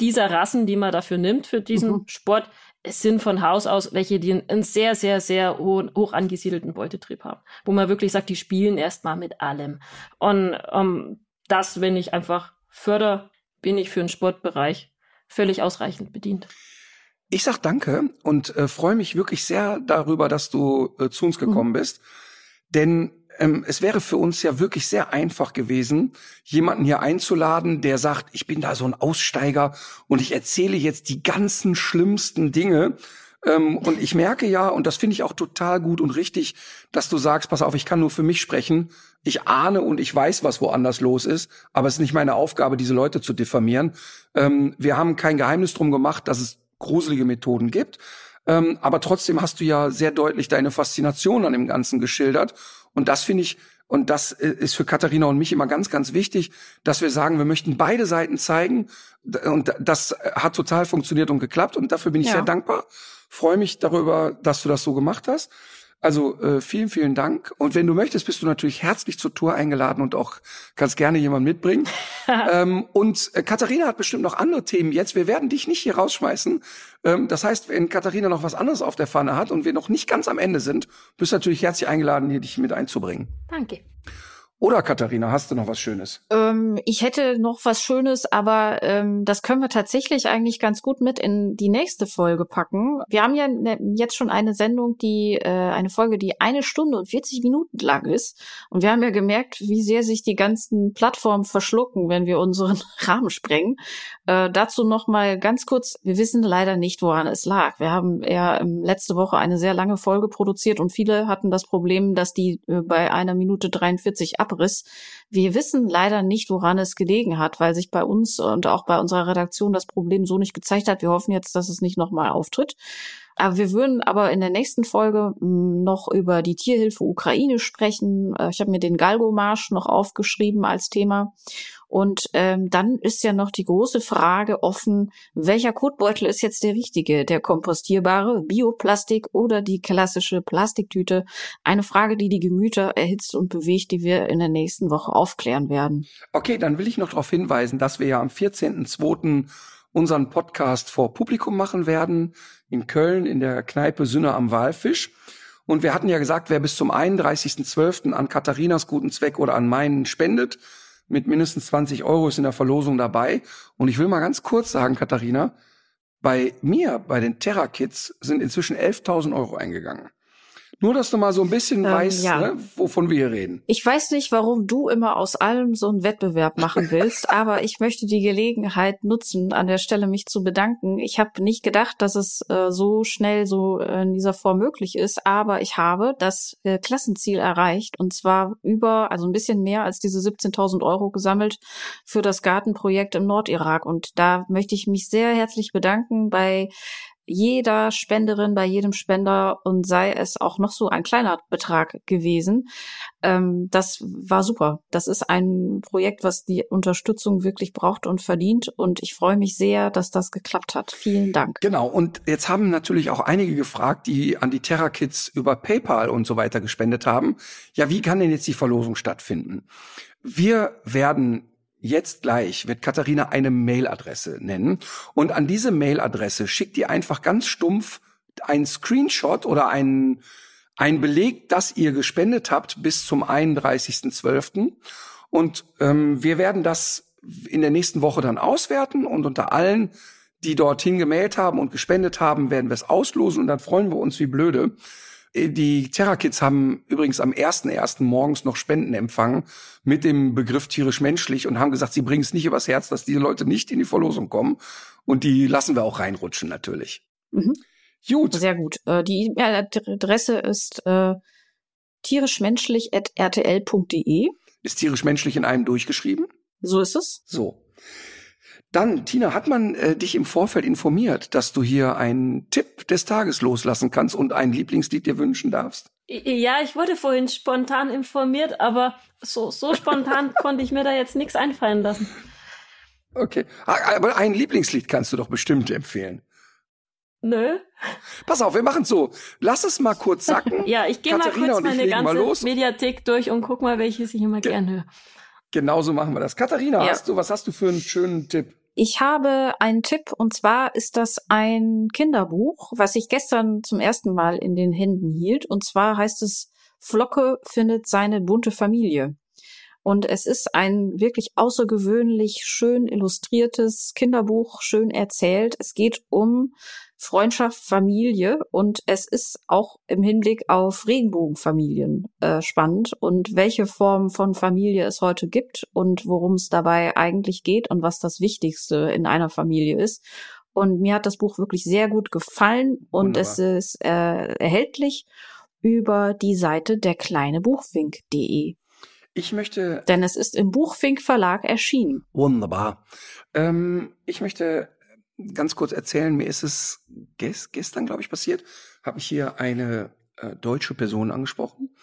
dieser Rassen, die man dafür nimmt für diesen mhm. Sport, es sind von Haus aus welche, die einen sehr, sehr, sehr hoch, hoch angesiedelten Beutetrieb haben, wo man wirklich sagt, die spielen erstmal mit allem. Und um, ähm, das, wenn ich einfach förder, bin ich für den Sportbereich völlig ausreichend bedient. Ich sag danke und äh, freue mich wirklich sehr darüber, dass du äh, zu uns gekommen mhm. bist. Denn ähm, es wäre für uns ja wirklich sehr einfach gewesen, jemanden hier einzuladen, der sagt, ich bin da so ein Aussteiger und ich erzähle jetzt die ganzen schlimmsten Dinge. Ähm, und ich merke ja, und das finde ich auch total gut und richtig, dass du sagst, pass auf, ich kann nur für mich sprechen. Ich ahne und ich weiß, was woanders los ist, aber es ist nicht meine Aufgabe, diese Leute zu diffamieren. Ähm, wir haben kein Geheimnis drum gemacht, dass es gruselige Methoden gibt. Ähm, aber trotzdem hast du ja sehr deutlich deine Faszination an dem Ganzen geschildert. Und das finde ich, und das äh, ist für Katharina und mich immer ganz, ganz wichtig, dass wir sagen, wir möchten beide Seiten zeigen. Und das hat total funktioniert und geklappt. Und dafür bin ich ja. sehr dankbar. Freue mich darüber, dass du das so gemacht hast. Also äh, vielen, vielen Dank. Und wenn du möchtest, bist du natürlich herzlich zur Tour eingeladen und auch kannst gerne jemand mitbringen. [laughs] ähm, und äh, Katharina hat bestimmt noch andere Themen jetzt. Wir werden dich nicht hier rausschmeißen. Ähm, das heißt, wenn Katharina noch was anderes auf der Pfanne hat und wir noch nicht ganz am Ende sind, bist du natürlich herzlich eingeladen, hier dich mit einzubringen. Danke. Oder Katharina, hast du noch was Schönes? Ähm, ich hätte noch was Schönes, aber ähm, das können wir tatsächlich eigentlich ganz gut mit in die nächste Folge packen. Wir haben ja ne, jetzt schon eine Sendung, die äh, eine Folge, die eine Stunde und 40 Minuten lang ist. Und wir haben ja gemerkt, wie sehr sich die ganzen Plattformen verschlucken, wenn wir unseren [laughs] Rahmen sprengen. Äh, dazu noch mal ganz kurz: Wir wissen leider nicht, woran es lag. Wir haben ja ähm, letzte Woche eine sehr lange Folge produziert und viele hatten das Problem, dass die äh, bei einer Minute 43 ab Abriss. Wir wissen leider nicht, woran es gelegen hat, weil sich bei uns und auch bei unserer Redaktion das Problem so nicht gezeigt hat. Wir hoffen jetzt, dass es nicht nochmal auftritt. Aber wir würden aber in der nächsten Folge hm, noch über die Tierhilfe Ukraine sprechen. Äh, ich habe mir den Galgo-Marsch noch aufgeschrieben als Thema. Und ähm, dann ist ja noch die große Frage offen, welcher Kotbeutel ist jetzt der richtige? Der kompostierbare Bioplastik oder die klassische Plastiktüte? Eine Frage, die die Gemüter erhitzt und bewegt, die wir in der nächsten Woche aufklären werden. Okay, dann will ich noch darauf hinweisen, dass wir ja am 14.02. unseren Podcast vor Publikum machen werden in Köln in der Kneipe Sünne am Walfisch. Und wir hatten ja gesagt, wer bis zum 31.12. an Katharinas guten Zweck oder an meinen spendet, mit mindestens 20 Euro ist in der Verlosung dabei. Und ich will mal ganz kurz sagen, Katharina, bei mir, bei den Terra Kids, sind inzwischen 11.000 Euro eingegangen. Nur, dass du mal so ein bisschen ähm, weißt, ja. ne, wovon wir hier reden. Ich weiß nicht, warum du immer aus allem so einen Wettbewerb machen willst, [laughs] aber ich möchte die Gelegenheit nutzen, an der Stelle mich zu bedanken. Ich habe nicht gedacht, dass es äh, so schnell so äh, in dieser Form möglich ist, aber ich habe das äh, Klassenziel erreicht und zwar über, also ein bisschen mehr als diese 17.000 Euro gesammelt für das Gartenprojekt im Nordirak. Und da möchte ich mich sehr herzlich bedanken bei jeder Spenderin, bei jedem Spender und sei es auch noch so ein kleiner Betrag gewesen. Ähm, das war super. Das ist ein Projekt, was die Unterstützung wirklich braucht und verdient. Und ich freue mich sehr, dass das geklappt hat. Vielen Dank. Genau. Und jetzt haben natürlich auch einige gefragt, die an die Terra Kids über PayPal und so weiter gespendet haben. Ja, wie kann denn jetzt die Verlosung stattfinden? Wir werden Jetzt gleich wird Katharina eine Mailadresse nennen. Und an diese Mailadresse schickt ihr einfach ganz stumpf ein Screenshot oder ein, ein Beleg, dass ihr gespendet habt bis zum 31.12. Und ähm, wir werden das in der nächsten Woche dann auswerten. Und unter allen, die dorthin gemailt haben und gespendet haben, werden wir es auslosen. Und dann freuen wir uns wie blöde, die Terra Kids haben übrigens am 1.1. morgens noch Spenden empfangen mit dem Begriff tierisch-menschlich und haben gesagt, sie bringen es nicht übers Herz, dass diese Leute nicht in die Verlosung kommen. Und die lassen wir auch reinrutschen, natürlich. Mhm. Gut. Sehr gut. Äh, die E-Mail-Adresse ist äh, tierischmenschlich.rtl.de. Ist tierisch-menschlich in einem durchgeschrieben? So ist es. So. Dann, Tina, hat man äh, dich im Vorfeld informiert, dass du hier einen Tipp des Tages loslassen kannst und ein Lieblingslied dir wünschen darfst? Ja, ich wurde vorhin spontan informiert, aber so, so spontan [laughs] konnte ich mir da jetzt nichts einfallen lassen. Okay. Ah, aber ein Lieblingslied kannst du doch bestimmt empfehlen. Nö. Pass auf, wir machen so. Lass es mal kurz [laughs] sacken. ja, ich gehe mal kurz meine ganze. Mediathek durch und guck mal, welches ich immer Ge- gern höre. Genauso machen wir das. Katharina, Ja. hast du, was hast du für einen schönen Tipp? Ich habe einen Tipp und zwar ist das ein Kinderbuch, was ich gestern zum ersten Mal in den Händen hielt. Und zwar heißt es Flocke findet seine bunte Familie. Und es ist ein wirklich außergewöhnlich schön illustriertes Kinderbuch, schön erzählt. Es geht um Freundschaft, Familie und es ist auch im Hinblick auf Regenbogenfamilien äh, spannend und welche Form von Familie es heute gibt und worum es dabei eigentlich geht und was das Wichtigste in einer Familie ist. Und mir hat das Buch wirklich sehr gut gefallen und es Wunderbar. ist äh, erhältlich über die Seite der kleine. Ich möchte Denn es ist im Buchfink Verlag erschienen. Wunderbar. Ähm, ich möchte ganz kurz erzählen, mir ist es ges gestern, glaube ich, passiert, habe ich hier eine äh, deutsche Person angesprochen,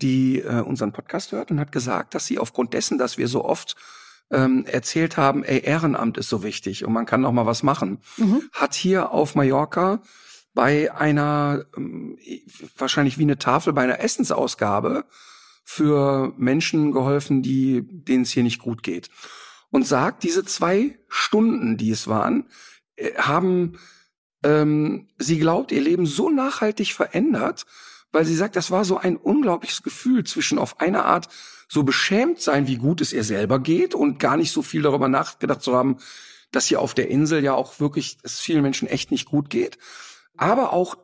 die äh, unseren Podcast hört und hat gesagt, dass sie aufgrund dessen, dass wir so oft ähm, erzählt haben, ey, Ehrenamt ist so wichtig und man kann noch mal was machen, Mhm. hat hier auf Mallorca bei einer, ähm, wahrscheinlich wie eine Tafel bei einer Essensausgabe für Menschen geholfen, die, denen es hier nicht gut geht. Und sagt, diese zwei Stunden, die es waren, äh, haben, ähm, sie glaubt, ihr Leben so nachhaltig verändert, weil sie sagt, das war so ein unglaubliches Gefühl zwischen auf einer Art so beschämt sein, wie gut es ihr selber geht und gar nicht so viel darüber nachgedacht zu haben, dass hier auf der Insel ja auch wirklich es vielen Menschen echt nicht gut geht, aber auch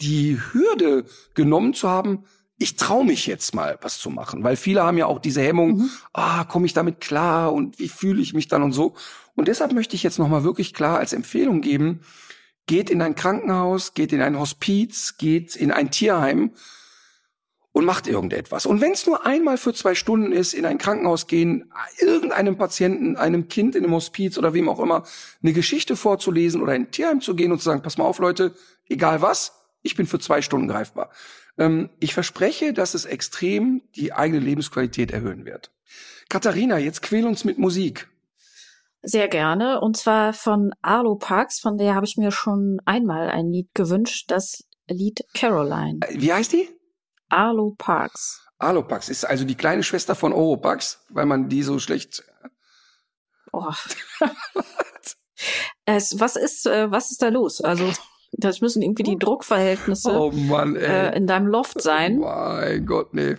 die Hürde genommen zu haben, ich traue mich jetzt mal was zu machen, weil viele haben ja auch diese Hemmung, Mhm. ah, komme ich damit klar und wie fühle ich mich dann und so. Und deshalb möchte ich jetzt noch mal wirklich klar als Empfehlung geben, geht in ein Krankenhaus, geht in ein Hospiz, geht in ein Tierheim und macht irgendetwas. Und wenn es nur einmal für zwei Stunden ist, in ein Krankenhaus gehen, irgendeinem Patienten, einem Kind in einem Hospiz oder wem auch immer, eine Geschichte vorzulesen oder in ein Tierheim zu gehen und zu sagen, pass mal auf, Leute, egal was, ich bin für zwei Stunden greifbar. Ähm, ich verspreche, dass es extrem die eigene Lebensqualität erhöhen wird. Katharina, jetzt quäl uns mit Musik. Sehr gerne. Und zwar von Arlo Parks, von der habe ich mir schon einmal ein Lied gewünscht, das Lied Caroline. Äh, Wie heißt die? Arlo Parks. Alopax ist also die kleine Schwester von Oropax, weil man die so schlecht. Oh. [laughs] es, was ist, äh, was ist da los? Also, das müssen irgendwie die Druckverhältnisse Oh Mann, äh, in deinem Loft sein. mein Gott, nee.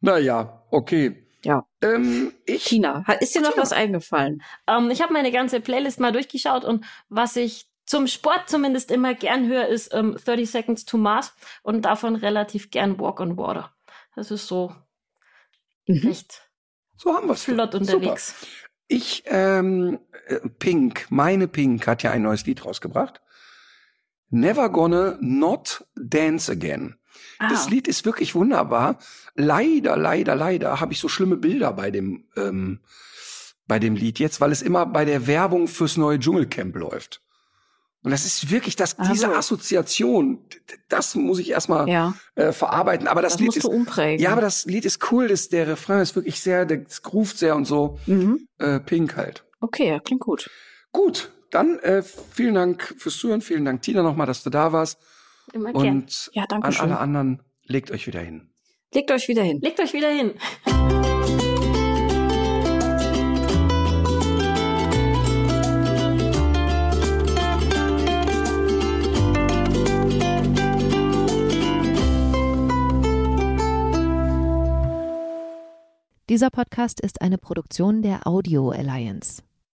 Naja, okay. Ja. Ähm, ich. Hat- ist dir noch Tina. was eingefallen? Ähm, ich habe meine ganze Playlist mal durchgeschaut und was ich zum Sport zumindest immer gern höre, ist ähm, 30 Seconds to Mars und davon relativ gern Walk on Water. Das ist so Mhm. echt So haben wir's. flott unterwegs. Ich, ähm, äh, Pink, meine Pink hat ja ein neues Lied rausgebracht. Never Gonna Not Dance Again. Das Ah. Lied ist wirklich wunderbar. Leider, leider, leider habe ich so schlimme Bilder bei dem, ähm, bei dem Lied jetzt, weil es immer bei der Werbung fürs neue Dschungelcamp läuft. Und das ist wirklich das, Ach diese so. Assoziation, das muss ich erstmal Ja, äh, verarbeiten. Aber das, das, Lied ist, umprägen. ja, aber das Lied ist cool, das, der Refrain ist wirklich sehr, das groovt sehr und so, mhm. äh, pink halt. Okay, klingt gut. Gut, dann äh, vielen Dank fürs Zuhören, vielen Dank Tina nochmal, dass du da warst. Immer gern. Und Ja, danke an schön. alle anderen, legt euch wieder hin. Legt euch wieder hin. Legt euch wieder hin. Dieser Podcast ist eine Produktion der Audio Alliance.